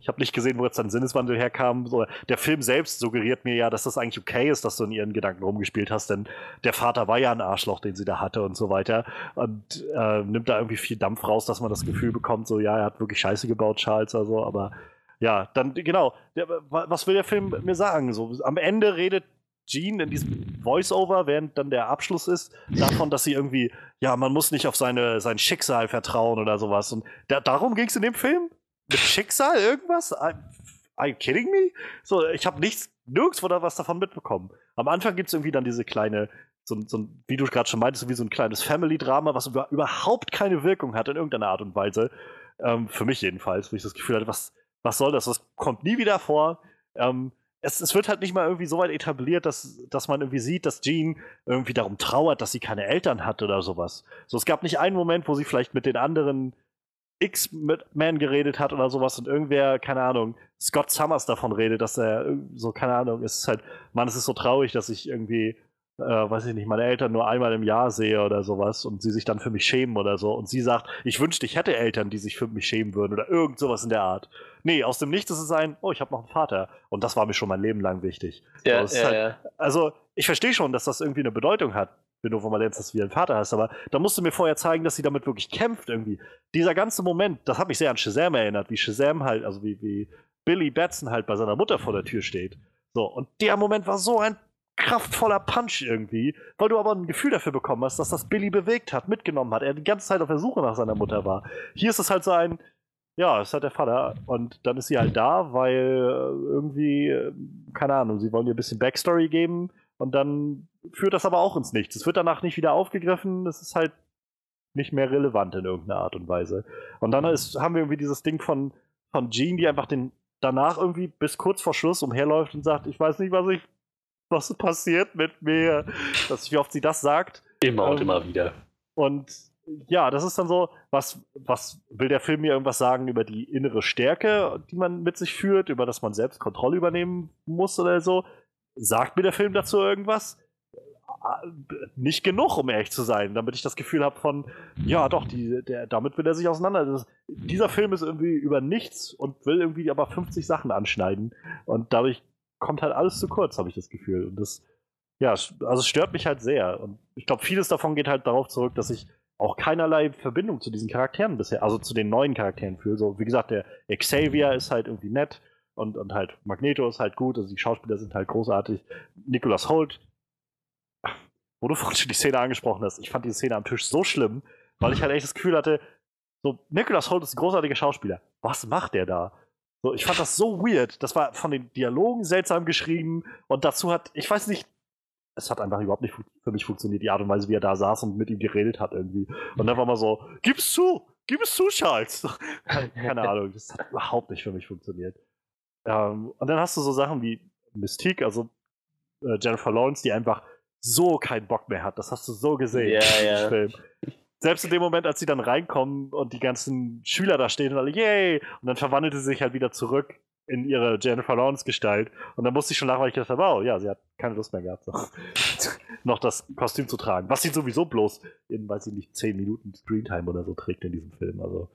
Speaker 1: ich habe nicht gesehen, wo jetzt ein Sinneswandel herkam. Der Film selbst suggeriert mir ja, dass das eigentlich okay ist, dass du in ihren Gedanken rumgespielt hast, denn der Vater war ja ein Arschloch, den sie da hatte und so weiter. Und äh, nimmt da irgendwie viel Dampf raus, dass man das Gefühl bekommt, so, ja, er hat wirklich Scheiße gebaut, Charles, also, aber ja, dann, genau, der, was will der Film mir sagen? So, am Ende redet Jean in diesem Voice-Over, während dann der Abschluss ist, davon, dass sie irgendwie, ja, man muss nicht auf seine, sein Schicksal vertrauen oder sowas. Und da, darum ging es in dem Film? Mit Schicksal irgendwas? Are you kidding me? So, ich habe nichts, nirgendwo da was davon mitbekommen. Am Anfang gibt es irgendwie dann diese kleine, so, so wie du gerade schon meintest, wie so ein kleines Family-Drama, was über, überhaupt keine Wirkung hat in irgendeiner Art und Weise. Ähm, für mich jedenfalls, wo ich das Gefühl hatte, was, was soll das? Das kommt nie wieder vor. Ähm, es, es, wird halt nicht mal irgendwie so weit etabliert, dass, dass man irgendwie sieht, dass Jean irgendwie darum trauert, dass sie keine Eltern hat oder sowas. So, es gab nicht einen Moment, wo sie vielleicht mit den anderen X-Men geredet hat oder sowas und irgendwer, keine Ahnung, Scott Summers davon redet, dass er so, keine Ahnung, es ist halt, Mann, es ist so traurig, dass ich irgendwie, äh, weiß ich nicht, meine Eltern nur einmal im Jahr sehe oder sowas und sie sich dann für mich schämen oder so. Und sie sagt, ich wünschte, ich hätte Eltern, die sich für mich schämen würden oder irgend sowas in der Art. Nee, aus dem Nichts ist es ein, oh, ich habe noch einen Vater. Und das war mir schon mein Leben lang wichtig.
Speaker 4: Ja,
Speaker 1: so,
Speaker 4: ja,
Speaker 1: halt,
Speaker 4: ja.
Speaker 1: Also, ich verstehe schon, dass das irgendwie eine Bedeutung hat wenn du mal lernst, dass du wie ein Vater hast, aber da musst du mir vorher zeigen, dass sie damit wirklich kämpft irgendwie. Dieser ganze Moment, das hat mich sehr an Shazam erinnert, wie Shazam halt, also wie, wie Billy Batson halt bei seiner Mutter vor der Tür steht. So, und der Moment war so ein kraftvoller Punch irgendwie, weil du aber ein Gefühl dafür bekommen hast, dass das Billy bewegt hat, mitgenommen hat, er die ganze Zeit auf der Suche nach seiner Mutter war. Hier ist es halt so ein, ja, ist halt der Vater und dann ist sie halt da, weil irgendwie, keine Ahnung, sie wollen ihr ein bisschen Backstory geben und dann führt das aber auch ins Nichts. Es wird danach nicht wieder aufgegriffen, es ist halt nicht mehr relevant in irgendeiner Art und Weise. Und dann ist, haben wir irgendwie dieses Ding von, von Jean, die einfach den danach irgendwie bis kurz vor Schluss umherläuft und sagt, ich weiß nicht, was ich, was passiert mit mir. Dass, wie oft sie das sagt.
Speaker 2: Immer und ähm, immer wieder.
Speaker 1: Und ja, das ist dann so, was, was will der Film mir irgendwas sagen über die innere Stärke, die man mit sich führt, über das man selbst Kontrolle übernehmen muss oder so? Sagt mir der Film dazu irgendwas? nicht genug, um ehrlich zu sein, damit ich das Gefühl habe von, ja doch, die, der, damit will er sich auseinandersetzen. Dieser Film ist irgendwie über nichts und will irgendwie aber 50 Sachen anschneiden und dadurch kommt halt alles zu kurz, habe ich das Gefühl. Und das, ja, also stört mich halt sehr. Und ich glaube, vieles davon geht halt darauf zurück, dass ich auch keinerlei Verbindung zu diesen Charakteren bisher, also zu den neuen Charakteren fühle. So, wie gesagt, der Xavier ist halt irgendwie nett und, und halt Magneto ist halt gut, also die Schauspieler sind halt großartig. Nicholas Holt wo du vorhin schon die Szene angesprochen hast, ich fand die Szene am Tisch so schlimm, weil ich halt echt das Gefühl hatte, so, Nicholas Holt ist ein großartiger Schauspieler. Was macht der da? So, ich fand das so weird. Das war von den Dialogen seltsam geschrieben und dazu hat, ich weiß nicht, es hat einfach überhaupt nicht für mich funktioniert, die Art und Weise, wie er da saß und mit ihm geredet hat irgendwie. Und dann war mal so, gib's zu, gib es zu, Charles. Keine Ahnung, das hat überhaupt nicht für mich funktioniert. Ähm, und dann hast du so Sachen wie Mystique, also äh, Jennifer Lawrence, die einfach so keinen Bock mehr hat. Das hast du so gesehen
Speaker 4: ja, ja.
Speaker 1: Film. Selbst in dem Moment, als sie dann reinkommen und die ganzen Schüler da stehen und alle, yay! Und dann verwandelte sie sich halt wieder zurück in ihre Jennifer Lawrence Gestalt. Und dann musste ich schon lachen, weil ich gedacht habe, wow, ja, sie hat keine Lust mehr gehabt, noch, noch das Kostüm zu tragen. Was sie sowieso bloß in, weiß ich nicht, 10 Minuten Screentime oder so trägt in diesem Film. Also.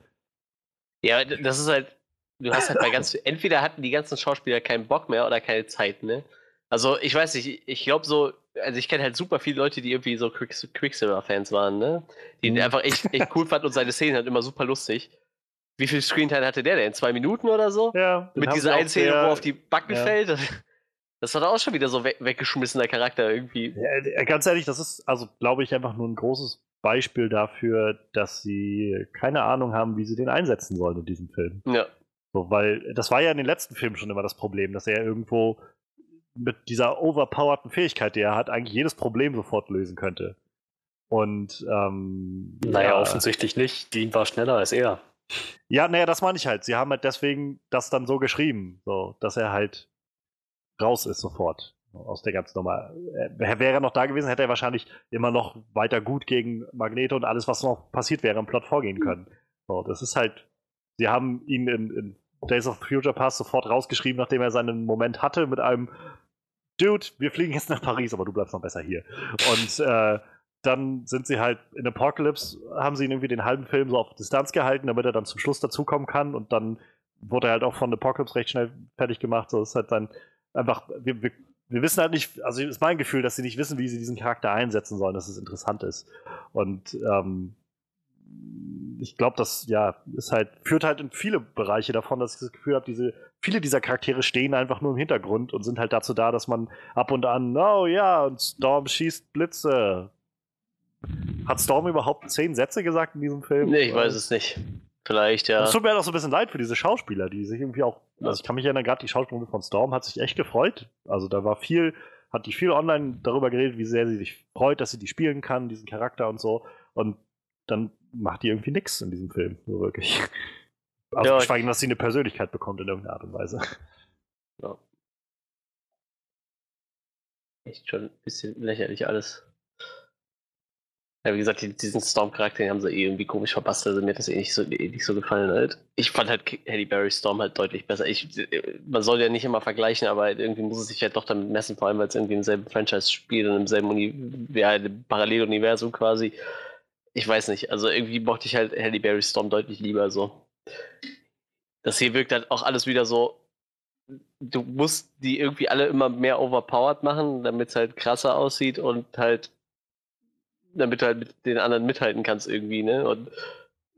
Speaker 4: Ja, das ist halt, du hast halt bei ganz, entweder hatten die ganzen Schauspieler keinen Bock mehr oder keine Zeit, ne? Also ich weiß nicht, ich glaube so, also ich kenne halt super viele Leute, die irgendwie so Quicksilver-Fans waren, ne? Die ihn mhm. einfach echt, echt cool fanden und seine Szenen halt immer super lustig. Wie viel Screentime hatte der denn? Zwei Minuten oder so?
Speaker 1: Ja.
Speaker 4: Mit dieser einen Szene, wo auf die Backen ja. fällt? Das war doch auch schon wieder so we weggeschmissener Charakter irgendwie.
Speaker 1: Ja, ganz ehrlich, das ist, also glaube ich, einfach nur ein großes Beispiel dafür, dass sie keine Ahnung haben, wie sie den einsetzen sollen in diesem Film.
Speaker 4: Ja.
Speaker 1: So, weil das war ja in den letzten Filmen schon immer das Problem, dass er irgendwo mit dieser overpowerten Fähigkeit, die er hat, eigentlich jedes Problem sofort lösen könnte. Und ähm,
Speaker 2: Naja,
Speaker 1: ja,
Speaker 2: offensichtlich nicht. Dean war schneller als er.
Speaker 1: Ja, naja, das meine ich halt. Sie haben halt deswegen das dann so geschrieben, so, dass er halt raus ist sofort aus der ganzen Nummer. Er wäre er noch da gewesen, hätte er wahrscheinlich immer noch weiter gut gegen Magneto und alles, was noch passiert wäre, im Plot vorgehen können. So, das ist halt. Sie haben ihn in, in Days of Future Past sofort rausgeschrieben, nachdem er seinen Moment hatte, mit einem Dude, wir fliegen jetzt nach Paris, aber du bleibst noch besser hier. Und äh, dann sind sie halt in Apocalypse, haben sie ihn irgendwie den halben Film so auf Distanz gehalten, damit er dann zum Schluss dazukommen kann und dann wurde er halt auch von Apocalypse recht schnell fertig gemacht. So ist halt dann einfach, wir, wir, wir wissen halt nicht, also ist mein Gefühl, dass sie nicht wissen, wie sie diesen Charakter einsetzen sollen, dass es interessant ist. Und ähm, ich glaube, das ja ist halt führt halt in viele Bereiche davon, dass ich das Gefühl habe, diese viele dieser Charaktere stehen einfach nur im Hintergrund und sind halt dazu da, dass man ab und an, oh ja, und Storm schießt Blitze. Hat Storm überhaupt zehn Sätze gesagt in diesem Film?
Speaker 4: Nee, ich weiß es nicht. Vielleicht, ja.
Speaker 1: Es tut mir halt auch so ein bisschen leid für diese Schauspieler, die sich irgendwie auch, also ich kann mich erinnern, gerade die Schauspielerin von Storm hat sich echt gefreut. Also da war viel, hat die viel online darüber geredet, wie sehr sie sich freut, dass sie die spielen kann, diesen Charakter und so. Und dann macht die irgendwie nichts in diesem Film, so wirklich. Also
Speaker 4: Ja,
Speaker 1: geschweige dass sie eine Persönlichkeit bekommt in irgendeiner Art und Weise.
Speaker 4: Ja. Echt schon ein bisschen lächerlich alles. Ja, wie gesagt, die, diesen Storm-Charakter, den haben sie eh irgendwie komisch verpasst, also mir hat das eh nicht so, eh nicht so gefallen halt. Ich fand halt Halle Berry Storm halt deutlich besser. Ich, man soll ja nicht immer vergleichen, aber halt irgendwie muss es sich halt doch damit messen, vor allem weil es irgendwie im selben Franchise spielt und im selben Uni ja, Paralleluniversum quasi. Ich weiß nicht, also irgendwie mochte ich halt Halle Berry Storm deutlich lieber so. Das hier wirkt halt auch alles wieder so, du musst die irgendwie alle immer mehr overpowered machen, damit es halt krasser aussieht und halt, damit du halt mit den anderen mithalten kannst irgendwie, ne? Und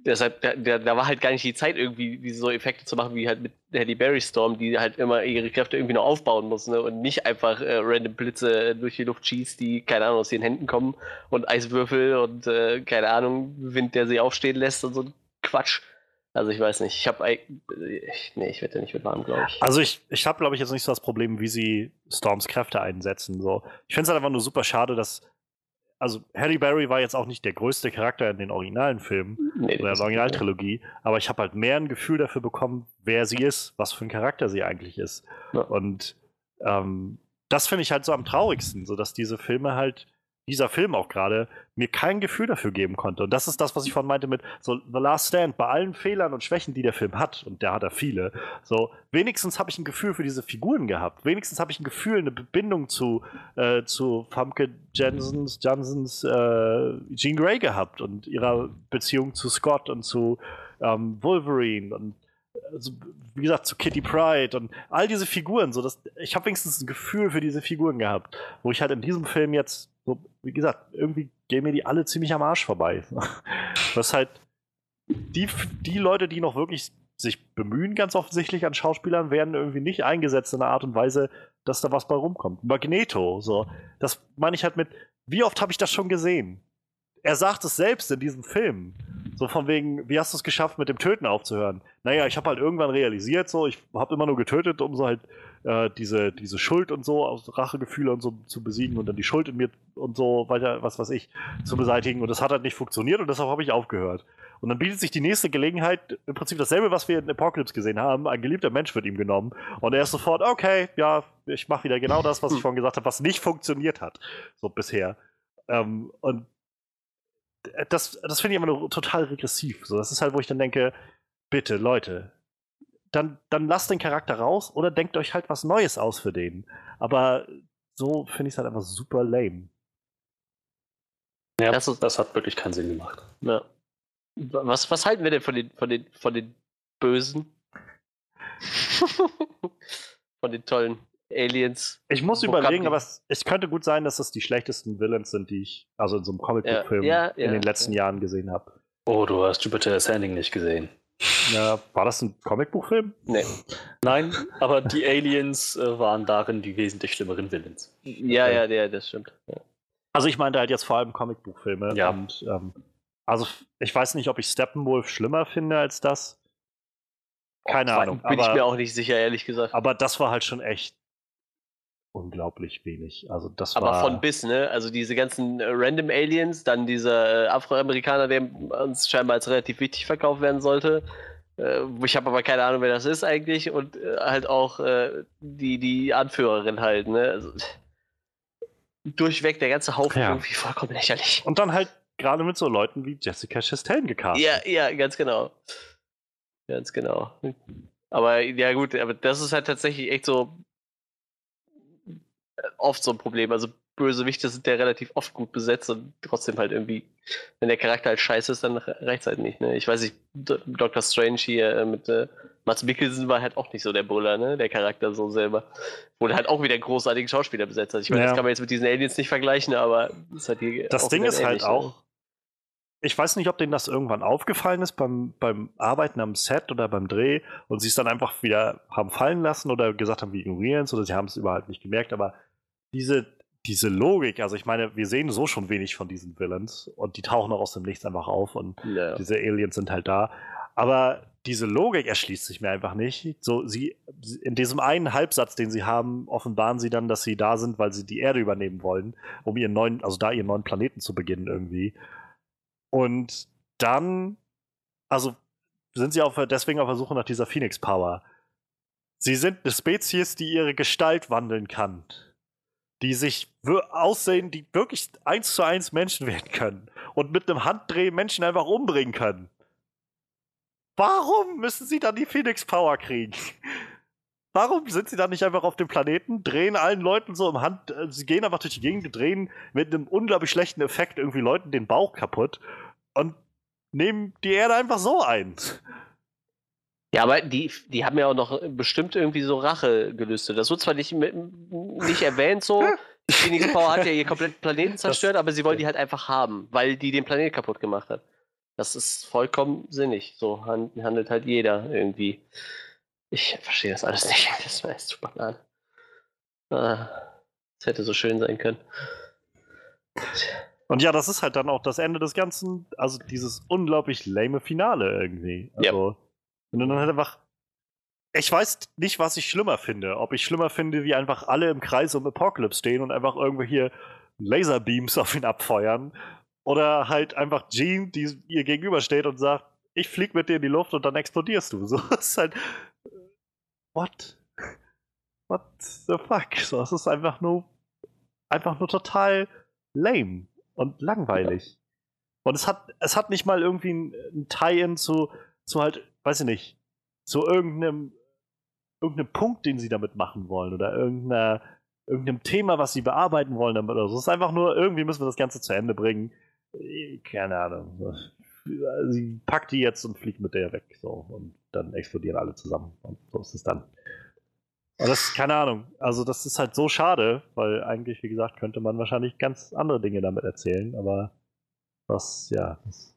Speaker 4: deshalb, da, da, war halt gar nicht die Zeit, irgendwie diese so Effekte zu machen, wie halt mit Halle Berry Storm, die halt immer ihre Kräfte irgendwie noch aufbauen muss, ne? Und nicht einfach äh, random Blitze durch die Luft schießt, die, keine Ahnung, aus ihren Händen kommen und Eiswürfel und äh, keine Ahnung, Wind, der sie aufstehen lässt und so Quatsch. Also ich weiß nicht, ich habe nee, ich werde nicht mit warm, glaube ich.
Speaker 1: Also ich, ich habe, glaube ich, jetzt nicht so das Problem, wie sie Storms Kräfte einsetzen. So. Ich finde es halt einfach nur super schade, dass. Also Halle Berry war jetzt auch nicht der größte Charakter in den originalen Filmen
Speaker 4: nee,
Speaker 1: oder der Originaltrilogie, aber ich habe halt mehr ein Gefühl dafür bekommen, wer sie ist, was für ein Charakter sie eigentlich ist.
Speaker 4: Ja.
Speaker 1: Und ähm, das finde ich halt so am traurigsten, so dass diese Filme halt, dieser Film auch gerade, mir kein Gefühl dafür geben konnte. Und das ist das, was ich vorhin meinte mit so The Last Stand, bei allen Fehlern und Schwächen, die der Film hat, und der hat er viele, so, wenigstens habe ich ein Gefühl für diese Figuren gehabt. Wenigstens habe ich ein Gefühl, eine Bindung zu, äh, zu Famke Jensens, Jansens äh, Jean Grey gehabt und ihrer Beziehung zu Scott und zu ähm, Wolverine und also, wie gesagt, zu Kitty Pride und all diese Figuren, so dass ich habe wenigstens ein Gefühl für diese Figuren gehabt, wo ich halt in diesem Film jetzt, so, wie gesagt, irgendwie gehen mir die alle ziemlich am Arsch vorbei. Das halt die, die Leute, die noch wirklich sich bemühen, ganz offensichtlich an Schauspielern, werden irgendwie nicht eingesetzt in einer Art und Weise, dass da was bei rumkommt. Magneto, so, das meine ich halt mit, wie oft habe ich das schon gesehen? Er sagt es selbst in diesem Film. So von wegen, wie hast du es geschafft, mit dem Töten aufzuhören? Naja, ich habe halt irgendwann realisiert, so, ich habe immer nur getötet, um so halt äh, diese, diese Schuld und so, aus Rachegefühle und so zu besiegen und dann die Schuld in mir und so weiter, was weiß ich, zu beseitigen. Und das hat halt nicht funktioniert und deshalb habe ich aufgehört. Und dann bietet sich die nächste Gelegenheit, im Prinzip dasselbe, was wir in Apocalypse gesehen haben. Ein geliebter Mensch wird ihm genommen. Und er ist sofort, okay, ja, ich mache wieder genau das, was ich vorhin gesagt habe, was nicht funktioniert hat. So bisher. Ähm, und das, das finde ich immer nur total regressiv. So, das ist halt, wo ich dann denke, bitte, Leute, dann, dann lasst den Charakter raus oder denkt euch halt was Neues aus für den. Aber so finde ich es halt einfach super lame.
Speaker 2: Ja,
Speaker 4: Das
Speaker 2: das,
Speaker 4: ist-
Speaker 2: hat wirklich keinen Sinn gemacht.
Speaker 4: Ja. Was, was halten wir denn von den, von den, von den Bösen? von den tollen Aliens.
Speaker 1: Ich muss überlegen, aber es, es könnte gut sein, dass das die schlechtesten Villains sind, die ich also in so einem Comicbook-Film
Speaker 4: Ja, ja,
Speaker 1: in
Speaker 4: ja,
Speaker 1: den letzten Jahren gesehen habe.
Speaker 2: Oh, du hast Jupiter Ascending nicht gesehen.
Speaker 1: Ja, war das ein Comicbuchfilm?
Speaker 4: Nee.
Speaker 2: Nein, aber die Aliens äh, waren darin die wesentlich schlimmeren Villains.
Speaker 4: Ja, ja, ja, das stimmt. Ja.
Speaker 1: Also ich meinte halt jetzt vor allem Comicbuchfilme.
Speaker 2: Ja.
Speaker 1: Und ähm, also ich weiß nicht, ob ich Steppenwolf schlimmer finde als das. Keine Ahnung.
Speaker 4: Bin ich mir
Speaker 1: Aber,
Speaker 4: auch nicht sicher, ehrlich gesagt.
Speaker 1: aber das war halt schon echt unglaublich wenig. Also das
Speaker 4: Aber
Speaker 1: war,
Speaker 4: von bis, ne? Also diese ganzen äh, Random Aliens, dann dieser äh, Afroamerikaner, der uns scheinbar als relativ wichtig verkauft werden sollte. Äh, ich habe aber keine Ahnung, wer das ist eigentlich. Und halt auch die, die Anführerin halt, ne? Also, durchweg der ganze Haufen
Speaker 1: Ja.
Speaker 4: irgendwie vollkommen lächerlich.
Speaker 1: Und dann halt gerade mit so Leuten wie Jessica Chastain gecastet.
Speaker 4: Ja, ja, ganz genau. Ganz genau. Aber ja gut, aber das ist halt tatsächlich echt so oft so ein Problem. Also Bösewichte sind ja relativ oft gut besetzt und trotzdem halt irgendwie, wenn der Charakter halt scheiße ist, dann reicht halt nicht. Ne? Ich weiß nicht, Dr. Strange hier äh, mit äh, Mats Mikkelsen war halt auch nicht so der Buller, ne? Der Charakter so selber. Wurde halt auch wieder großartigen Schauspieler besetzt. Also ich meine,
Speaker 1: Ja.
Speaker 4: das kann man jetzt mit diesen Aliens nicht vergleichen, aber ist halt hier
Speaker 1: Das Ding ist halt
Speaker 4: ähnlich, ne?
Speaker 1: auch, ich weiß nicht, ob denen das irgendwann aufgefallen ist beim, beim Arbeiten am Set oder beim Dreh und sie es dann einfach wieder haben fallen lassen oder gesagt haben, wir ignorieren es oder sie haben es überhaupt nicht gemerkt, aber diese, diese Logik, also ich meine, wir sehen so schon wenig von diesen Villains und die tauchen auch aus dem Nichts einfach auf und
Speaker 4: Ja.
Speaker 1: diese Aliens sind halt da. Aber diese Logik erschließt sich mir einfach nicht. So, sie, in diesem einen Halbsatz, den sie haben, offenbaren sie dann, dass sie da sind, weil sie die Erde übernehmen wollen, um ihren neuen, also da ihren neuen Planeten zu beginnen irgendwie. Und dann, also sind sie auf, deswegen auf der Suche nach dieser Phoenix Power. Sie sind eine Spezies, die ihre Gestalt wandeln kann. Die sich aussehen, die wirklich eins zu eins Menschen werden können. Und mit einem Handdreh Menschen einfach umbringen können. Warum müssen sie dann die Phoenix Power kriegen? Warum sind sie dann nicht einfach auf dem Planeten, drehen allen Leuten so im Hand, äh, sie gehen einfach durch die Gegend, drehen mit einem unglaublich schlechten Effekt irgendwie Leuten den Bauch kaputt und nehmen die Erde einfach so ein.
Speaker 4: Ja, aber die, die haben ja auch noch bestimmt irgendwie so Rache gelüstet. Das wird zwar nicht, nicht erwähnt so. Die Phoenix Power hat ja ihr kompletten Planeten zerstört, aber sie wollen die halt einfach haben, weil die den Planeten kaputt gemacht hat. Das ist vollkommen sinnig. So han- handelt halt jeder irgendwie. Ich verstehe das alles nicht. Das war echt zu Banane. Ah, das hätte so schön sein können.
Speaker 1: Und ja, das ist halt dann auch das Ende des Ganzen, also dieses unglaublich lame Finale irgendwie. Also, wenn du dann halt einfach. Ich weiß nicht, was ich schlimmer finde. Ob ich schlimmer finde, wie einfach alle im Kreis um Apocalypse stehen und einfach irgendwelche Laserbeams auf ihn abfeuern. Oder halt einfach Jean, die ihr gegenübersteht und sagt, ich flieg mit dir in die Luft und dann explodierst du. So das ist halt. What? What the fuck? So, es ist einfach nur. Einfach nur total lame und langweilig. Und es hat, es hat nicht mal irgendwie ein, ein Tie-In zu, zu halt, weiß ich nicht, zu irgendeinem, irgendeinem Punkt, den sie damit machen wollen oder irgendeiner, irgendeinem Thema, was sie bearbeiten wollen damit oder so. Es ist einfach nur, irgendwie müssen wir das Ganze zu Ende bringen. Eh, Keine Ahnung. Sie packt die jetzt und fliegt mit der weg. So. Und dann explodieren alle zusammen. Und so ist es dann. Und das, keine Ahnung. Also, das ist halt so schade, weil eigentlich, wie gesagt, könnte man wahrscheinlich ganz andere Dinge damit erzählen, aber das, ja, das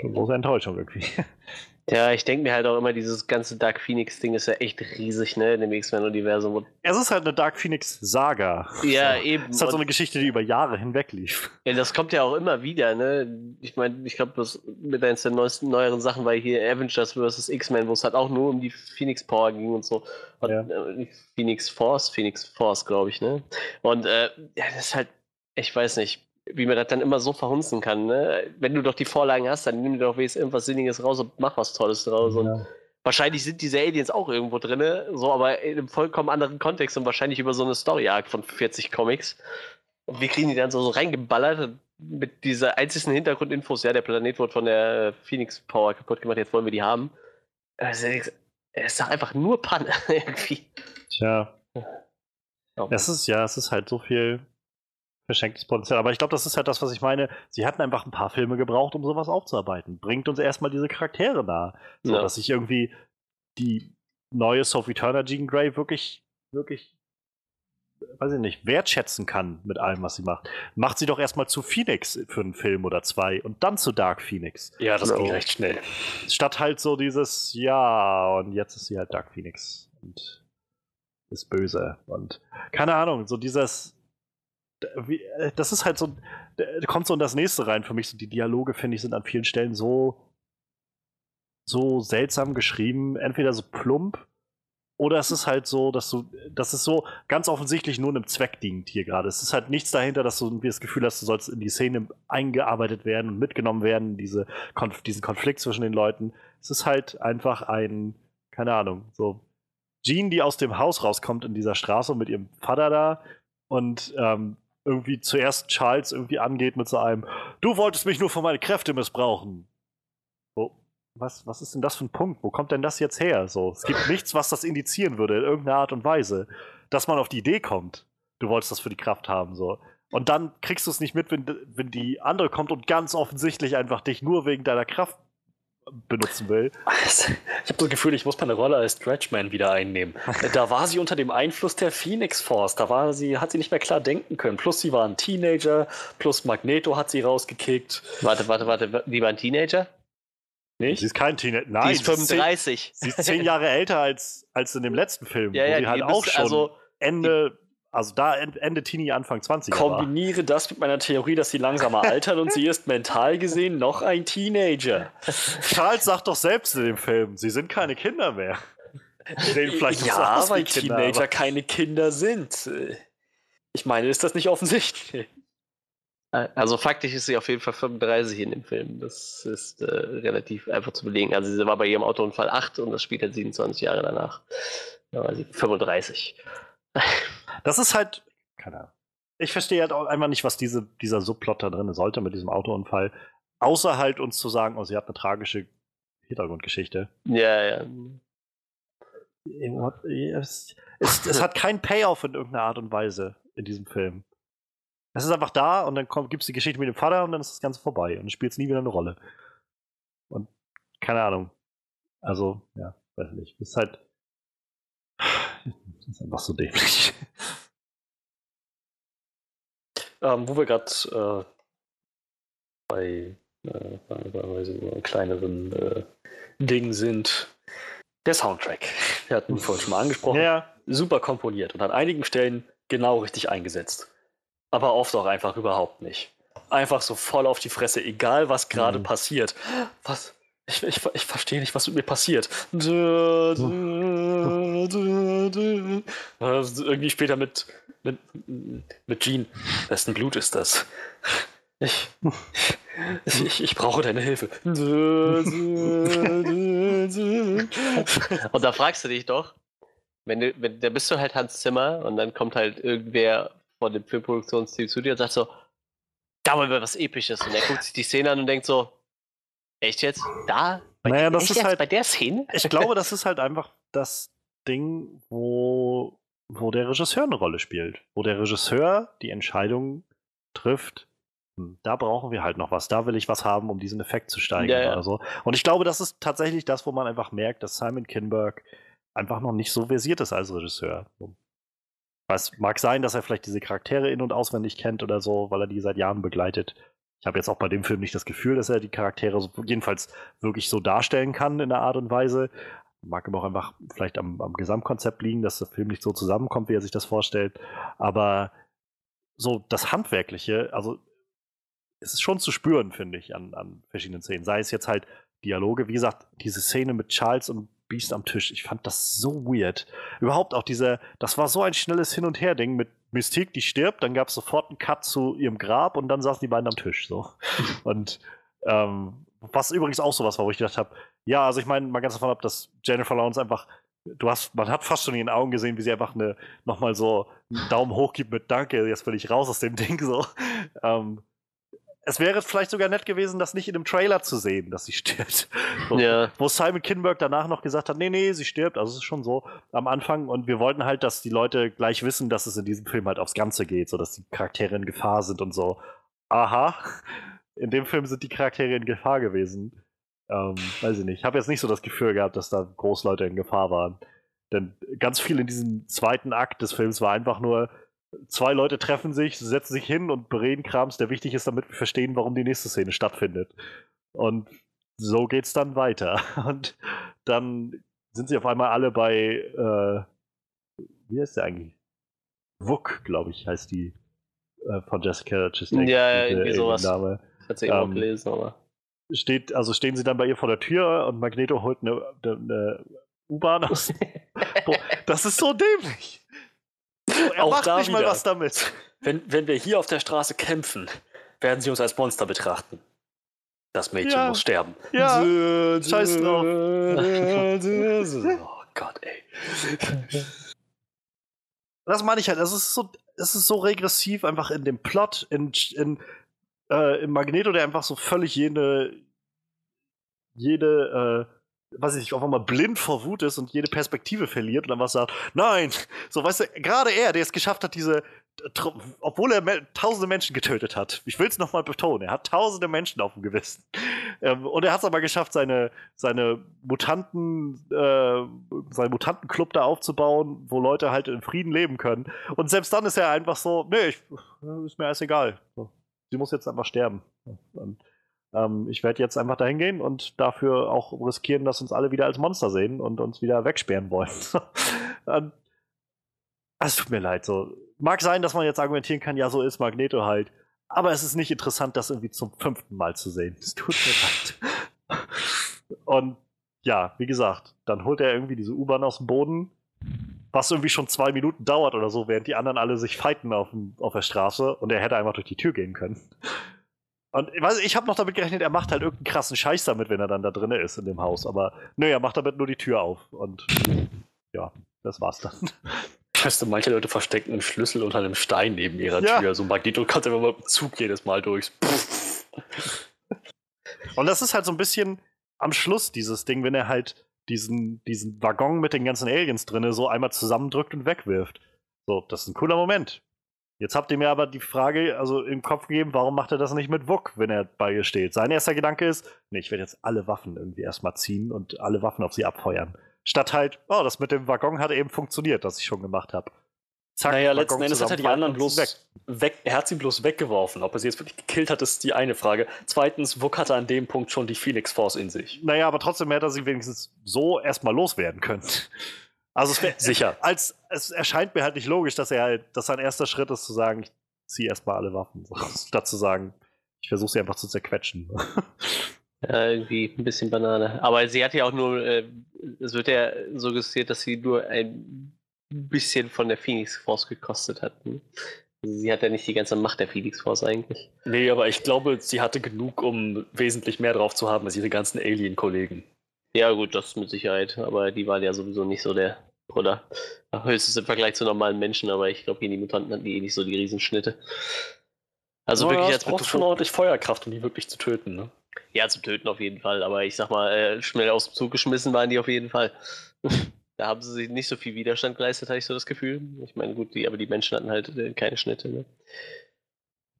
Speaker 1: schon große Enttäuschung irgendwie.
Speaker 4: Ja, ich denke mir halt auch immer, dieses ganze Dark Phoenix-Ding ist ja echt riesig, ne, in dem X-Men-Universum.
Speaker 1: Es ist halt eine Dark Phoenix Saga.
Speaker 4: Ja,
Speaker 1: so.
Speaker 4: eben.
Speaker 1: Es ist halt so eine Geschichte, die über Jahre hinweg lief.
Speaker 4: Ja, das kommt ja auch immer wieder, ne? Ich meine, ich glaube, das mit eines der neuesten, neueren Sachen war hier Avengers vs. X-Men, wo es halt auch nur um die Phoenix Power ging und so. Und,
Speaker 1: Ja.
Speaker 4: äh, Phoenix Force, Phoenix Force, glaube ich, ne? Und äh, ja, das ist halt, ich weiß nicht, wie man das dann immer so verhunzen kann, ne? Wenn du doch die Vorlagen hast, dann nimm dir doch wenigstens irgendwas Sinniges raus und mach was Tolles draus. Und
Speaker 1: Ja.
Speaker 4: wahrscheinlich sind diese Aliens auch irgendwo drin, so, aber in einem vollkommen anderen Kontext und wahrscheinlich über so eine Story-Arc von 40 Comics. Und wir kriegen die dann so, so reingeballert mit dieser einzigen Hintergrundinfos, ja, der Planet wurde von der Phoenix Power kaputt gemacht, jetzt wollen wir die haben. Also, es ist doch einfach nur Panne irgendwie.
Speaker 1: Tja.
Speaker 4: Ja.
Speaker 1: Es ist, ja, es ist halt so viel verschenktes Potenzial. Aber ich glaube, das ist halt das, was ich meine. Sie hatten einfach ein paar Filme gebraucht, um sowas aufzuarbeiten. Bringt uns erstmal diese Charaktere nahe. So,
Speaker 4: Ja.
Speaker 1: dass ich irgendwie die neue Sophie Turner Jean Grey wirklich, wirklich, weiß ich nicht, wertschätzen kann mit allem, was sie macht. Macht sie doch erstmal zu Phoenix für einen Film oder zwei und dann zu Dark Phoenix.
Speaker 2: Ja, das
Speaker 4: Ja.
Speaker 2: ging recht schnell.
Speaker 1: Statt halt so dieses, ja, und jetzt ist sie halt Dark Phoenix und ist böse. Und keine Ahnung, so dieses, das ist halt so, kommt so in das nächste rein für mich. So die Dialoge, finde ich, sind an vielen Stellen so, so seltsam geschrieben. Entweder so plump oder es ist halt so, dass du, dass es so ganz offensichtlich nur einem Zweck dient hier gerade. Es ist halt nichts dahinter, dass du das Gefühl hast, du sollst in die Szene eingearbeitet werden und mitgenommen werden, diese Konf diesen Konflikt zwischen den Leuten. Es ist halt einfach ein, keine Ahnung, so Jean, die aus dem Haus rauskommt in dieser Straße mit ihrem Vater da und ähm, irgendwie zuerst Charles irgendwie angeht mit so einem, du wolltest mich nur für meine Kräfte missbrauchen. Was, was ist denn das für ein Punkt? Wo kommt denn das jetzt her? So, es gibt nichts, was das indizieren würde, in irgendeiner Art und Weise, dass man auf die Idee kommt, du wolltest das für die Kraft haben, so. Und dann kriegst du es nicht mit, wenn, wenn die andere kommt und ganz offensichtlich einfach dich nur wegen deiner Kraft benutzen will.
Speaker 2: Ich habe das Gefühl, ich muss meine Rolle als Stretchman wieder einnehmen. Da war sie unter dem Einfluss der Phoenix Force. Da war sie, hat sie nicht mehr klar denken können. Plus sie war ein Teenager, plus Magneto hat sie rausgekickt.
Speaker 4: Warte, warte, warte, die war ein Teenager?
Speaker 1: Nicht? Sie ist kein Teenager. Nein,
Speaker 4: die ist 35.
Speaker 1: Sie ist zehn Jahre älter als, als in dem letzten Film,
Speaker 4: ja,
Speaker 1: wo
Speaker 4: ja,
Speaker 1: die halt auch schon
Speaker 4: also,
Speaker 1: Ende also da Ende Teenie, Anfang 20
Speaker 2: Kombiniere war. das mit meiner Theorie, dass sie langsamer altert und sie ist mental gesehen noch ein Teenager.
Speaker 1: Charles sagt doch selbst in dem Film, sie sind keine Kinder mehr.
Speaker 2: Sehen vielleicht ja, aus weil Kinder, Teenager aber. keine Kinder sind. Ich meine, ist das nicht offensichtlich?
Speaker 4: Also faktisch ist sie auf jeden Fall 35 in dem Film. Das ist äh, relativ einfach zu belegen. Also sie war bei ihrem Autounfall 8 und das spielt halt 27 Jahre danach. Da war sie 35.
Speaker 1: Das ist halt, keine Ahnung. Ich verstehe halt auch einfach nicht, was diese, dieser Subplot da drin sollte mit diesem Autounfall. Außer halt uns zu sagen, oh, sie hat eine tragische Hintergrundgeschichte.
Speaker 4: Ja, ja.
Speaker 1: Es, es, es hat keinen Payoff in irgendeiner Art und Weise in diesem Film. Es ist einfach da und dann gibt es die Geschichte mit dem Vater und dann ist das Ganze vorbei und spielt nie wieder eine Rolle. Und keine Ahnung. Also, ja, weiß nicht. Es ist halt. Das ist einfach so dämlich.
Speaker 2: Ähm, wo wir gerade äh, bei, äh, bei, bei so kleineren äh, Dingen sind. Der Soundtrack. Wir hatten ihn vorhin schon mal angesprochen.
Speaker 1: Ja.
Speaker 2: Super komponiert und an einigen Stellen genau richtig eingesetzt. Aber oft auch einfach überhaupt nicht. Einfach so voll auf die Fresse, egal was gerade mhm. passiert. Was? Ich, ich, ich verstehe nicht, was mit mir passiert. Also irgendwie später mit, mit, mit Jean. Wessen Blut ist das? Ich, ich, ich brauche deine Hilfe.
Speaker 4: Und da fragst du dich doch, wenn du, wenn, da bist du halt Hans Zimmer und dann kommt halt irgendwer von dem Filmproduktionsteam zu dir und sagt so, da wollen wir was Episches. Und er guckt sich die Szene an und denkt so, Echt jetzt? Da?
Speaker 1: Bei, naja, das ist halt
Speaker 4: bei der Szene?
Speaker 1: Ich glaube, das ist halt einfach das Ding, wo, wo der Regisseur eine Rolle spielt. Wo der Regisseur die Entscheidung trifft, hm, da brauchen wir halt noch was. Da will ich was haben, um diesen Effekt zu steigern ja, ja. oder so. Und ich glaube, das ist tatsächlich das, wo man einfach merkt, dass Simon Kinberg einfach noch nicht so versiert ist als Regisseur. Es mag sein, dass er vielleicht diese Charaktere in- und auswendig kennt oder so, weil er die seit Jahren begleitet. Ich habe jetzt auch bei dem Film nicht das Gefühl, dass er die Charaktere so, jedenfalls wirklich so darstellen kann in der Art und Weise. Mag aber auch einfach vielleicht am, am Gesamtkonzept liegen, dass der Film nicht so zusammenkommt, wie er sich das vorstellt. Aber so das Handwerkliche, also es ist schon zu spüren, finde ich, an, an verschiedenen Szenen. Sei es jetzt halt Dialoge, wie gesagt, diese Szene mit Charles und Beast am Tisch. Ich fand das so weird. Überhaupt auch diese, das war so ein schnelles Hin- und Her-Ding mit Mystique, die stirbt, dann gab es sofort einen Cut zu ihrem Grab und dann saßen die beiden am Tisch. So. und ähm, was übrigens auch sowas war, wo ich gedacht habe, ja, also ich meine, mal ganz davon ab, dass Jennifer Lawrence einfach, du hast, man hat fast schon in ihren Augen gesehen, wie sie einfach eine, nochmal so einen Daumen hoch gibt mit Danke, jetzt bin ich raus aus dem Ding so. Ähm, es wäre vielleicht sogar nett gewesen, das nicht in dem Trailer zu sehen, dass sie stirbt. So, ja. Wo Simon Kinberg danach noch gesagt hat, nee, nee, sie stirbt. Also es ist schon so am Anfang. Und wir wollten halt, dass die Leute gleich wissen, dass es in diesem Film halt aufs Ganze geht, so dass die Charaktere in Gefahr sind und so. Aha, in dem Film sind die Charaktere in Gefahr gewesen. Ähm, weiß ich nicht. Ich habe jetzt nicht so das Gefühl gehabt, dass da Großleute in Gefahr waren. Denn ganz viel in diesem zweiten Akt des Films war einfach nur, zwei Leute treffen sich, setzen sich hin und bereden Krams, der wichtig ist, damit wir verstehen, warum die nächste Szene stattfindet. Und so geht's dann weiter. Und dann sind sie auf einmal alle bei, äh, wie heißt der eigentlich? Wook, glaube ich, heißt die äh, von Jessica
Speaker 4: Chastain. Ja, ja, irgendwie sowas. Name. Hat sie ähm, auch gelesen, aber.
Speaker 1: Steht, also stehen sie dann bei ihr vor der Tür und Magneto holt eine, eine U-Bahn aus. Boah, das ist so dämlich. Er
Speaker 2: Auch
Speaker 1: macht
Speaker 2: da
Speaker 1: nicht mal
Speaker 2: wieder.
Speaker 1: was damit.
Speaker 2: Wenn, wenn wir hier auf der Straße kämpfen, werden sie uns als Monster betrachten. Das Mädchen
Speaker 1: Ja.
Speaker 2: muss sterben.
Speaker 1: Ja, scheiß drauf.
Speaker 2: Oh Gott, ey.
Speaker 1: Das meine ich halt, es ist so, es ist so regressiv einfach in dem Plot, in, in äh, im Magneto, der einfach so völlig jede, jede, äh, weiß ich nicht, auf einmal blind vor Wut ist und jede Perspektive verliert und dann was sagt, nein, so weißt du, gerade er, der es geschafft hat, diese, obwohl er me tausende Menschen getötet hat, ich will es nochmal betonen, er hat tausende Menschen auf dem Gewissen. Ähm, und er hat es aber geschafft, seine, seine Mutanten, äh, seinen Mutantenclub da aufzubauen, wo Leute halt in Frieden leben können. Und selbst dann ist er einfach so, nee, ich, ist mir alles egal. So, Sie muss jetzt einfach sterben. Und, ähm, ich werde jetzt einfach dahin gehen und dafür auch riskieren, dass uns alle wieder als Monster sehen und uns wieder wegsperren wollen. ähm, es tut mir leid. So. Mag sein, dass man jetzt argumentieren kann, ja, so ist Magneto halt. Aber es ist nicht interessant, das irgendwie zum fünften Mal zu sehen. Es tut mir leid. Und ja, wie gesagt, dann holt er irgendwie diese U-Bahn aus dem Boden, was irgendwie schon zwei Minuten dauert oder so, während die anderen alle sich fighten auf, auf der Straße und er hätte einfach durch die Tür gehen können. Und ich, weiß, ich habe noch damit gerechnet, er macht halt irgendeinen krassen Scheiß damit, wenn er dann da drin ist in dem Haus. Aber nö, er macht damit nur die Tür auf. Und ja, das war's dann.
Speaker 2: Weißt du, manche Leute verstecken einen Schlüssel unter einem Stein neben ihrer
Speaker 1: Ja.
Speaker 2: Tür. So ein Magneto kommt einfach mal mit dem Zug jedes Mal durch.
Speaker 1: Und das ist halt so ein bisschen am Schluss dieses Ding, wenn er halt diesen, diesen Waggon mit den ganzen Aliens drinne so einmal zusammendrückt und wegwirft. So, das ist ein cooler Moment. Jetzt habt ihr mir aber die Frage also im Kopf gegeben, warum macht er das nicht mit Wuk, wenn er bei ihr steht? Sein erster Gedanke ist, nee, ich werde jetzt alle Waffen irgendwie erstmal ziehen und alle Waffen auf sie abfeuern. Statt halt, oh, das mit dem Waggon hat eben funktioniert, das ich schon gemacht habe. Zack,
Speaker 2: naja, letzten Endes hat er die anderen bloß weg. Er hat sie bloß weggeworfen. Ob er sie jetzt wirklich gekillt hat, ist die eine Frage. Zweitens, Wuk hatte an dem Punkt schon die Phoenix Force in sich.
Speaker 1: Naja, aber trotzdem hätte er sie wenigstens so erstmal loswerden können. Also es wär,
Speaker 2: Sicher.
Speaker 1: Als, es erscheint mir halt nicht logisch, dass er halt, dass sein erster Schritt ist zu sagen, ich ziehe erstmal alle Waffen. Statt zu sagen, ich versuche sie einfach zu zerquetschen.
Speaker 4: Ja, irgendwie ein bisschen Banane. Aber sie hat ja auch nur, äh, es wird ja suggestiert, dass sie nur ein bisschen von der Phoenix Force gekostet hat. Sie hat ja nicht die ganze Macht der Phoenix Force eigentlich.
Speaker 2: Nee, aber ich glaube, sie hatte genug, um wesentlich mehr drauf zu haben als ihre ganzen Alien-Kollegen.
Speaker 4: Ja, gut, das mit Sicherheit. Aber die waren ja sowieso nicht so der Bruder. Höchstens im Vergleich zu normalen Menschen, aber ich glaube, die Mutanten hatten die eh nicht so die Riesenschnitte. Also
Speaker 2: Aber
Speaker 4: wirklich als
Speaker 2: braucht schon ordentlich Feuerkraft, um die wirklich zu töten. Ne?
Speaker 4: Ja, zum Töten auf jeden Fall, aber ich sag mal, äh, schnell aus dem Zug geschmissen waren die auf jeden Fall. da haben sie sich nicht so viel Widerstand geleistet, hatte ich so das Gefühl. Ich meine, gut, die, aber die Menschen hatten halt äh, keine Schnitte. Ne?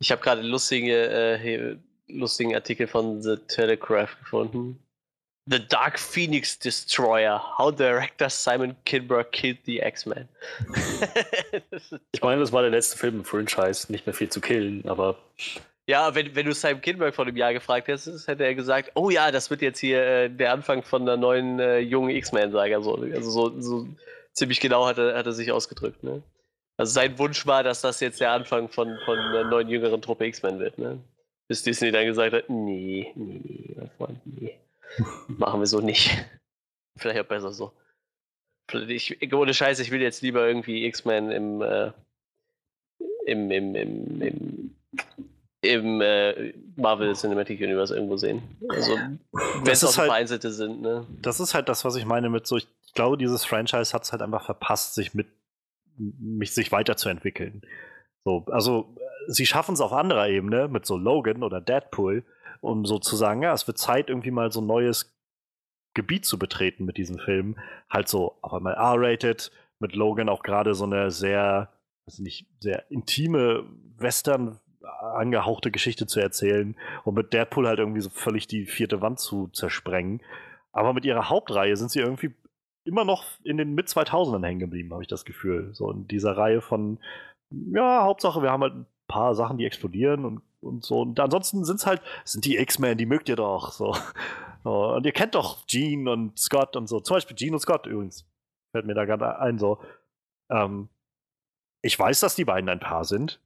Speaker 4: Ich habe gerade lustige, äh, lustigen Artikel von The Telegraph gefunden. The Dark Phoenix Destroyer. How Director Simon Kinberg killed the X-Men.
Speaker 2: Ich meine, das war der letzte Film im Franchise, nicht mehr viel zu killen, aber
Speaker 4: Ja, wenn, wenn du Simon Kinberg vor dem Jahr gefragt hättest, hätte er gesagt, oh ja, das wird jetzt hier äh, der Anfang von der neuen äh, jungen X-Men-Saga. So. Also so, so ziemlich genau hat er, hat er sich ausgedrückt. Ne? Also sein Wunsch war, dass das jetzt der Anfang von, von der neuen jüngeren Truppe X-Men wird. Ne? Bis Disney dann gesagt hat, nee, nee, nee, mein Freund, nee. Machen wir so nicht. Vielleicht auch besser so. Ich, ohne Scheiß, ich will jetzt lieber irgendwie X-Men im, äh, im, im, im, im im äh, Marvel Cinematic Universe irgendwo sehen. Also, wenn es auch
Speaker 1: halt-
Speaker 4: vereinzelte sind, ne?
Speaker 1: Das ist halt das, was ich meine mit so, ich glaube, dieses Franchise hat es halt einfach verpasst, sich mit mich sich weiterzuentwickeln. So, also sie schaffen es auf anderer Ebene mit so Logan oder Deadpool, um so zu sagen, ja, es wird Zeit, irgendwie mal so ein neues Gebiet zu betreten mit diesem Film. Halt so auf einmal R-rated, mit Logan auch gerade so eine sehr, also nicht sehr intime Western angehauchte Geschichte zu erzählen und mit Deadpool halt irgendwie so völlig die vierte Wand zu zersprengen. Aber mit ihrer Hauptreihe sind sie irgendwie immer noch in den Mit-2000ern hängen geblieben, habe ich das Gefühl. So in dieser Reihe von, ja, Hauptsache, wir haben halt ein paar Sachen, die explodieren und, und so. Und ansonsten sind es halt, sind die X-Men, die mögt ihr doch. So, Und ihr kennt doch Gene und Scott und so. Zum Beispiel Gene und Scott übrigens. Fällt mir da gerade ein, so. Ähm, ich weiß, dass die beiden ein Paar sind.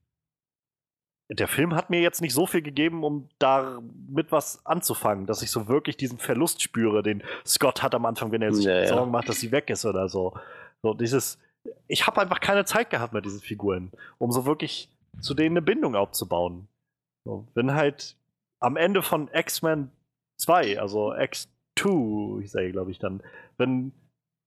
Speaker 1: Der Film hat mir jetzt nicht so viel gegeben, um damit was anzufangen, dass ich so wirklich diesen Verlust spüre, den Scott hat am Anfang, wenn er sich
Speaker 4: Ja, ja.
Speaker 1: Sorgen macht, dass sie weg ist oder so. So dieses, ich habe einfach keine Zeit gehabt mit diesen Figuren, um so wirklich zu denen eine Bindung aufzubauen. So, wenn halt am Ende von X-Men 2, also X2, ich sage glaube ich dann, wenn,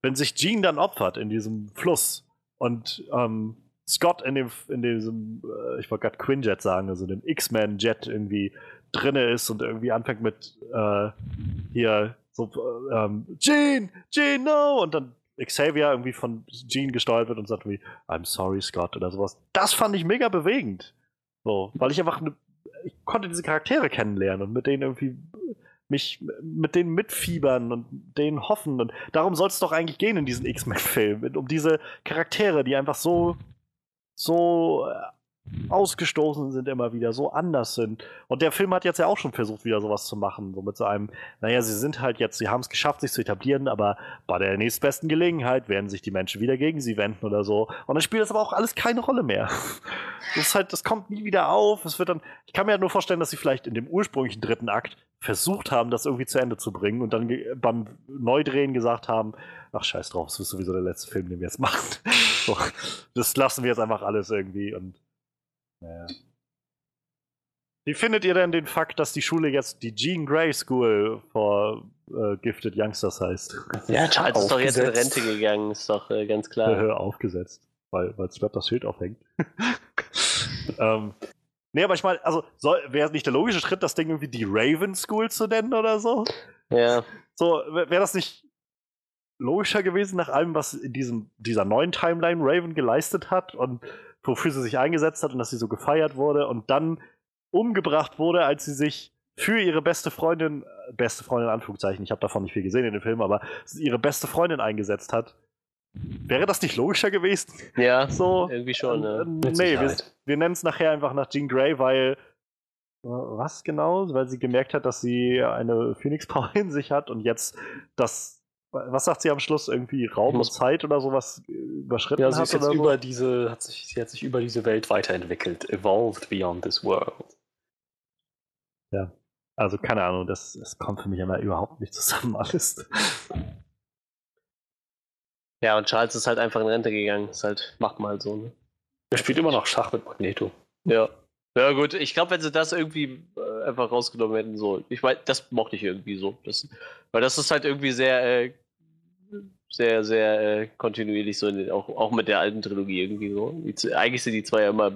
Speaker 1: wenn sich Jean dann opfert in diesem Fluss und ähm, Scott in dem, in diesem, äh, ich wollte gerade Quinjet sagen, also dem X-Men-Jet irgendwie drinne ist und irgendwie anfängt mit äh, hier so äh, ähm, Jean, Jean, no! Und dann Xavier irgendwie von Jean gesteuert wird und sagt wie I'm sorry, Scott oder sowas. Das fand ich mega bewegend. So, weil ich einfach ne, ich konnte diese Charaktere kennenlernen und mit denen irgendwie mich mit denen mitfiebern und denen hoffen. Und darum soll es doch eigentlich gehen in diesen X-Men-Filmen. Um diese Charaktere, die einfach so, so äh, ausgestoßen sind immer wieder, so anders sind. Und der Film hat jetzt ja auch schon versucht, wieder sowas zu machen. So mit so einem, naja, sie sind halt jetzt, sie haben es geschafft, sich zu etablieren, aber bei der nächstbesten Gelegenheit werden sich die Menschen wieder gegen sie wenden oder so. Und dann spielt das aber auch alles keine Rolle mehr. Das ist halt, das kommt nie wieder auf. Es wird dann, ich kann mir halt nur vorstellen, dass sie vielleicht in dem ursprünglichen dritten Akt versucht haben, das irgendwie zu Ende zu bringen und dann beim Neudrehen gesagt haben, ach scheiß drauf, das ist sowieso der letzte Film, den wir jetzt machen. So, das lassen wir jetzt einfach alles irgendwie und naja. Wie findet ihr denn den Fakt, dass die Schule jetzt die Jean Grey School for äh, Gifted Youngsters heißt?
Speaker 4: Ja, Charles ist doch jetzt in. Rente gegangen, ist doch äh, ganz klar.
Speaker 1: Äh, aufgesetzt, weil weil Strap das Schild aufhängt. ähm, nee, aber ich meine, also wäre es nicht der logische Schritt, das Ding irgendwie die Raven School zu nennen oder so?
Speaker 4: Ja,
Speaker 1: So, wäre das nicht logischer gewesen nach allem, was in diesem, dieser neuen Timeline Raven geleistet hat und wofür sie sich eingesetzt hat und dass sie so gefeiert wurde und dann umgebracht wurde, als sie sich für ihre beste Freundin, äh, beste Freundin in Anführungszeichen, ich habe davon nicht viel gesehen in dem Film, aber ihre beste Freundin eingesetzt hat. Wäre das nicht logischer gewesen?
Speaker 4: ja,
Speaker 1: So,
Speaker 4: irgendwie schon.
Speaker 1: äh, nee, wir, wir nennen es nachher einfach nach Jean Grey, weil äh, was genau? Weil sie gemerkt hat, dass sie eine Phoenix Power in sich hat und jetzt das was sagt sie am Schluss irgendwie Raum und Zeit oder sowas überschritten
Speaker 2: Ja, sie
Speaker 1: hat
Speaker 2: ist jetzt
Speaker 1: oder so?
Speaker 2: über diese, hat sich, sie hat sich über diese Welt weiterentwickelt, evolved beyond this world.
Speaker 1: Also keine Ahnung, das, das kommt für mich immer überhaupt nicht zusammen alles.
Speaker 4: ja, und Charles ist halt einfach in Rente gegangen. Ist halt, macht mal so, ne?
Speaker 2: Er spielt immer noch Schach mit Magneto.
Speaker 4: Ja. Ja, gut, ich glaube, wenn sie das irgendwie äh, einfach rausgenommen hätten, so. Ich meine, das mochte ich irgendwie so. Das, weil das ist halt irgendwie sehr, äh, sehr, sehr äh, kontinuierlich so, in auch, auch mit der alten Trilogie irgendwie so. Die, eigentlich sind die zwei ja immer,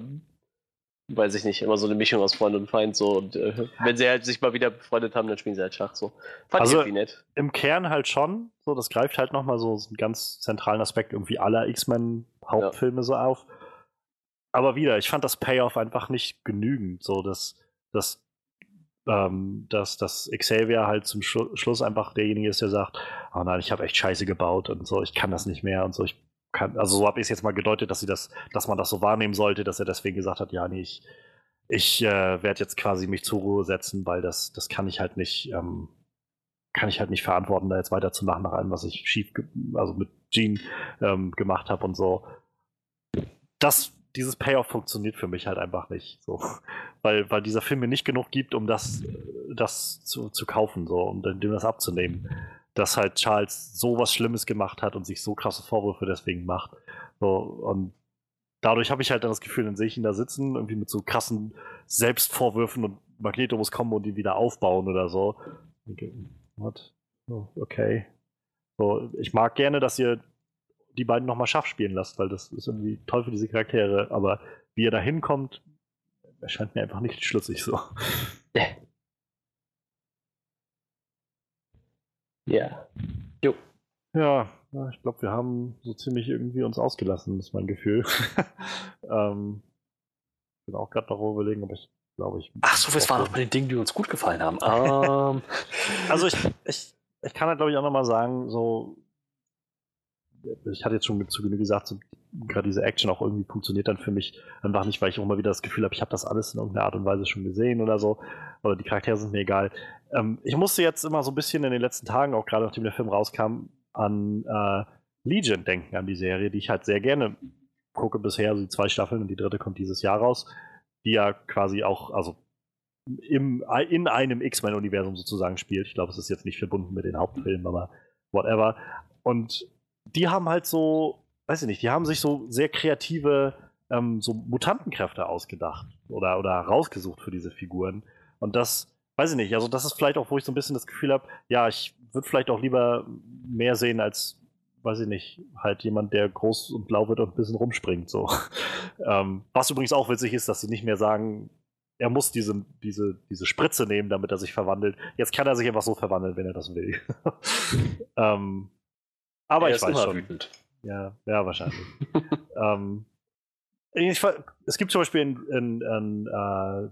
Speaker 4: weiß ich nicht, immer so eine Mischung aus Freund und Feind so. Und äh, wenn sie halt sich mal wieder befreundet haben, dann spielen sie halt Schach so. Fand
Speaker 1: Also-
Speaker 4: ich irgendwie nett.
Speaker 1: Im Kern halt schon, so das greift halt nochmal so einen ganz zentralen Aspekt irgendwie aller X-Men Hauptfilme so auf. Aber wieder, ich fand das Payoff einfach nicht genügend, so dass, dass, ähm, dass, dass Xavier halt zum Schlu Schluss einfach derjenige ist, der sagt, oh nein, ich habe echt Scheiße gebaut und so, ich kann das nicht mehr und so, ich kann, also so habe ich es jetzt mal gedeutet, dass sie das, dass man das so wahrnehmen sollte, dass er deswegen gesagt hat, ja, nee, ich, ich äh, werde jetzt quasi mich zur Ruhe setzen, weil das, das kann ich halt nicht, ähm, kann ich halt nicht verantworten, da jetzt weiterzumachen nach allem, was ich schief, also mit Gene ähm, gemacht habe und so. Das, dieses Payoff funktioniert für mich halt einfach nicht, so, weil, weil dieser Film mir nicht genug gibt, um das, das zu, zu kaufen, so, und dem das abzunehmen, dass halt Charles so was Schlimmes gemacht hat und sich so krasse Vorwürfe deswegen macht, so, und dadurch habe ich halt dann das Gefühl, dann sehe ich ihn da sitzen, irgendwie mit so krassen Selbstvorwürfen und Magneto muss kommen und ihn wieder aufbauen oder so. What? Oh, okay. So, ich mag gerne, dass ihr die beiden nochmal Schach spielen lasst, weil das ist irgendwie toll für diese Charaktere, aber wie er da hinkommt, erscheint mir einfach nicht schlüssig so.
Speaker 4: Ja.
Speaker 1: Ja, ja, ich glaube, wir haben so ziemlich irgendwie uns ausgelassen, ist mein Gefühl. ähm, bin auch gerade noch überlegen, aber ich glaube, ich.
Speaker 2: Ach so, das waren noch bei den Dingen, die uns gut gefallen haben. Ähm,
Speaker 1: Also ich, ich, ich kann halt, glaube ich, auch nochmal sagen, so, ich hatte jetzt schon zu Genüge gesagt, so, gerade diese Action auch irgendwie funktioniert dann für mich einfach nicht, weil ich auch immer wieder das Gefühl habe, ich habe das alles in irgendeiner Art und Weise schon gesehen oder so. Oder die Charaktere sind mir egal. Ähm, ich musste jetzt immer so ein bisschen in den letzten Tagen, auch gerade nachdem der Film rauskam, an äh, Legion denken, an die Serie, die ich halt sehr gerne gucke bisher, also die zwei Staffeln und die dritte kommt dieses Jahr raus. die ja quasi auch, also im, in einem X-Men-Universum sozusagen spielt. Ich glaube, es ist jetzt nicht verbunden mit den Hauptfilmen, aber whatever. Und die haben halt so, weiß ich nicht, die haben sich so sehr kreative ähm, so Mutantenkräfte ausgedacht oder, oder rausgesucht für diese Figuren. Und das, weiß ich nicht, also das ist vielleicht auch, wo ich so ein bisschen das Gefühl habe, ja, ich würde vielleicht auch lieber mehr sehen als, weiß ich nicht, halt jemand, der groß und blau wird und ein bisschen rumspringt. So. ähm, was übrigens auch witzig ist, dass sie nicht mehr sagen, er muss diese, diese, diese Spritze nehmen, damit er sich verwandelt. Jetzt kann er sich einfach so verwandeln, wenn er das will. ähm, aber
Speaker 2: Er
Speaker 1: ich
Speaker 2: ist
Speaker 1: weiß
Speaker 2: immer
Speaker 1: schon.
Speaker 2: wütend.
Speaker 1: Ja, ja, wahrscheinlich. ähm, ich, es gibt zum Beispiel in, in, in äh,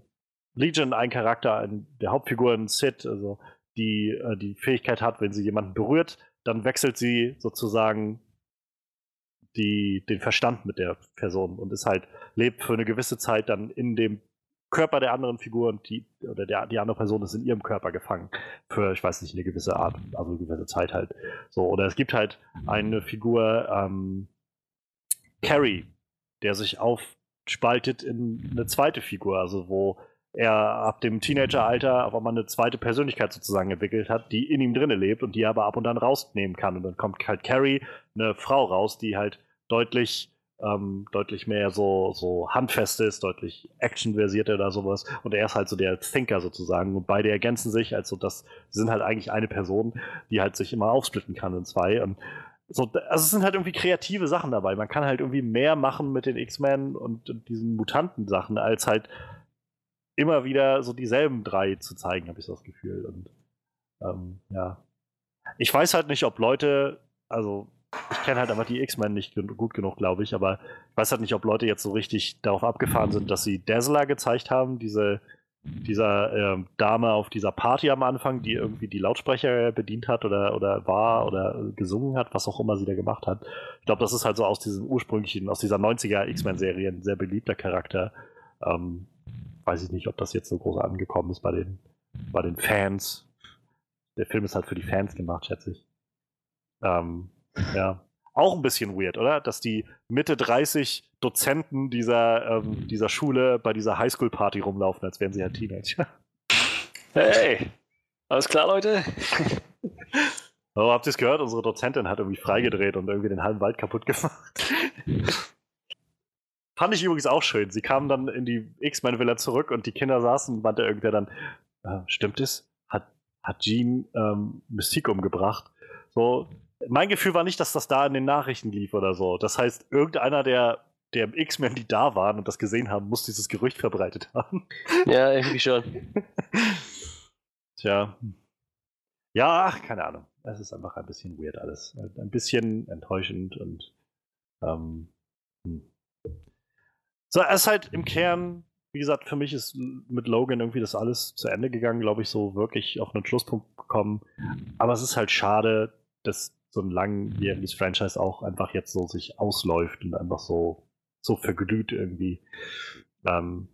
Speaker 1: Legion einen Charakter, in der Hauptfigur in Sid, also die äh, die Fähigkeit hat, wenn sie jemanden berührt, dann wechselt sie sozusagen die, den Verstand mit der Person und ist halt, lebt für eine gewisse Zeit dann in dem Körper der anderen Figur und die, oder der, die andere Person ist in ihrem Körper gefangen. Für, ich weiß nicht, eine gewisse Art, also eine gewisse Zeit halt. So, oder es gibt halt eine Figur, ähm, Carrie, der sich aufspaltet in eine zweite Figur, also wo er ab dem Teenageralter auf einmal eine zweite Persönlichkeit sozusagen entwickelt hat, die in ihm drinne lebt und die er aber ab und an rausnehmen kann. Und dann kommt halt Carrie, eine Frau raus, die halt deutlich, ähm, deutlich mehr so, so handfest ist, deutlich actionversierter oder sowas. Und er ist halt so der Thinker sozusagen. Und beide ergänzen sich, also das sind halt eigentlich eine Person, die halt sich immer aufsplitten kann in zwei. Und so, also es sind halt irgendwie kreative Sachen dabei. Man kann halt irgendwie mehr machen mit den X-Men und, und diesen Mutanten-Sachen, als halt immer wieder so dieselben drei zu zeigen, habe ich so das Gefühl. Und ähm, ja. Ich weiß halt nicht, ob Leute, also ich kenne halt einfach die X-Men nicht gut genug, glaube ich, aber ich weiß halt nicht, ob Leute jetzt so richtig darauf abgefahren sind, dass sie Dazzler gezeigt haben, diese dieser ähm, Dame auf dieser Party am Anfang, die irgendwie die Lautsprecher bedient hat oder, oder war oder äh, gesungen hat, was auch immer sie da gemacht hat. Ich glaube, das ist halt so aus diesem ursprünglichen, aus dieser 90er X-Men-Serie ein sehr beliebter Charakter. Ähm, weiß ich nicht, ob das jetzt so groß angekommen ist bei den, bei den Fans. Der Film ist halt für die Fans gemacht, schätze ich. Ähm, ja. Auch ein bisschen weird, oder? Dass die Mitte 30 Dozenten dieser, ähm, dieser Schule bei dieser Highschool-Party rumlaufen, als wären sie halt Teenager.
Speaker 2: Hey! Alles klar, Leute?
Speaker 1: Oh, habt ihr es gehört? Unsere Dozentin hat irgendwie freigedreht und irgendwie den halben Wald kaputt gemacht. Fand ich übrigens auch schön. Sie kamen dann in die X-Men-Villa zurück und die Kinder saßen, meinte irgendwer dann, äh, stimmt es? Hat, hat Jean ähm, Mystique umgebracht? So, mein Gefühl war nicht, dass das da in den Nachrichten lief oder so. Das heißt, irgendeiner der, der X-Men, die da waren und das gesehen haben, muss dieses Gerücht verbreitet haben.
Speaker 4: Ja, irgendwie schon.
Speaker 1: Tja. Ja, ach, keine Ahnung. Es ist einfach ein bisschen weird alles. Ein bisschen enttäuschend und ähm, hm. so, es ist halt im Kern, wie gesagt, für mich ist mit Logan irgendwie das alles zu Ende gegangen, glaube ich, so wirklich auf einen Schlusspunkt gekommen. Aber es ist halt schade, dass so ein langjähriges Franchise auch einfach jetzt so sich ausläuft und einfach so, so verglüht irgendwie. Ähm,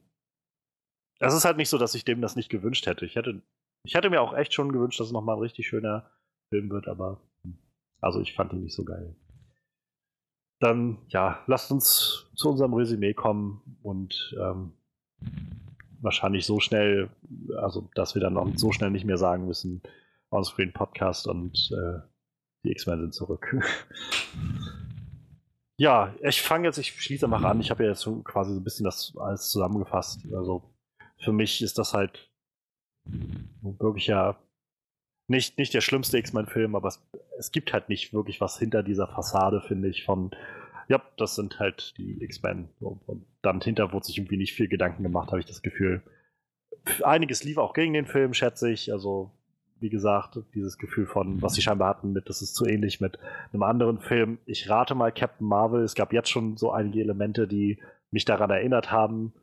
Speaker 1: es ist halt nicht so, dass ich dem das nicht gewünscht hätte. Ich hätte, ich hätte mir auch echt schon gewünscht, dass es nochmal ein richtig schöner Film wird, aber hm, also ich fand ihn nicht so geil. Dann, ja, lasst uns zu unserem Resümee kommen und ähm, wahrscheinlich so schnell, also dass wir dann auch so schnell nicht mehr sagen müssen, Onscreen Podcast und äh, die X-Men sind zurück. ja, ich fange jetzt, ich schließe einfach an. Ich habe ja jetzt quasi so ein bisschen das alles zusammengefasst. Also für mich ist das halt wirklich ja nicht, nicht der schlimmste X-Men-Film, aber es, es gibt halt nicht wirklich was hinter dieser Fassade, finde ich, von, ja, das sind halt die X-Men. Und dann hinter wurde sich irgendwie nicht viel Gedanken gemacht, habe ich das Gefühl. Einiges lief auch gegen den Film, schätze ich. Also, wie gesagt, dieses Gefühl von, was sie scheinbar hatten, mit, das ist zu ähnlich mit einem anderen Film. Ich rate mal Captain Marvel. Es gab jetzt schon so einige Elemente, die mich daran erinnert haben.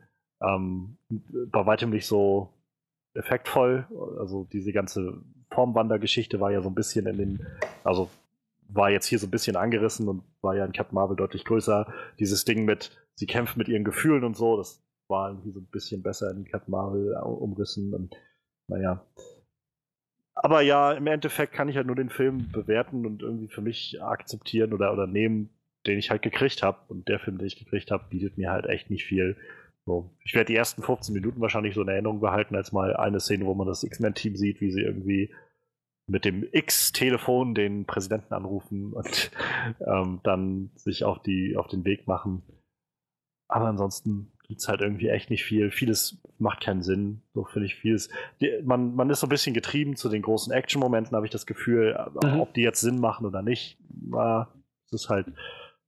Speaker 1: Ähm, bei weitem nicht so effektvoll. Also diese ganze Formwandergeschichte war ja so ein bisschen in den, also war jetzt hier so ein bisschen angerissen und war ja in Captain Marvel deutlich größer. Dieses Ding mit, sie kämpft mit ihren Gefühlen und so, das war irgendwie so ein bisschen besser in Captain Marvel umrissen und naja. Aber ja, im Endeffekt kann ich halt nur den Film bewerten und irgendwie für mich akzeptieren oder, oder nehmen, den ich halt gekriegt habe. Und der Film, den ich gekriegt habe, bietet mir halt echt nicht viel. So, ich werde die ersten 15 Minuten wahrscheinlich so in Erinnerung behalten, als mal eine Szene, wo man das X-Men-Team sieht, wie sie irgendwie mit dem X-Telefon den Präsidenten anrufen und ähm, dann sich auf, die, auf den Weg machen. Aber ansonsten gibt es halt irgendwie echt nicht viel. Vieles macht keinen Sinn. So finde ich vieles. Die, man, man ist so ein bisschen getrieben zu den großen Action-Momenten, habe ich das Gefühl. Mhm. Ob die jetzt Sinn machen oder nicht, es ist halt,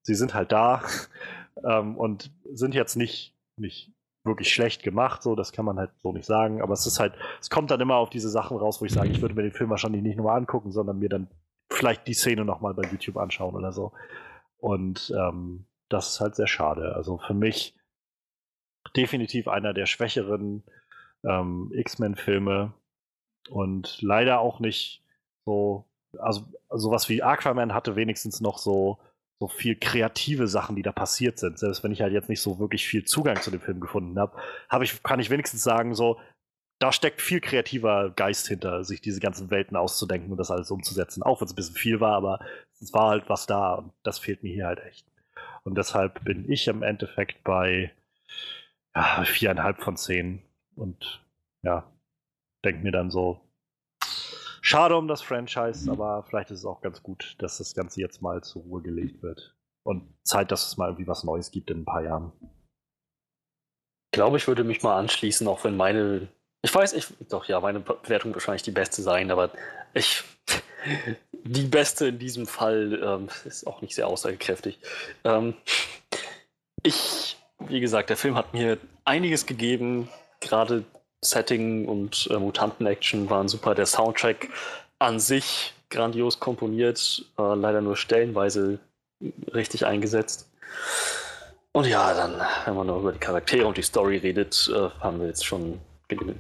Speaker 1: sie sind halt da ähm, und sind jetzt nicht, nicht wirklich schlecht gemacht, so, das kann man halt so nicht sagen, aber es ist halt, es kommt dann immer auf diese Sachen raus, wo ich sage, ich würde mir den Film wahrscheinlich nicht nur angucken, sondern mir dann vielleicht die Szene nochmal bei YouTube anschauen oder so. Und ähm, das ist halt sehr schade. Also für mich definitiv einer der schwächeren ähm, X-Men-Filme und leider auch nicht so, also sowas wie Aquaman hatte wenigstens noch so so viel kreative Sachen, die da passiert sind. Selbst wenn ich halt jetzt nicht so wirklich viel Zugang zu dem Film gefunden habe, hab ich, kann ich wenigstens sagen, so, da steckt viel kreativer Geist hinter, sich diese ganzen Welten auszudenken und das alles umzusetzen. Auch wenn es ein bisschen viel war, aber es war halt was da und das fehlt mir hier halt echt. Und deshalb bin ich im Endeffekt bei ja, viereinhalb von zehn und ja, denke mir dann so, Schade um das Franchise, mhm. aber vielleicht ist es auch ganz gut, dass das Ganze jetzt mal zur Ruhe gelegt wird. Und Zeit, dass es mal irgendwie was Neues gibt in ein paar Jahren.
Speaker 2: Ich glaube, ich würde mich mal anschließen, auch wenn meine. Ich weiß, ich. Doch, ja, meine Bewertung wahrscheinlich die beste sein, aber ich. die beste in diesem Fall ähm, ist auch nicht sehr aussagekräftig. Ähm, ich. Wie gesagt, der Film hat mir einiges gegeben, gerade Setting und äh, Mutanten-Action waren super. Der Soundtrack an sich grandios komponiert, äh, leider nur stellenweise richtig eingesetzt. Und ja, dann, wenn man noch über die Charaktere und die Story redet, äh, haben wir jetzt schon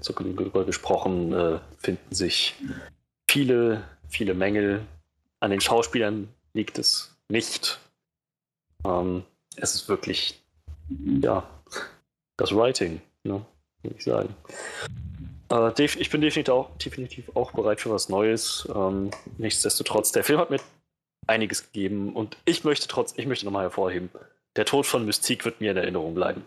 Speaker 2: zu Genüge gesprochen, äh, finden sich viele, viele Mängel. An den Schauspielern liegt es nicht. Ähm, es ist wirklich, ja, das Writing. Ne? würde ich sagen. Äh, ich bin definitiv auch, definitiv auch bereit für was Neues. Ähm, nichtsdestotrotz, der Film hat mir einiges gegeben und ich möchte trotz, ich möchte nochmal hervorheben, der Tod von Mystique wird mir in Erinnerung bleiben.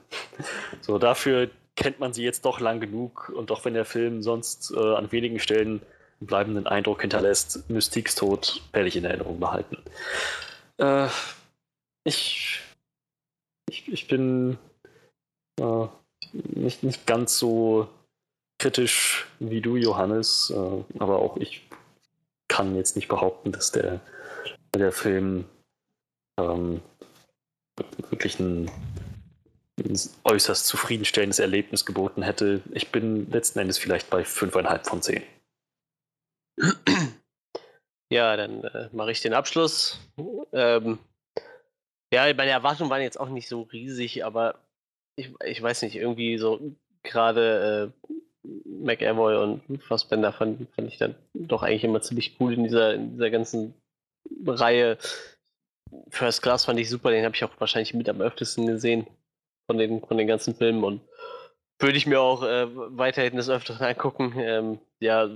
Speaker 2: so, dafür kennt man sie jetzt doch lang genug und auch wenn der Film sonst äh, an wenigen Stellen einen bleibenden Eindruck hinterlässt, Mystiques Tod werde ich in Erinnerung behalten. Äh, ich, ich, ich bin äh, nicht, nicht ganz so kritisch wie du, Johannes, äh, aber auch ich kann jetzt nicht behaupten, dass der, der Film ähm, wirklich ein, ein, äußerst zufriedenstellendes Erlebnis geboten hätte. Ich bin letzten Endes vielleicht bei 5,5 von 10.
Speaker 4: Ja, dann äh, mache ich den Abschluss. Ähm, ja, meine Erwartungen waren jetzt auch nicht so riesig, aber ich, ich weiß nicht, irgendwie so gerade äh, McAvoy und Fassbender fand, fand ich dann doch eigentlich immer ziemlich cool in dieser, in dieser ganzen Reihe. First Class fand ich super, den habe ich auch wahrscheinlich mit am öftesten gesehen von den, von den ganzen Filmen und würde ich mir auch äh, weiterhin des Öfteren angucken. Ähm, ja,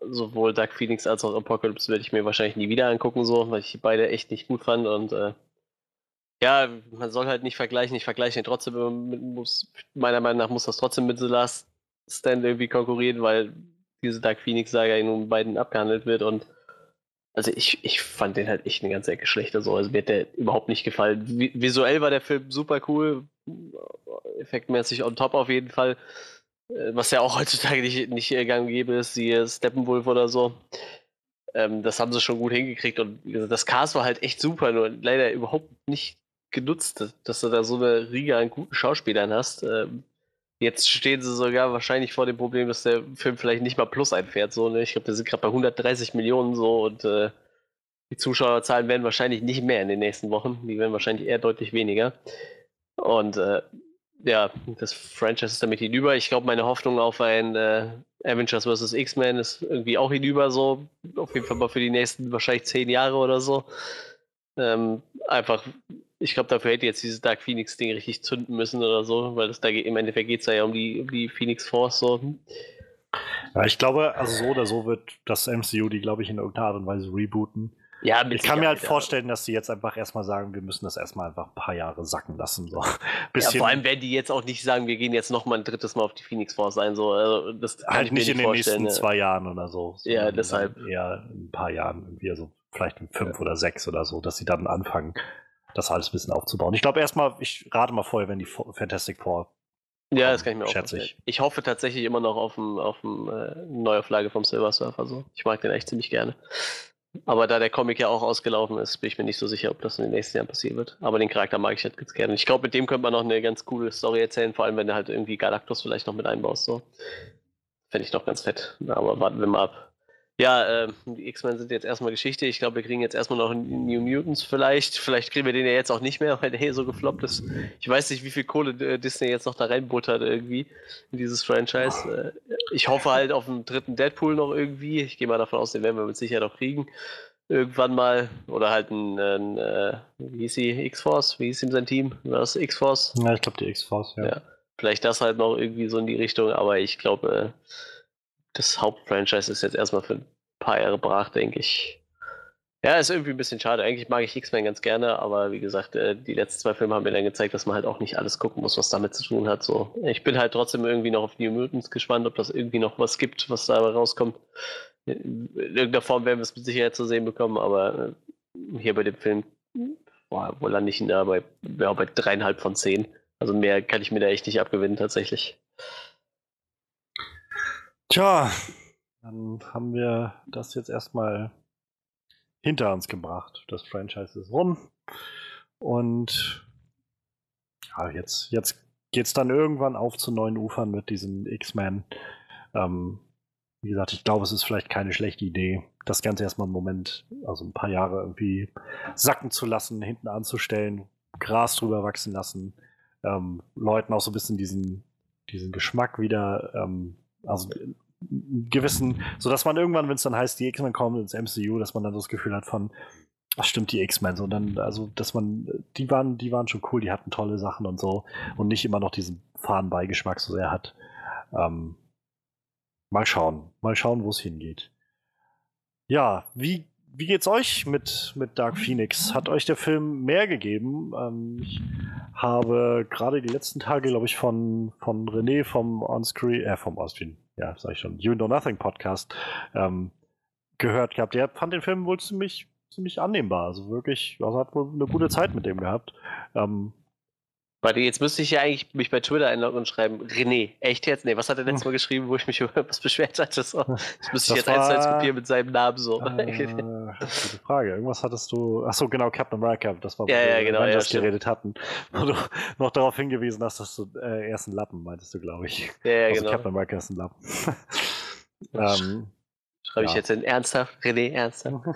Speaker 4: sowohl Dark Phoenix als auch Apocalypse werde ich mir wahrscheinlich nie wieder angucken, so, weil ich beide echt nicht gut fand und äh, ja, man soll halt nicht vergleichen. Ich vergleiche ihn trotzdem, muss, meiner Meinung nach muss das trotzdem mit The Last Stand irgendwie konkurrieren, weil diese Dark Phoenix-Saga in nun beiden abgehandelt wird und also ich, ich fand den halt echt eine ganze Ecke schlechter so. Also mir hat der überhaupt nicht gefallen. Visuell war der Film super cool, effektmäßig on top auf jeden Fall. Äh, was ja auch heutzutage nicht, nicht gang gäbe ist, wie Steppenwolf oder so. Ähm, das haben sie schon gut hingekriegt und das Cast war halt echt super, nur leider überhaupt nicht genutzt, dass du da so eine Riege an guten Schauspielern hast. Ähm, jetzt stehen sie sogar wahrscheinlich vor dem Problem, dass der Film vielleicht nicht mal plus einfährt. So, ne? Ich glaube, wir sind gerade bei 130 Millionen so und äh, die Zuschauerzahlen werden wahrscheinlich nicht mehr in den nächsten Wochen. Die werden wahrscheinlich eher deutlich weniger. Und äh, ja, das Franchise ist damit hinüber. Ich glaube, meine Hoffnung auf ein äh, Avengers vs. X-Men ist irgendwie auch hinüber so. Auf jeden Fall mal für die nächsten wahrscheinlich zehn Jahre oder so. Ähm, einfach, ich glaube, dafür hätte jetzt dieses Dark Phoenix-Ding richtig zünden müssen oder so, weil das da im Endeffekt geht es ja um die, um die Phoenix Force so.
Speaker 1: Ja, ich glaube, also so oder so wird das MCU die, glaube ich, in irgendeiner Art und Weise rebooten.
Speaker 4: Ja,
Speaker 1: Ich kann mir halt vorstellen, dass sie jetzt einfach erstmal sagen, wir müssen das erstmal einfach ein paar Jahre sacken lassen. So.
Speaker 4: Ja, vor allem werden die jetzt auch nicht sagen, wir gehen jetzt noch mal ein drittes Mal auf die Phoenix Force ein. So, also das
Speaker 1: halt
Speaker 4: ich mir
Speaker 1: nicht in den nächsten
Speaker 4: ne?
Speaker 1: zwei Jahren oder so.
Speaker 4: Ja, deshalb.
Speaker 1: Eher in ein paar Jahren irgendwie, also vielleicht in fünf oder sechs oder so, dass sie dann anfangen, das alles ein bisschen aufzubauen. Ich glaube erstmal, ich rate mal vorher, wenn die Fantastic Four.
Speaker 4: Ja, das kann ich mir auch
Speaker 1: Schätze
Speaker 4: vorstellen.
Speaker 1: ich.
Speaker 4: Ich hoffe tatsächlich immer noch auf, ein, auf eine äh, Neuauflage vom Silver Surfer. So. Ich mag den echt ziemlich gerne. Aber da der Comic ja auch ausgelaufen ist, bin ich mir nicht so sicher, ob das in den nächsten Jahren passieren wird. Aber den Charakter mag ich halt ganz gerne. Ich glaube, mit dem könnte man noch eine ganz coole Story erzählen, vor allem wenn du halt irgendwie Galactus vielleicht noch mit einbaust. So. Fände ich doch ganz fett. Aber warten wir mal ab. Ja, ähm, die X-Men sind jetzt erstmal Geschichte. Ich glaube, wir kriegen jetzt erstmal noch New Mutants vielleicht. Vielleicht kriegen wir den ja jetzt auch nicht mehr, weil der hier so gefloppt ist. Ich weiß nicht, wie viel Kohle äh, Disney jetzt noch da reinbuttert irgendwie in dieses Franchise. Äh, ich hoffe halt auf einen dritten Deadpool noch irgendwie. Ich gehe mal davon aus, den werden wir mit Sicherheit noch kriegen. Irgendwann mal. Oder halt ein, ein äh, wie hieß sie, X-Force? Wie hieß ihm sein Team? War das X-Force?
Speaker 1: Ja, ich glaube die X-Force, ja.
Speaker 4: Ja. Vielleicht das halt noch irgendwie so in die Richtung, aber ich glaube, äh, das Hauptfranchise ist jetzt erstmal für ein paar Jahre brach, denke ich. Ja, ist irgendwie ein bisschen schade. Eigentlich mag ich X-Men ganz gerne, aber wie gesagt, äh, die letzten zwei Filme haben mir dann gezeigt, dass man halt auch nicht alles gucken muss, was damit zu tun hat. So, ich bin halt trotzdem irgendwie noch auf New Mutants gespannt, ob das irgendwie noch was gibt, was da rauskommt. In irgendeiner Form werden wir es mit Sicherheit zu sehen bekommen, aber äh, hier bei dem Film, boah, wo lande ich denn da bei, ja, bei dreieinhalb von zehn? Also mehr kann ich mir da echt nicht abgewinnen, tatsächlich.
Speaker 1: Tja, dann haben wir das jetzt erstmal hinter uns gebracht. Das Franchise ist rum. Und ja, jetzt, jetzt geht es dann irgendwann auf zu neuen Ufern mit diesen X-Men. Ähm, wie gesagt, ich glaube, es ist vielleicht keine schlechte Idee, das Ganze erstmal einen Moment, also ein paar Jahre irgendwie sacken zu lassen, hinten anzustellen, Gras drüber wachsen lassen, ähm, Leuten auch so ein bisschen diesen, diesen Geschmack wieder, ähm, also gewissen, so dass man irgendwann, wenn es dann heißt, die X-Men kommen ins MCU, dass man dann so das Gefühl hat von, ach stimmt, die X-Men, so dann, also, dass man, die waren, die waren schon cool, die hatten tolle Sachen und so und nicht immer noch diesen faden Beigeschmack so sehr hat. Ähm, mal schauen, mal schauen, wo es hingeht. Ja, wie, wie geht's euch mit, mit Dark Phoenix? Hat euch der Film mehr gegeben? Ähm, ich habe gerade die letzten Tage, glaube ich, von, von René vom Onscreen, äh, vom Onscreen, ja, sag ich schon, You Know Nothing Podcast ähm, gehört gehabt. Der fand den Film wohl ziemlich, ziemlich annehmbar. Also wirklich, also hat wohl eine gute Zeit mit dem gehabt. Ähm,
Speaker 4: Warte, jetzt müsste ich ja eigentlich mich bei Twitter einloggen und schreiben, René, echt jetzt? Nee, was hat er letztes Mal geschrieben, wo ich mich über was beschwert hatte? So, das müsste ich
Speaker 1: Das
Speaker 4: jetzt eins zu eins kopieren mit seinem Namen so.
Speaker 1: Äh, gute Frage. Irgendwas hattest du. Achso, genau, Captain America. Das war, wo
Speaker 4: Ja,
Speaker 1: wir
Speaker 4: ja, genau, ja,
Speaker 1: geredet hatten. Wo du noch darauf hingewiesen hast, dass du äh, erst einen Lappen meintest du, glaube ich.
Speaker 4: ja, ja,
Speaker 1: also
Speaker 4: genau.
Speaker 1: Captain America ist ein Lappen. ähm,
Speaker 4: Schreibe ich jetzt in ernsthaft? René, ernsthaft?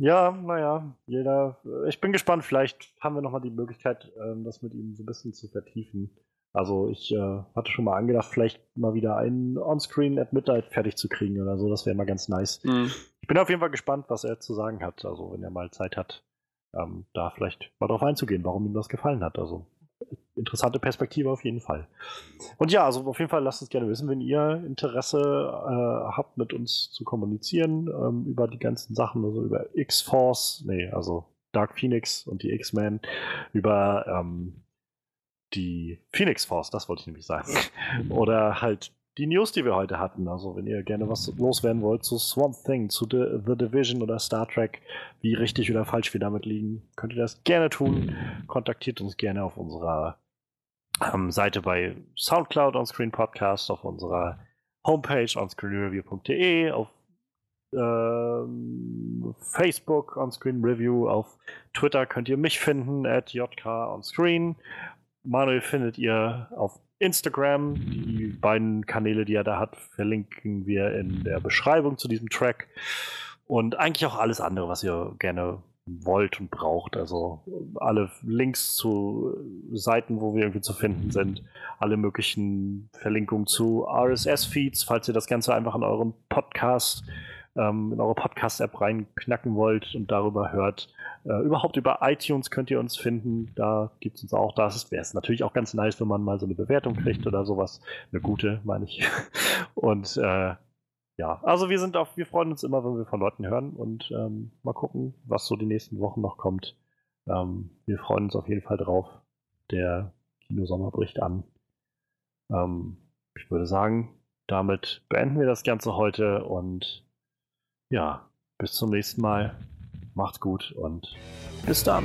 Speaker 1: Ja, naja, jeder. Ich bin gespannt, vielleicht haben wir nochmal die Möglichkeit, ähm, das mit ihm so ein bisschen zu vertiefen. Also ich äh, hatte schon mal angedacht, vielleicht mal wieder einen Onscreen at Midnight fertig zu kriegen oder so. Das wäre mal ganz nice.
Speaker 4: Hm.
Speaker 1: Ich bin auf jeden Fall gespannt, was er zu sagen hat. Also, wenn er mal Zeit hat, ähm, da vielleicht mal drauf einzugehen, warum ihm das gefallen hat. Also, interessante Perspektive auf jeden Fall. Und ja, also auf jeden Fall lasst uns gerne wissen, wenn ihr Interesse äh, habt, mit uns zu kommunizieren ähm, über die ganzen Sachen, also über X-Force, nee, also Dark Phoenix und die X-Men, über ähm, die Phoenix Force, das wollte ich nämlich sagen. Oder halt die News, die wir heute hatten. Also, wenn ihr gerne was loswerden wollt zu Swamp Thing, zu The, The Division oder Star Trek, wie richtig oder falsch wir damit liegen, könnt ihr das gerne tun. Kontaktiert uns gerne auf unserer ähm, Seite bei Soundcloud Onscreen Podcast, auf unserer Homepage onscreenreview.de, auf ähm, Facebook Onscreen Review, auf Twitter könnt ihr mich finden, at JK Onscreen. Manuel findet ihr auf Instagram. Die beiden Kanäle, die er da hat, verlinken wir in der Beschreibung zu diesem Track. Und eigentlich auch alles andere, was ihr gerne wollt und braucht. Also alle Links zu Seiten, wo wir irgendwie zu finden sind. Alle möglichen Verlinkungen zu RSS-Feeds, falls ihr das Ganze einfach in euren Podcast, ähm, in eure Podcast-App reinknacken wollt und darüber hört. Äh, überhaupt über iTunes könnt ihr uns finden. Da gibt es uns auch. Da wäre es natürlich auch ganz nice, wenn man mal so eine Bewertung kriegt oder sowas. Eine gute, meine ich. Und äh, ja, also wir sind auf, wir freuen uns immer, wenn wir von Leuten hören und ähm, mal gucken, was so die nächsten Wochen noch kommt. Ähm, wir freuen uns auf jeden Fall drauf. Der Kinosommer bricht an. Ähm, ich würde sagen, damit beenden wir das Ganze heute und ja, bis zum nächsten Mal. Macht's gut und bis dann.